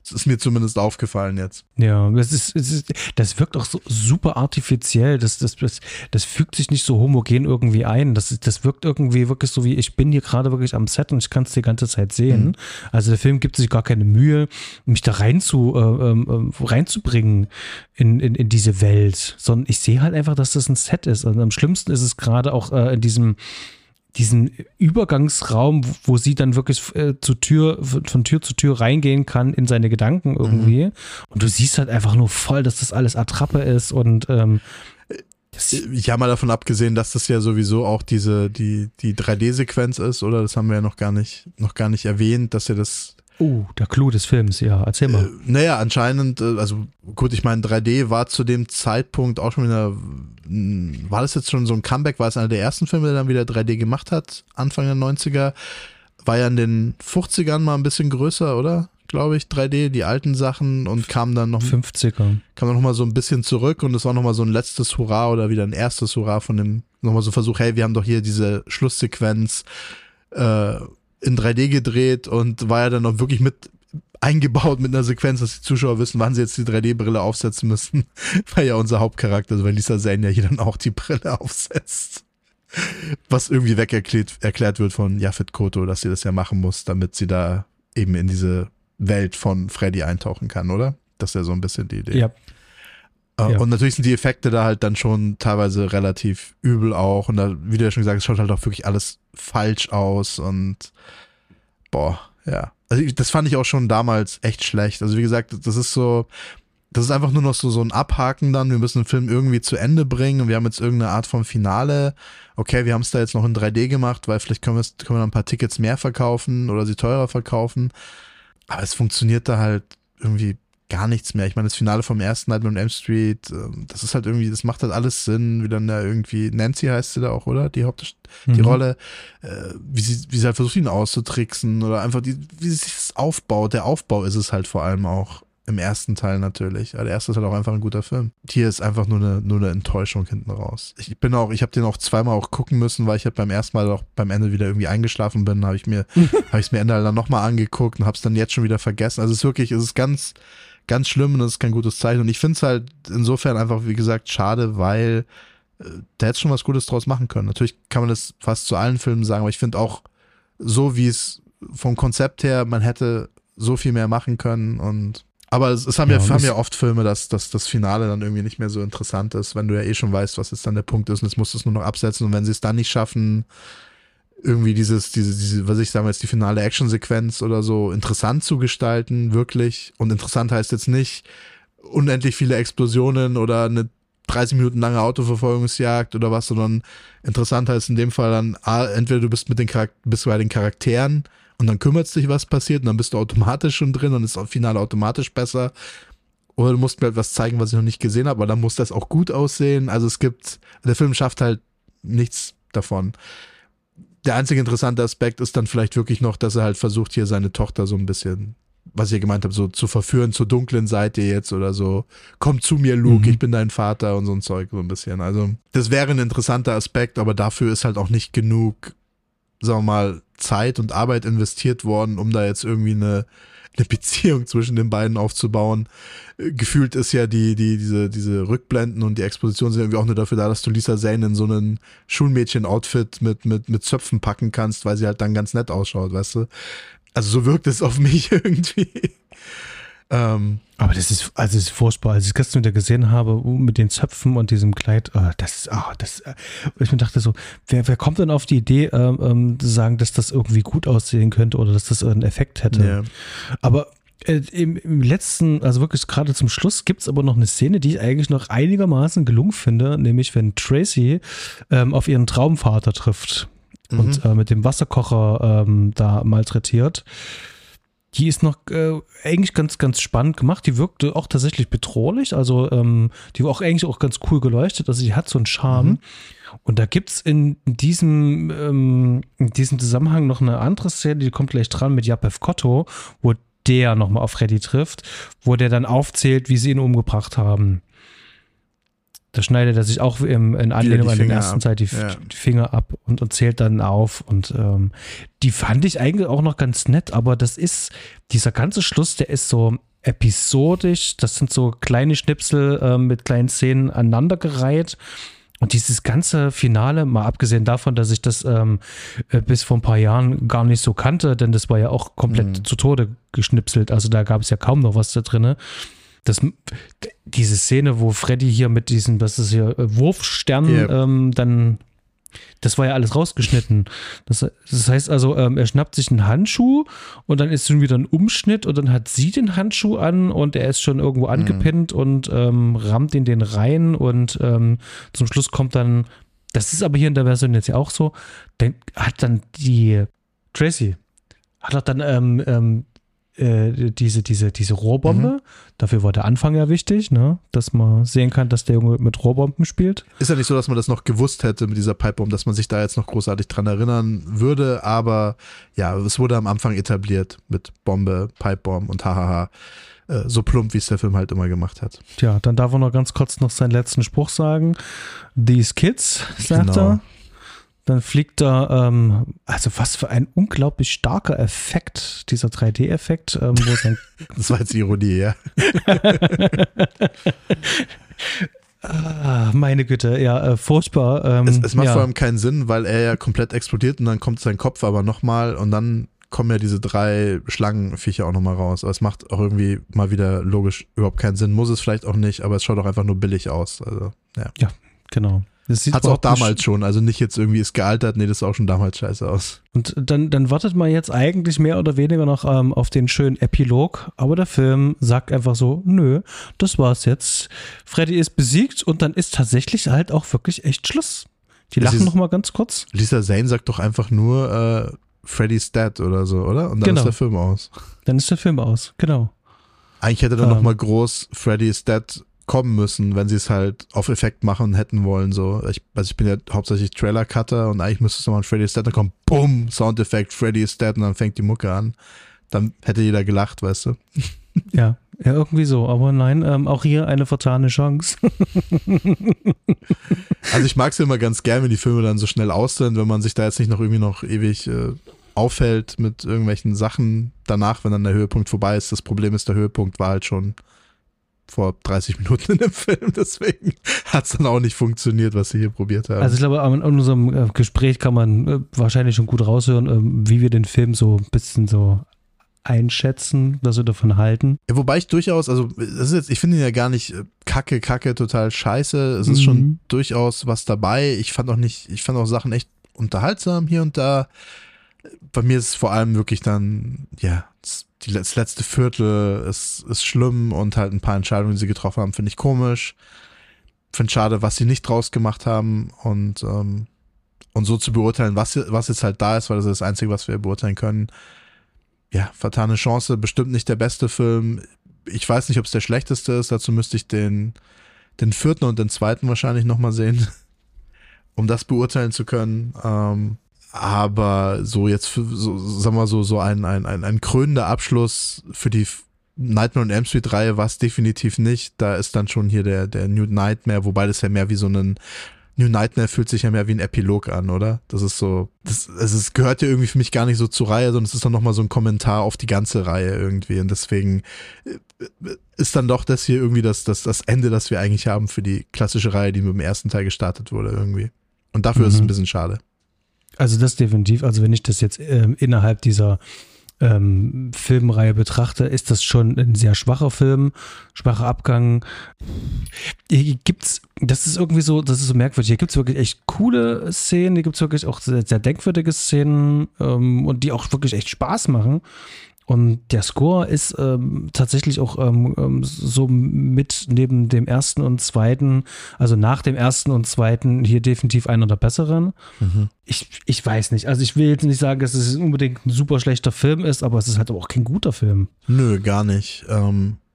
Das ist mir zumindest aufgefallen jetzt. Ja, das ist, das, ist, das wirkt auch so super artifiziell. Das, das, das, das fügt sich nicht so homogen irgendwie ein. Das, das wirkt irgendwie wirklich so wie, ich bin hier gerade wirklich am Set und ich kann es die ganze Zeit sehen. Mhm. Also der Film gibt sich gar keine Mühe, mich da rein zu, äh, äh, reinzubringen in, in, in diese Welt, sondern ich sehe halt einfach, dass das ein Set ist. Und am schlimmsten ist es gerade auch äh, in diesem diesen Übergangsraum, wo sie dann wirklich äh, zur Tür, von Tür zu Tür reingehen kann in seine Gedanken irgendwie. Mhm. Und du siehst halt einfach nur voll, dass das alles Attrappe ist und ähm, ich habe mal davon abgesehen, dass das ja sowieso auch diese, die, die 3D-Sequenz ist, oder? Das haben wir ja noch gar nicht, noch gar nicht erwähnt, dass ja das Oh, der Clou des Films, ja, erzähl mal. Äh, naja, anscheinend, äh, also gut, ich meine, 3D war zu dem Zeitpunkt auch schon wieder, war das jetzt schon so ein Comeback, war es einer der ersten Filme, der dann wieder 3D gemacht hat, Anfang der 90er, war ja in den 50ern mal ein bisschen größer, oder? Glaube ich, 3D, die alten Sachen und kam dann noch 50er. Kam dann noch mal so ein bisschen zurück und es war noch mal so ein letztes Hurra oder wieder ein erstes Hurra von dem, noch mal so Versuch, hey, wir haben doch hier diese Schlusssequenz, äh, in 3D gedreht und war ja dann auch wirklich mit eingebaut mit einer Sequenz, dass die Zuschauer wissen, wann sie jetzt die 3D-Brille aufsetzen müssen, weil ja unser Hauptcharakter, also weil Lisa Zane ja hier dann auch die Brille aufsetzt. Was irgendwie weg erklärt, erklärt wird von Jafet Koto, dass sie das ja machen muss, damit sie da eben in diese Welt von Freddy eintauchen kann, oder? Das ist ja so ein bisschen die Idee. Ja. Äh, ja. Und natürlich sind die Effekte da halt dann schon teilweise relativ übel auch. Und da, wie du ja schon gesagt hast, schaut halt auch wirklich alles falsch aus und boah, ja. Also ich, das fand ich auch schon damals echt schlecht. Also wie gesagt, das ist so, das ist einfach nur noch so, so ein Abhaken dann. Wir müssen den Film irgendwie zu Ende bringen und wir haben jetzt irgendeine Art von Finale. Okay, wir haben es da jetzt noch in 3D gemacht, weil vielleicht können, können wir ein paar Tickets mehr verkaufen oder sie teurer verkaufen. Aber es funktioniert da halt irgendwie gar nichts mehr. Ich meine, das Finale vom ersten Nightmare on M Street, ähm, das ist halt irgendwie, das macht halt alles Sinn, wie dann da irgendwie, Nancy heißt sie da auch, oder? Die Haupt, die mhm. Rolle, äh, wie sie, wie sie halt versucht, ihn auszutricksen oder einfach die, wie sie sich das aufbaut. Der Aufbau ist es halt vor allem auch im ersten Teil natürlich. Aber der erste ist halt auch einfach ein guter Film. Hier ist einfach nur eine, nur eine Enttäuschung hinten raus. Ich bin auch, ich habe den auch zweimal auch gucken müssen, weil ich halt beim ersten Mal auch beim Ende wieder irgendwie eingeschlafen bin, habe ich mir, habe ich mir Ende dann nochmal angeguckt und habe es dann jetzt schon wieder vergessen. Also es ist wirklich, es ist ganz, ganz schlimm und das ist kein gutes Zeichen. Und ich finde es halt insofern einfach, wie gesagt, schade, weil äh, da hätte schon was Gutes draus machen können. Natürlich kann man das fast zu allen Filmen sagen, aber ich finde auch so, wie es vom Konzept her, man hätte so viel mehr machen können und Aber es, es haben ja, Ja, haben ja oft Filme, dass, dass das Finale dann irgendwie nicht mehr so interessant ist, wenn du ja eh schon weißt, was jetzt dann der Punkt ist und jetzt musst du es nur noch absetzen und wenn sie es dann nicht schaffen, irgendwie dieses, diese, diese, was ich sagen jetzt die finale Actionsequenz oder so interessant zu gestalten, wirklich. Und interessant heißt jetzt nicht unendlich viele Explosionen oder eine 30 Minuten lange Autoverfolgungsjagd oder was, sondern interessant heißt in dem Fall dann, ah, entweder du bist mit den Charak bist bei den Charakteren und dann kümmert dich, was passiert, und dann bist du automatisch schon drin und ist das Finale automatisch besser. Oder du musst mir etwas zeigen, was ich noch nicht gesehen habe, aber dann muss das auch gut aussehen. Also es gibt, der Film schafft halt nichts davon. Der einzige interessante Aspekt ist dann vielleicht wirklich noch, dass er halt versucht, hier seine Tochter so ein bisschen, was ihr gemeint habt, so zu verführen zur dunklen Seite jetzt oder so. Komm zu mir, Luke, Mhm. ich bin dein Vater und so ein Zeug, so ein bisschen. Also, das wäre ein interessanter Aspekt, aber dafür ist halt auch nicht genug, sagen wir mal, Zeit und Arbeit investiert worden, um da jetzt irgendwie eine, eine Beziehung zwischen den beiden aufzubauen. Äh, Gefühlt ist ja die, die, diese, diese Rückblenden und die Exposition sind irgendwie auch nur dafür da, dass du Lisa Zane in so einen Schulmädchen-Outfit mit, mit, mit Zöpfen packen kannst, weil sie halt dann ganz nett ausschaut, weißt du? Also so wirkt es auf mich irgendwie. Ähm, Aber das ist, also das ist furchtbar. Als ich es gestern wieder gesehen habe, uh, mit den Zöpfen und diesem Kleid, äh, das ah, das, äh, ich mir dachte so, wer, wer kommt denn auf die Idee, ähm, ähm, zu sagen, dass das irgendwie gut aussehen könnte oder dass das einen Effekt hätte? ja. Aber äh, im, im letzten, also wirklich gerade zum Schluss, gibt es aber noch eine Szene, die ich eigentlich noch einigermaßen gelungen finde, nämlich wenn Tracy ähm, auf ihren Traumvater trifft und äh, mit dem Wasserkocher ähm, da malträtiert. Die ist noch äh, eigentlich ganz, ganz spannend gemacht. Die wirkte auch tatsächlich bedrohlich. Also ähm, die war auch eigentlich auch ganz cool geleuchtet. Also die hat so einen Charme. Und da gibt es in diesem, ähm, in diesem Zusammenhang noch eine andere Szene, die kommt gleich dran mit Japef Kotto, wo der nochmal auf Freddy trifft, wo der dann aufzählt, wie sie ihn umgebracht haben. Da schneidet er sich auch im, in Anlehnung an den ersten. Teil die, Ja. die Finger ab und, und zählt dann auf. Und ähm, die fand ich eigentlich auch noch ganz nett, aber das ist, dieser ganze Schluss, der ist so episodisch. Das sind so kleine Schnipsel ähm, mit kleinen Szenen aneinandergereiht. Und dieses ganze Finale, mal abgesehen davon, dass ich das ähm, äh, bis vor ein paar Jahren gar nicht so kannte, denn das war ja auch komplett zu Tode geschnipselt. Also da gab es ja kaum noch was da drinne. Das, diese Szene, wo Freddy hier mit diesem, das ist hier äh, Wurfstern, Yep. ähm, dann, das war ja alles rausgeschnitten. Das, das heißt also, ähm, er schnappt sich einen Handschuh und dann ist schon wieder ein Umschnitt und dann hat sie den Handschuh an und er ist schon irgendwo angepinnt und ähm, rammt in den rein und ähm, zum Schluss kommt dann, das ist aber hier in der Version jetzt ja auch so, dann hat dann die Tracy, hat auch dann ähm, ähm, äh, diese, diese, diese Rohrbombe. Dafür war der Anfang ja wichtig, ne? dass man sehen kann, dass der Junge mit Rohrbomben spielt. Ist ja nicht so, dass man das noch gewusst hätte mit dieser Pipebomb, dass man sich da jetzt noch großartig dran erinnern würde, aber ja, es wurde am Anfang etabliert mit Bombe, Pipebomb und hahaha. Äh, So plump, wie es der Film halt immer gemacht hat. Tja, dann darf er noch ganz kurz noch seinen letzten Spruch sagen. These kids, sagt Genau. er. Dann fliegt er, ähm, also was für ein unglaublich starker Effekt, dieser 3D-Effekt, ähm, Das war jetzt Ironie, ja. Ah, meine Güte, ja, äh, furchtbar. Ähm, Es, es macht ja. vor allem keinen Sinn, weil er ja komplett explodiert und dann kommt sein Kopf aber nochmal und dann kommen ja diese drei Schlangenviecher auch nochmal raus. Aber es macht auch irgendwie mal wieder logisch überhaupt keinen Sinn. Muss es vielleicht auch nicht, aber es schaut auch einfach nur billig aus. Also, ja. Genau. Das sieht Hat es auch damals schon, also nicht jetzt irgendwie ist gealtert, nee, das sah auch schon damals scheiße aus. Und dann, dann wartet man jetzt eigentlich mehr oder weniger noch ähm, auf den schönen Epilog, aber der Film sagt einfach so, nö, das war's jetzt. Freddy ist besiegt und dann ist tatsächlich halt auch wirklich echt Schluss. Die lachen ist- noch mal ganz kurz. Lisa Zane sagt doch einfach nur äh, Freddy's Dead oder so, oder? Und dann Genau. ist der Film aus. Dann ist der Film aus, genau. Eigentlich hätte dann Ähm. noch nochmal groß Freddy's Dead kommen müssen, wenn sie es halt auf Effekt machen hätten wollen. So, ich, also ich bin ja hauptsächlich Trailer-Cutter und eigentlich müsste es nochmal ein Freddy's Dead, dann kommt BUM, Soundeffekt, Freddy's Dead und dann fängt die Mucke an. Dann hätte jeder gelacht, weißt du. Ja, ja, irgendwie so. Aber nein, ähm, auch hier eine vertane Chance. Also ich mag es immer ganz gern, wenn die Filme dann so schnell aus sind, wenn man sich da jetzt nicht noch irgendwie noch ewig äh, aufhält mit irgendwelchen Sachen danach, wenn dann der Höhepunkt vorbei ist. Das Problem ist, der Höhepunkt war halt schon vor 30 Minuten in dem Film, deswegen hat es dann auch nicht funktioniert, was sie hier probiert haben. Also ich glaube, an, unserem äh, Gespräch kann man äh, wahrscheinlich schon gut raushören, ähm, wie wir den Film so ein bisschen so einschätzen, was wir davon halten. Ja, wobei ich durchaus, also das ist jetzt, ich finde ihn ja gar nicht äh, kacke, kacke, total scheiße. Es ist mhm. schon durchaus was dabei. Ich fand auch nicht, ich fand auch Sachen echt unterhaltsam hier und da. Bei mir ist es vor allem wirklich dann, ja, die, das letzte Viertel ist, ist schlimm und halt ein paar Entscheidungen, die sie getroffen haben, finde ich komisch. Finde schade, was sie nicht draus gemacht haben und, ähm, und so zu beurteilen, was, was jetzt halt da ist, weil das ist das Einzige, was wir beurteilen können, ja, vertane Chance, bestimmt nicht der beste Film. Ich weiß nicht, ob es der schlechteste ist, dazu müsste ich den, den vierten und den zweiten wahrscheinlich nochmal sehen, um das beurteilen zu können. Ähm, aber so jetzt, für, so, sagen wir so, so ein, ein, ein, ein krönender Abschluss für die Nightmare on Elm Street Reihe war es definitiv nicht. Da ist dann schon hier der, der New Nightmare, wobei das ja mehr wie so ein New Nightmare fühlt sich ja mehr wie ein Epilog an, oder? Das ist so, das, also es gehört ja irgendwie für mich gar nicht so zur Reihe, sondern es ist dann nochmal so ein Kommentar auf die ganze Reihe irgendwie. Und deswegen äh, ist dann doch das hier irgendwie das, das, das Ende, das wir eigentlich haben für die klassische Reihe, die mit dem ersten Teil gestartet wurde irgendwie. Und dafür mhm. ist es ein mhm. bisschen schade. Also das definitiv, also wenn ich das jetzt ähm, innerhalb dieser ähm, Filmreihe betrachte, ist das schon ein sehr schwacher Film, schwacher Abgang. Hier gibt's, das ist irgendwie so, das ist so merkwürdig. Hier gibt es wirklich echt coole Szenen, hier gibt es wirklich auch sehr, sehr denkwürdige Szenen ähm, und die auch wirklich echt Spaß machen. Und der Score ist ähm, tatsächlich auch ähm, ähm, so mit neben dem ersten und zweiten, also nach dem ersten und zweiten hier definitiv einer der besseren. Mhm. Ich, ich weiß nicht. Also ich will jetzt nicht sagen, dass es unbedingt ein super schlechter Film ist, aber es ist halt auch kein guter Film. Nö, gar nicht. Ähm, äh,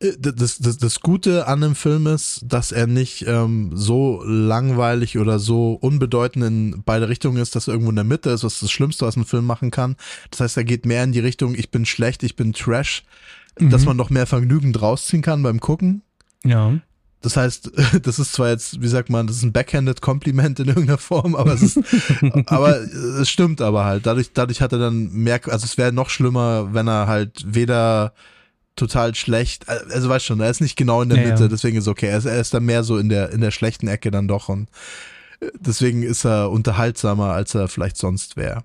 das, das, das Gute an dem Film ist, dass er nicht ähm, so langweilig oder so unbedeutend in beide Richtungen ist, dass er irgendwo in der Mitte ist, was das Schlimmste, was ein Film machen kann. Das heißt, er geht mehr in die Richtung, ich bin schlecht, ich bin Trash, mhm. dass man noch mehr Vergnügen rausziehen kann beim Gucken. Ja. Das heißt, das ist zwar jetzt, wie sagt man, das ist ein backhanded Kompliment in irgendeiner Form, aber es ist, aber es stimmt aber halt. Dadurch, dadurch hat er dann mehr, also es wäre noch schlimmer, wenn er halt weder total schlecht. Also weißt schon, er ist nicht genau in der ja, Mitte, ja. deswegen ist okay. Er ist, er ist dann mehr so in der, in der schlechten Ecke dann doch und äh, deswegen ist er unterhaltsamer, als er vielleicht sonst wäre.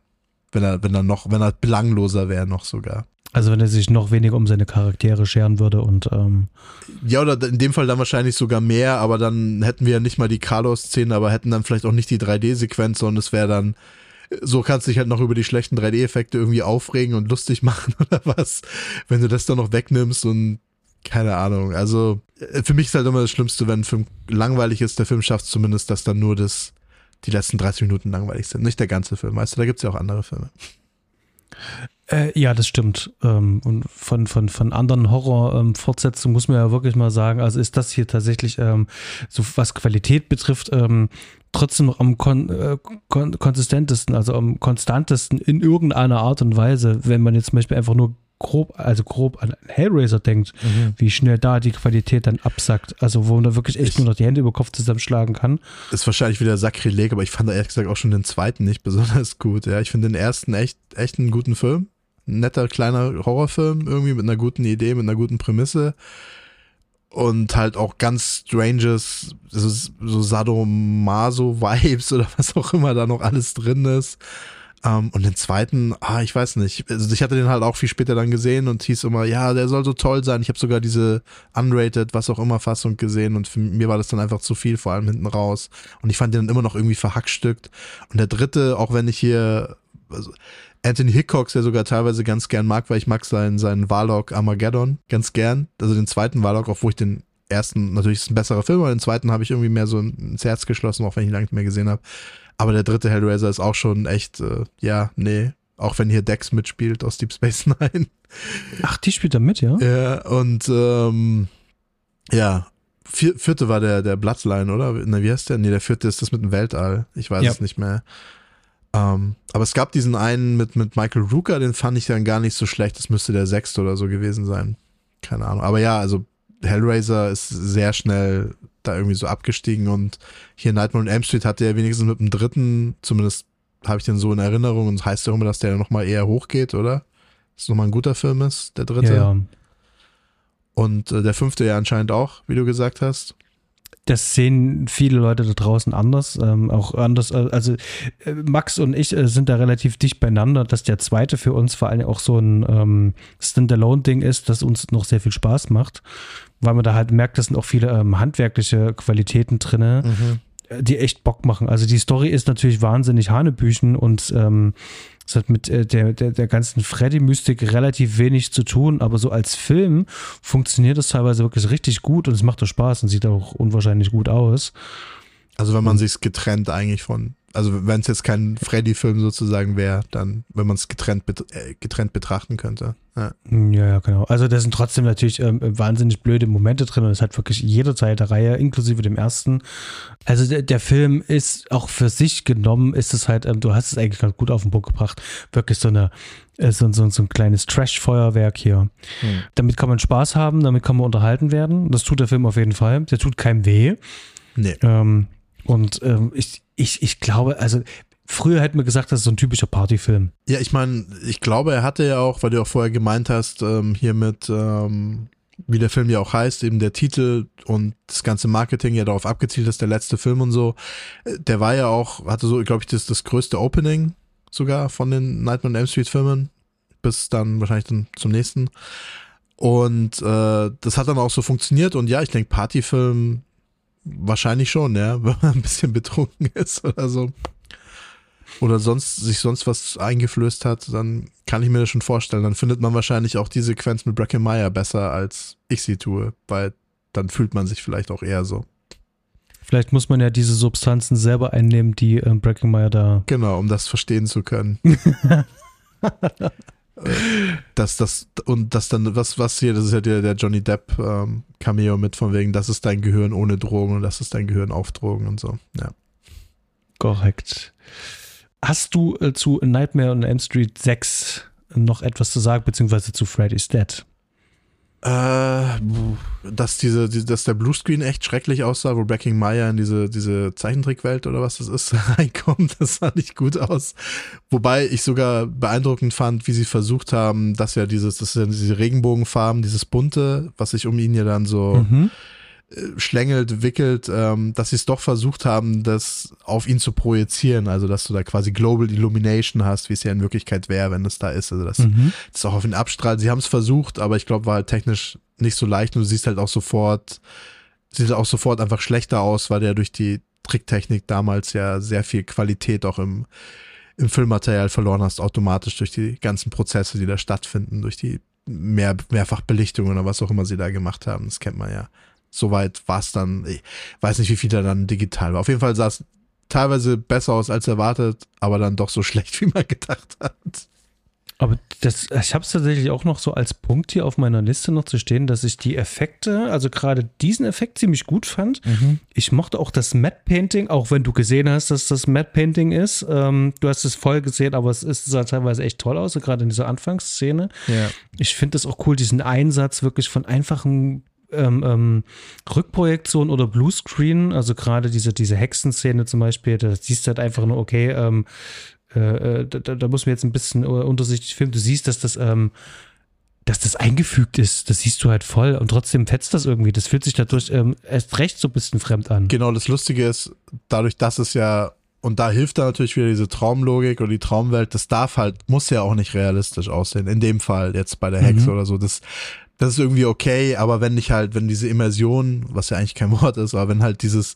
Wenn er, wenn er noch, wenn er belangloser wäre noch sogar. Also wenn er sich noch weniger um seine Charaktere scheren würde und ähm ja oder in dem Fall dann wahrscheinlich sogar mehr, aber dann hätten wir ja nicht mal die Carlos-Szene, aber hätten dann vielleicht auch nicht die 3D-Sequenz, sondern es wäre dann so kannst du dich halt noch über die schlechten 3D-Effekte irgendwie aufregen und lustig machen oder was, wenn du das dann noch wegnimmst und keine Ahnung. Also äh, für mich ist halt immer das Schlimmste, wenn ein Film langweilig ist. Der Film schafft zumindest, dass dann nur das, die letzten 30 Minuten langweilig sind. Nicht der ganze Film. Weißt du, da gibt es ja auch andere Filme. Äh, ja, das stimmt. Ähm, und von, von, von anderen Horror-Fortsetzungen ähm, muss man ja wirklich mal sagen, also ist das hier tatsächlich, ähm, so was Qualität betrifft, ähm, trotzdem noch am kon äh, kon konsistentesten, also am konstantesten in irgendeiner Art und Weise, wenn man jetzt zum Beispiel einfach nur grob, also grob an Hellraiser denkt, mhm. wie schnell da die Qualität dann absackt. Also wo man da wirklich echt ich, nur noch die Hände über Kopf zusammenschlagen kann. Ist wahrscheinlich wieder Sakrileg, aber ich fand da ehrlich gesagt auch schon den zweiten nicht besonders gut. Ja, ich finde den ersten echt, echt einen guten Film. Netter kleiner Horrorfilm irgendwie mit einer guten Idee, mit einer guten Prämisse und halt auch ganz stranges, so, so Sadomaso-Vibes oder was auch immer da noch alles drin ist. Um, ähm, und den zweiten, ah, ich weiß nicht. Also ich hatte den halt auch viel später dann gesehen und hieß immer, ja, der soll so toll sein. Ich habe sogar diese unrated, was auch immer Fassung gesehen und für mir war das dann einfach zu viel, vor allem hinten raus. Und ich fand den dann immer noch irgendwie verhackstückt. Und der dritte, auch wenn ich hier, also Anthony Hickox, der sogar teilweise ganz gern mag, weil ich mag seinen, seinen Warlock Armageddon ganz gern. Also den zweiten Warlock, obwohl ich den ersten, natürlich ist ein besserer Film, aber den zweiten habe ich irgendwie mehr so ins Herz geschlossen, auch wenn ich ihn lange nicht mehr gesehen habe. Aber der dritte Hellraiser ist auch schon echt, äh, ja, nee. Auch wenn hier Dex mitspielt aus Deep Space Nine. Ach, die spielt da mit, ja? Ja, und ähm, ja, Vier, vierte war der, der Bloodline, oder? Na, wie heißt der? Nee, der vierte ist das mit dem Weltall. Ich weiß ja. es nicht mehr. Ähm, aber es gab diesen einen mit, mit Michael Rooker, den fand ich dann gar nicht so schlecht. Das müsste der sechste oder so gewesen sein. Keine Ahnung. Aber ja, also Hellraiser ist sehr schnell da irgendwie so abgestiegen und hier Nightmare on Elm Street hatte ja wenigstens mit dem dritten, zumindest habe ich den so in Erinnerung und heißt ja immer, dass der nochmal eher hochgeht, oder? Dass es nochmal ein guter Film ist, der dritte. Ja, ja. Und äh, der fünfte ja anscheinend auch, wie du gesagt hast. Das sehen viele Leute da draußen anders, ähm, auch anders. äh, Also äh, Max und ich äh, sind da relativ dicht beieinander, dass der zweite für uns vor allem auch so ein ähm, Standalone-Ding ist, das uns noch sehr viel Spaß macht, weil man da halt merkt, da sind auch viele ähm, handwerkliche Qualitäten drinne, äh, die echt Bock machen. Also die Story ist natürlich wahnsinnig Hanebüchen und ähm, es hat mit äh, der, der, der ganzen Freddy-Mystik relativ wenig zu tun, aber so als Film funktioniert das teilweise wirklich richtig gut und es macht auch Spaß und sieht auch unwahrscheinlich gut aus. Also wenn man sich's getrennt eigentlich von, also wenn es jetzt kein Freddy-Film sozusagen wäre, dann, wenn man es getrennt, äh, getrennt betrachten könnte. Ja. Ja, ja, genau. Also da sind trotzdem natürlich ähm, wahnsinnig blöde Momente drin und es hat wirklich jeder Teil der Reihe, inklusive dem ersten. Also der, der Film ist auch für sich genommen, ist es halt, ähm, du hast es eigentlich ganz gut auf den Punkt gebracht, wirklich so eine äh, so, so, so ein kleines Trash-Feuerwerk hier. Damit kann man Spaß haben, damit kann man unterhalten werden. Das tut der Film auf jeden Fall. Der tut keinem weh. Nee. Ähm, und ähm, ich, ich, ich glaube, also früher hätten wir gesagt, das ist so ein typischer Partyfilm. Ja, ich meine, ich glaube, er hatte ja auch, weil du auch vorher gemeint hast, ähm, hier mit, ähm, wie der Film ja auch heißt, eben der Titel und das ganze Marketing ja darauf abgezielt ist, der letzte Film und so. Der war ja auch, hatte so, glaube ich, das, das größte Opening sogar von den Nightmare on Elm Street Filmen, bis dann wahrscheinlich dann zum nächsten. Und äh, das hat dann auch so funktioniert und ja, ich denke, Partyfilm wahrscheinlich schon, ja, wenn man ein bisschen betrunken ist oder so oder sonst sich sonst was eingeflößt hat, dann kann ich mir das schon vorstellen. Dann findet man wahrscheinlich auch die Sequenz mit Bracken Meyer besser, als ich sie tue, weil dann fühlt man sich vielleicht auch eher so. Vielleicht muss man ja diese Substanzen selber einnehmen, die ähm, Breckenmeyer da. Genau, um das verstehen zu können. Dass das und das dann was was hier das ist ja der, der Johnny Depp ähm, Cameo mit von wegen das ist dein Gehirn ohne Drogen und das ist dein Gehirn auf Drogen und so ja Korrekt. Hast du äh, zu Nightmare on Elm Street 6 noch etwas zu sagen, beziehungsweise zu Freddy's Dead? Äh, dass diese, die, dass der Bluescreen echt schrecklich aussah, wo Breaking Meyer in diese, diese Zeichentrickwelt oder was das ist, reinkommt, das sah nicht gut aus. Wobei ich sogar beeindruckend fand, wie sie versucht haben, dass ja dieses, das sind diese Regenbogenfarben, dieses bunte, was sich um ihn ja dann so Mhm. Äh, schlängelt, wickelt, ähm, dass sie es doch versucht haben, das auf ihn zu projizieren, also dass du da quasi Global Illumination hast, wie es ja in Wirklichkeit wäre, wenn es da ist, also dass Mhm. das auch auf ihn abstrahlt. Sie haben es versucht, aber ich glaube, war halt technisch nicht so leicht und du siehst halt auch sofort, sieht auch sofort einfach schlechter aus, weil der durch die Tricktechnik damals ja sehr viel Qualität auch im, im Filmmaterial verloren hast, automatisch durch die ganzen Prozesse, die da stattfinden, durch die mehr, Mehrfachbelichtung oder was auch immer sie da gemacht haben. Das kennt man ja. Soweit war es dann, ich weiß nicht, wie viel da dann digital war. Auf jeden Fall sah es teilweise besser aus als erwartet, aber dann doch so schlecht, wie man gedacht hat. Aber das, ich habe es tatsächlich auch noch so als Punkt hier auf meiner Liste noch zu stehen, dass ich die Effekte, also gerade diesen Effekt ziemlich gut fand. Ich mochte auch das Matte Painting, auch wenn du gesehen hast, dass das Matte Painting ist. Ähm, du hast es voll gesehen, aber es ist, sah teilweise echt toll aus, gerade in dieser Anfangsszene. Ja. Ich finde das auch cool, diesen Einsatz wirklich von einfachen ähm, ähm, Rückprojektion oder Bluescreen, also gerade diese, diese Hexenszene zum Beispiel, da siehst du halt einfach nur, okay, ähm, äh, äh, da, da muss man jetzt ein bisschen untersichtig filmen. Du siehst, dass das, ähm, dass das eingefügt ist. Das siehst du halt voll und trotzdem fetzt das irgendwie. Das fühlt sich dadurch ähm, erst recht so ein bisschen fremd an. Genau, das Lustige ist, dadurch, dass es ja, und da hilft da natürlich wieder diese Traumlogik oder die Traumwelt, das darf halt, muss ja auch nicht realistisch aussehen. In dem Fall, jetzt bei der Hexe oder so, das, das ist irgendwie okay, aber wenn dich halt, wenn diese Immersion, was ja eigentlich kein Wort ist, aber wenn halt dieses,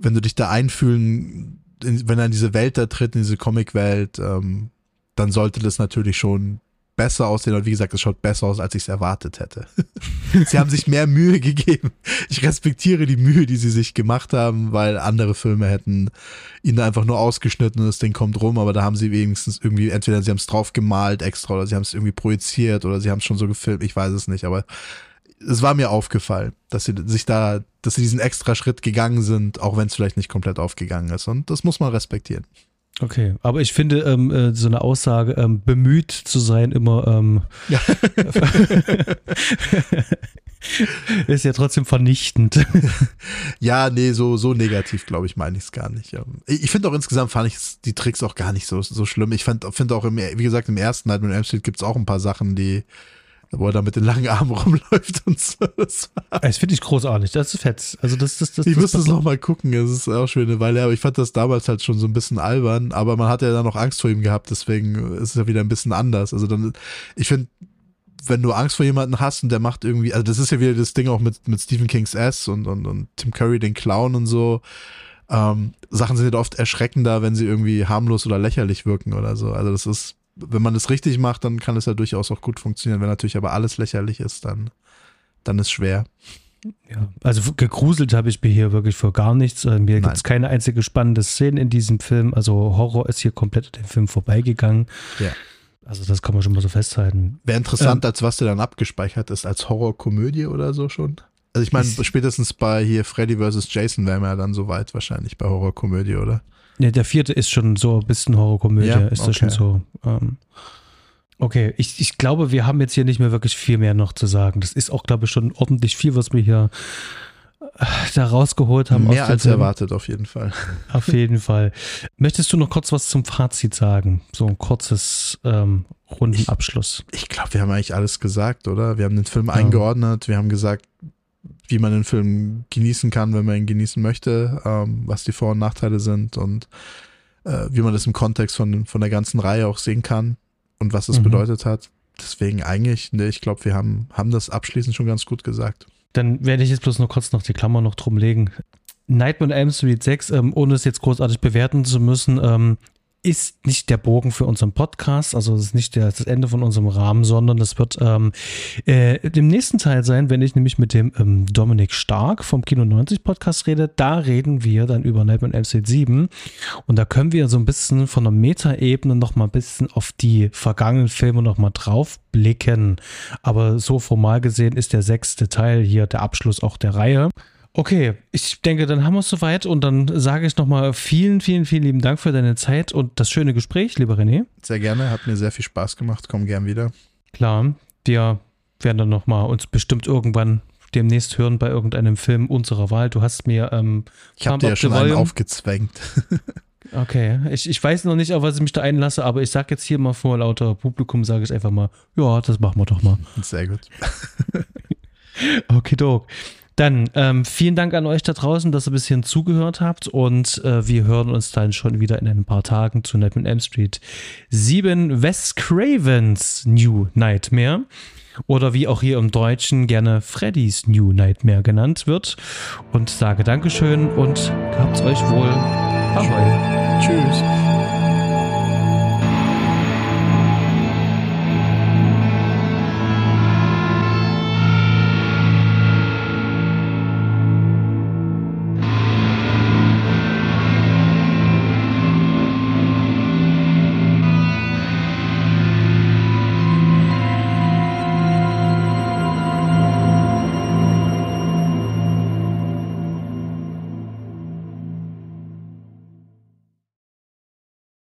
wenn du dich da einfühlen, in, wenn er in diese Welt da tritt, in diese Comicwelt, ähm, dann sollte das natürlich schon besser aussehen. Und wie gesagt, es schaut besser aus, als ich es erwartet hätte. sie haben sich mehr Mühe gegeben. Ich respektiere die Mühe, die sie sich gemacht haben, weil andere Filme hätten ihn einfach nur ausgeschnitten und das Ding kommt rum, aber da haben sie wenigstens irgendwie, entweder sie haben es drauf gemalt extra oder sie haben es irgendwie projiziert oder sie haben es schon so gefilmt, ich weiß es nicht, aber es war mir aufgefallen, dass sie sich da, dass sie diesen extra Schritt gegangen sind, auch wenn es vielleicht nicht komplett aufgegangen ist. Und das muss man respektieren. Okay, aber ich finde ähm, äh, so eine Aussage, ähm, bemüht zu sein, immer ähm, Ja. ist ja trotzdem vernichtend. Ja, nee, so, so negativ, glaube ich, meine ich es gar nicht. Ja. Ich finde auch insgesamt fand ich die Tricks auch gar nicht so, so schlimm. Ich finde find auch, im, wie gesagt, im ersten Nightmare on Elm Street gibt es auch ein paar Sachen, die wo er da mit den langen Armen rumläuft und so. Das, das finde ich großartig. Das ist fett. Also das, das, das, ich das müsste es nochmal gucken. Es ist auch schon eine Weile, aber ich fand das damals halt schon so ein bisschen albern. Aber man hat ja dann noch Angst vor ihm gehabt, deswegen ist es ja wieder ein bisschen anders. Also dann, ich finde, wenn du Angst vor jemanden hast und der macht irgendwie, also das ist ja wieder das Ding auch mit, mit Stephen King's S und, und, und Tim Curry, den Clown und so. Ähm, Sachen sind ja oft erschreckender, wenn sie irgendwie harmlos oder lächerlich wirken oder so. Also das ist, wenn man das richtig macht, dann kann es ja durchaus auch gut funktionieren. Wenn natürlich aber alles lächerlich ist, dann, dann ist schwer. Ja, also gegruselt habe ich mir hier wirklich für gar nichts. Äh, mir gibt es keine einzige spannende Szene in diesem Film. Also Horror ist hier komplett an dem Film vorbeigegangen. Ja. Also das kann man schon mal so festhalten. Wäre interessant, ähm, als was der dann abgespeichert ist, als Horrorkomödie oder so schon. Also ich meine, spätestens bei hier Freddy vs. Jason wären wir ja dann so weit wahrscheinlich bei Horrorkomödie, oder? Ne, der vierte ist schon so ein bisschen Horrorkomödie, ja, ist okay. das schon so. Ähm, okay, ich, ich glaube, wir haben jetzt hier nicht mehr wirklich viel mehr noch zu sagen. Das ist auch, glaube ich, schon ordentlich viel, was wir hier äh, da rausgeholt haben. Mehr als Film. erwartet, auf jeden Fall. Auf jeden Fall. Möchtest du noch kurz was zum Fazit sagen? So ein kurzes ähm, Rundenabschluss. Ich, ich glaube, wir haben eigentlich alles gesagt, oder? Wir haben den Film ja. eingeordnet, wir haben gesagt, wie man den Film genießen kann, wenn man ihn genießen möchte, ähm, was die Vor- und Nachteile sind und äh, wie man das im Kontext von, von der ganzen Reihe auch sehen kann und was es mhm. bedeutet hat. Deswegen eigentlich, ne, ich glaube, wir haben, haben das abschließend schon ganz gut gesagt. Dann werde ich jetzt bloß noch kurz noch die Klammer noch drum legen. Nightmare on Elm Street 6, ähm, ohne es jetzt großartig bewerten zu müssen, ähm, ist nicht der Bogen für unseren Podcast, also es ist nicht der, das Ende von unserem Rahmen, sondern das wird ähm, äh, im nächsten Teil sein, wenn ich nämlich mit dem ähm, Dominik Stark vom Kino 90 Podcast rede. Da reden wir dann über Nightmare MC 7 und da können wir so ein bisschen von der Metaebene noch mal ein bisschen auf die vergangenen Filme noch mal drauf blicken. Aber so formal gesehen ist der sechste Teil hier der Abschluss auch der Reihe. Okay, ich denke, dann haben wir es soweit und dann sage ich nochmal vielen, vielen, vielen lieben Dank für deine Zeit und das schöne Gespräch, lieber René. Sehr gerne, hat mir sehr viel Spaß gemacht, komm gern wieder. Klar, wir werden dann nochmal uns bestimmt irgendwann demnächst hören bei irgendeinem Film unserer Wahl. Du hast mir ähm, Ich habe dir ja schon einen aufgezwängt. okay, ich, ich weiß noch nicht, auf was ich mich da einlasse, aber ich sage jetzt hier mal vor lauter Publikum, sage ich einfach mal, ja, das machen wir doch mal. Sehr gut. okay, Dog. Dann ähm, vielen Dank an euch da draußen, dass ihr ein bisschen zugehört habt und äh, wir hören uns dann schon wieder in ein paar Tagen zu Nightmare M Street 7 Wes Cravens New Nightmare oder wie auch hier im Deutschen gerne Freddy's New Nightmare genannt wird und sage Dankeschön und habt's euch wohl. Ahoi. Tschüss.